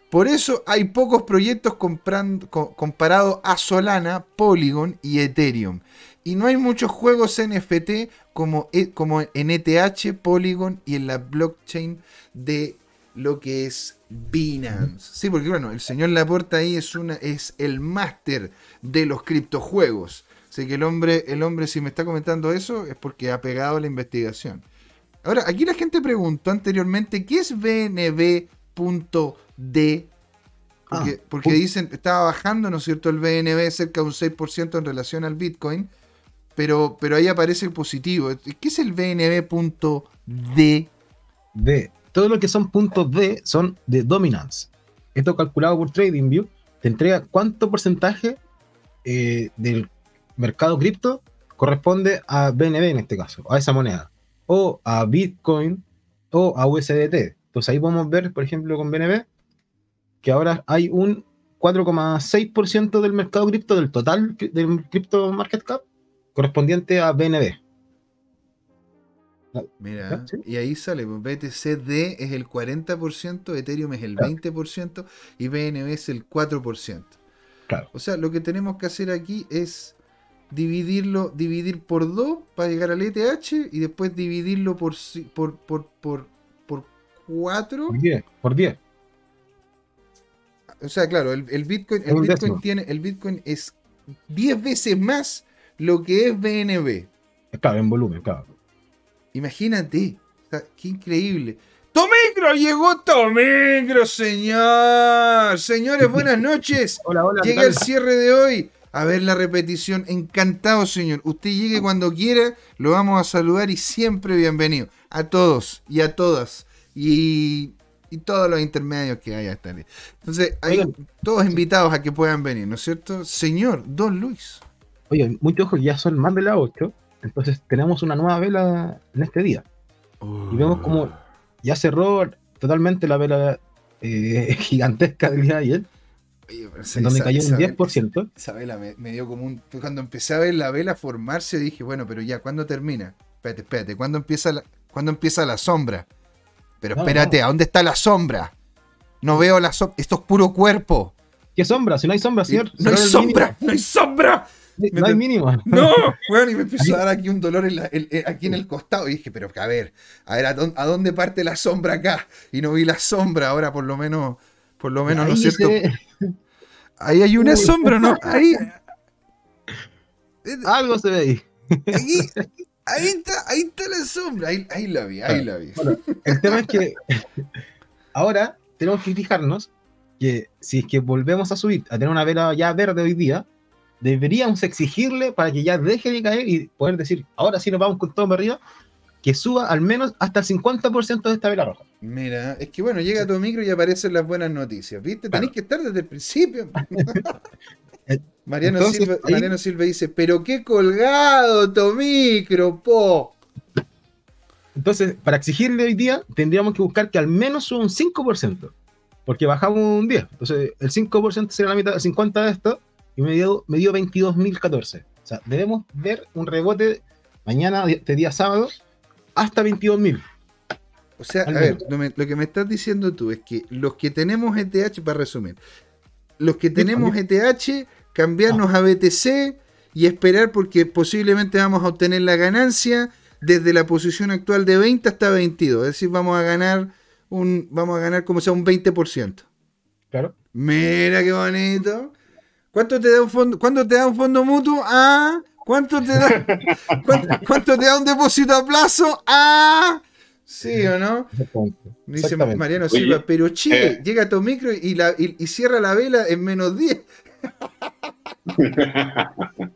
Por eso hay pocos proyectos comprando, co- comparado a Solana, Polygon y Ethereum. Y no hay muchos juegos NFT como, e- como en ETH, Polygon y en la blockchain de lo que es Binance. Sí, porque bueno, el señor Laporta ahí es, una, es el máster de los criptojuegos. Así que el hombre, el hombre, si me está comentando eso, es porque ha pegado la investigación. Ahora, aquí la gente preguntó anteriormente, ¿qué es BNB.D? Porque, Ah, porque dicen, estaba bajando, ¿no es cierto?, el BNB cerca de un 6% en relación al Bitcoin, pero, pero ahí aparece el positivo. ¿Qué es el BNB.D? D. Todo lo que son puntos D son de dominance. Esto calculado por TradingView te entrega cuánto porcentaje eh, del mercado cripto corresponde a BNB en este caso, a esa moneda, o a Bitcoin o a USDT. Entonces ahí podemos ver, por ejemplo, con BNB, que ahora hay un 4,6% del mercado cripto, del total del cripto market cap, correspondiente a BNB. Mira, Sí. y ahí sale, pues, BTCD es el 40%, Ethereum es el Claro. 20% y BNB es el 4%. Claro. O sea, lo que tenemos que hacer aquí es dividirlo, dividir por 2 para llegar al ETH y después dividirlo por por por por por 4. Por 10. Por 10. O sea, claro, el, el Bitcoin, Es el Bitcoin décimo. tiene, el Bitcoin es 10 veces más lo que es BNB. Claro, en volumen, claro. Imagínate, o sea, qué increíble. ¡Tomicro! Llegó Tomicro, señor. Señores, buenas noches. Hola, hola. ¿qué Llega el cierre de hoy. A ver la repetición. Encantado, señor. Usted llegue cuando quiera. Lo vamos a saludar y siempre bienvenido. A todos y a todas. Y, y todos los intermedios que haya hasta ahí. Entonces, hay Oigan. todos invitados a que puedan venir, ¿no es cierto? Señor Don Luis. Oye, mucho ojo, ya son más de las 8. Entonces tenemos una nueva vela en este día. Y vemos como ya cerró totalmente la vela eh, gigantesca del día de ayer, Oye, en donde cayó un esa- 10%. Esa vela me, me dio como un. Cuando empecé a ver la vela formarse, dije, bueno, pero ya, ¿cuándo termina? Espérate, espérate, ¿cuándo empieza la, ¿cuándo empieza la sombra? Pero No, espérate, ¿a dónde está la sombra? No veo la sombra. Esto es puro cuerpo. ¿Qué sombra? Si no hay sombra, señor. no hay sombra, no hay sombra. No hay mínimo. No, bueno, y me empezó a dar aquí un dolor en la- aquí en el costado. Y dije, pero a ver, a ver, ¿a dónde, a dónde parte la sombra acá? Y no vi la sombra, ahora por lo menos, por lo menos, ¿no es Ahí cierto? se- Ahí hay una Uy. sombra, ¿no? Ahí. Algo se ve ahí. Ahí está, ahí está la sombra, ahí, ahí la vi, ahí la vi. Bueno, el tema es que ahora tenemos que fijarnos que si es que volvemos a subir, a tener una vela ya verde hoy día, deberíamos exigirle para que ya deje de caer y poder decir, ahora sí nos vamos con todo para arriba, que suba al menos hasta el 50% de esta vela roja. Mira, es que bueno, llega tu micro y aparecen las buenas noticias, ¿viste? Claro. Tenés que estar desde el principio. Mariano, entonces, Silva, ahí- Mariano Silva dice, pero qué colgado, Tomicro, po. Entonces, para exigirle hoy día, tendríamos que buscar que al menos suba un 5%, porque bajamos un 10. Entonces, el 5% sería la mitad, el 50% de esto, y me dio, me dio 22.014. O sea, debemos ver un rebote mañana, este día sábado, hasta 22.000. O sea, a ver, menos. lo, me- lo que me estás diciendo tú es que los que tenemos ETH, para resumir, los que tenemos ETH, cambiarnos Ah. a BTC y esperar porque posiblemente vamos a obtener la ganancia desde la posición actual de 20 hasta 22. Es decir, vamos a ganar un, vamos a ganar como sea un 20%. Claro. Mira qué bonito. ¿Cuánto te da un fondo? ¿Cuánto te da un fondo mutuo? Ah, ¿cuánto te da? ¿Cuánto, cuánto te da un depósito a plazo? Ah, sí o no? Dice. Mariano Silva, pero che, eh. llega tu micro y, la, y, y cierra la vela en menos 10.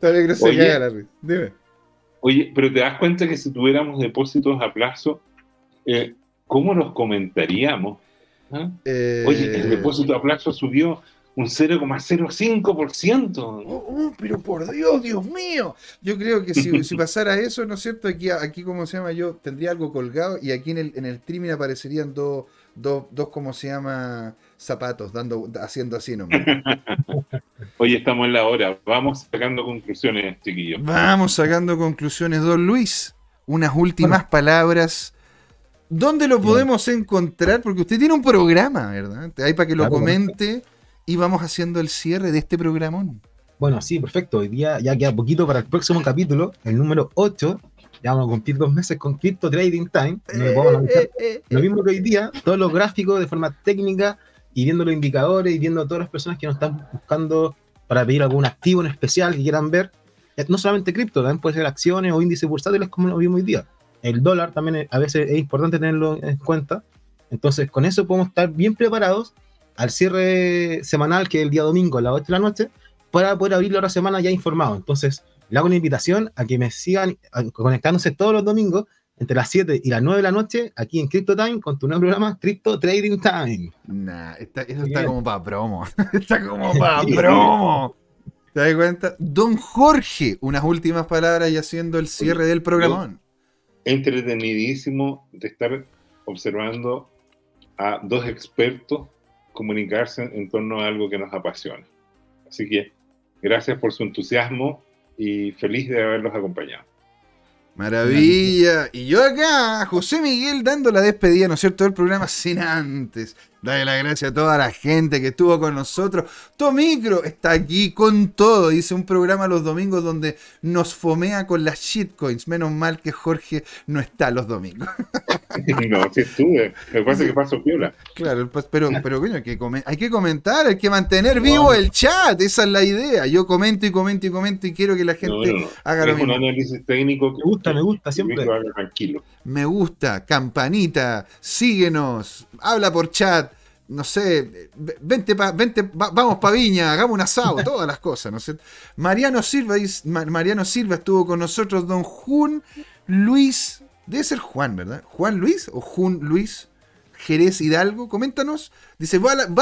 Todavía creo que se Oye. la risa. Dime. Oye, pero te das cuenta que si tuviéramos depósitos a plazo, eh, ¿cómo los comentaríamos? ¿Ah? Eh, Oye, el depósito a plazo subió un 0,05%. Oh, oh, pero por Dios, Dios mío. Yo creo que si, si pasara eso, ¿no es cierto? Aquí, aquí, ¿cómo se llama? Yo tendría algo colgado y aquí en el, en el streaming aparecerían dos, dos, dos, ¿cómo se llama? Zapatos, dando, haciendo así nomás. Oye, estamos en la hora. Vamos sacando conclusiones, chiquillos. Vamos sacando conclusiones, don Luis. Unas últimas palabras. ¿Dónde lo podemos encontrar? Porque usted tiene un programa, ¿verdad? Ahí para que lo Claro, comente y vamos haciendo el cierre de este programón. Bueno, sí, perfecto. Hoy día ya queda poquito para el próximo capítulo, el número 8. Ya vamos a cumplir dos meses con Crypto Trading Time. donde podemos analizar Lo mismo que hoy día, todos los gráficos de forma técnica y viendo los indicadores y viendo a todas las personas que nos están buscando para pedir algún activo en especial que quieran ver. Eh, No solamente cripto, también puede ser acciones o índices bursátiles como lo vimos hoy día. El dólar también a veces es importante tenerlo en cuenta. Entonces, con eso podemos estar bien preparados al cierre semanal, que es el día domingo a las 8 de la noche, para poder abrir la otra semana ya informado. Entonces, le hago una invitación a que me sigan conectándose todos los domingos entre las 7 y las 9 de la noche aquí en Crypto Time con tu nuevo programa Crypto Trading Time. Nah, está- eso está como para promo. está como para promo. ¿Te das cuenta? Don Jorge, unas últimas palabras y haciendo el cierre del programón. Entretenidísimo de estar observando a dos expertos comunicarse en torno a algo que nos apasiona. Así que gracias por su entusiasmo y feliz de haberlos acompañado. Maravilla. Y yo acá, José Miguel, dando la despedida, ¿no es cierto?, del programa sin antes. Dale la gracia a toda la gente que estuvo con nosotros. Tomicro está aquí con todo. Dice un programa los domingos donde nos fomea con las shitcoins. Menos mal que Jorge no está los domingos. no, sí estuve. Pasa es que paso piola. Claro, pues, pero, pero coño, hay que, come- hay que comentar, hay que mantener vivo el chat. Esa es la idea. Yo comento y comento y comento y quiero que la gente no, no. haga lo es un análisis técnico que Me gusta, me gusta, siempre. lo haga tranquilo. me gusta, campanita, síguenos, habla por chat, no sé, vente, pa- vente va- vamos pa' Viña, hagamos un asado, todas las cosas, ¿no sé. Mariano Silva, Mariano Silva estuvo con nosotros, don Jun Luis, debe ser Juan, ¿verdad? ¿Juan Luis o Jun Luis? Jerez Hidalgo, coméntanos. Dice, va, al-.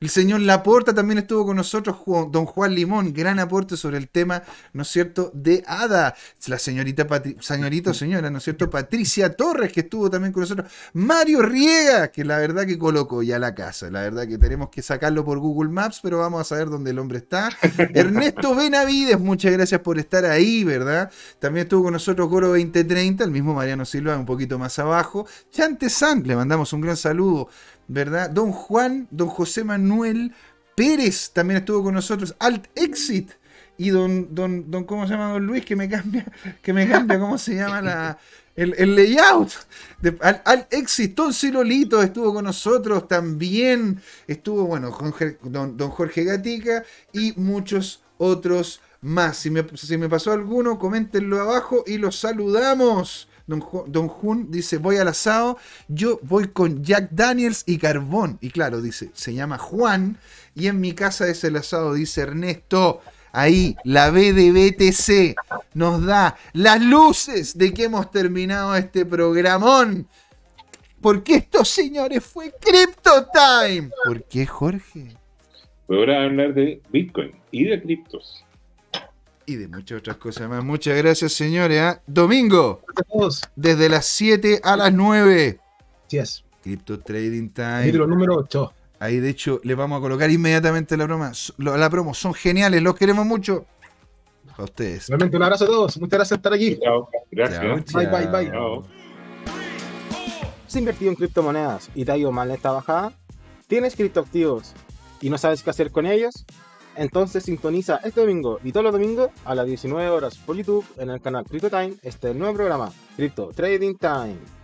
El señor Laporta también estuvo con nosotros, don Juan Limón, gran aporte sobre el tema, ¿no es cierto?, de Ada. La señorita, Patri- señorita o señora, ¿no es cierto?, Patricia Torres, que estuvo también con nosotros. Mario Riega, que la verdad que colocó ya la casa. La verdad que tenemos que sacarlo por Google Maps, pero vamos a saber dónde el hombre está. Ernesto Benavides, muchas gracias por estar ahí, ¿verdad? También estuvo con nosotros Goro 2030, el mismo Mariano Silva, un poquito más abajo. Chante San, le mandamos un gran saludo, ¿verdad? Don Juan, don José Manuel Pérez también estuvo con nosotros. Alt Exit. Y don, don, don, ¿cómo se llama don Luis? Que me cambia, que me cambia, ¿cómo se llama la, el, el layout? De, al, al Exit, Don Cirolito estuvo con nosotros también. Estuvo, bueno, Jorge- don, don Jorge Gatica y muchos otros más. Si me, si me pasó alguno, coméntenlo abajo y los saludamos. Don, Ju- don Jun dice, voy al asado, yo voy con Jack Daniels y carbón. Y claro, dice, se llama Juan y en mi casa es el asado, dice Ernesto. Ahí, la B de BTC nos da las luces de que hemos terminado este programón. Porque esto, señores, fue Crypto Time. ¿Por qué, Jorge? Pero ahora hablar de Bitcoin y de criptos. Y de muchas otras cosas más. Muchas gracias, señores. ¿ah? Domingo, desde las 7 a las 9. Así es. Crypto Trading Time. Capítulo número 8. Ahí, de hecho, le vamos a colocar inmediatamente la broma. La promo. Son geniales, los queremos mucho. A ustedes. Realmente un abrazo a todos. Muchas gracias por estar aquí. Chao. Gracias. Chao, Bye, bye, bye. Chao. ¿Has invertido en criptomonedas y te ha ido mal en esta bajada? ¿Tienes criptoactivos y no sabes qué hacer con ellos? Entonces sintoniza este domingo y todos los domingos a las 19 horas por YouTube en el canal Crypto Time este nuevo programa, Crypto Trading Time.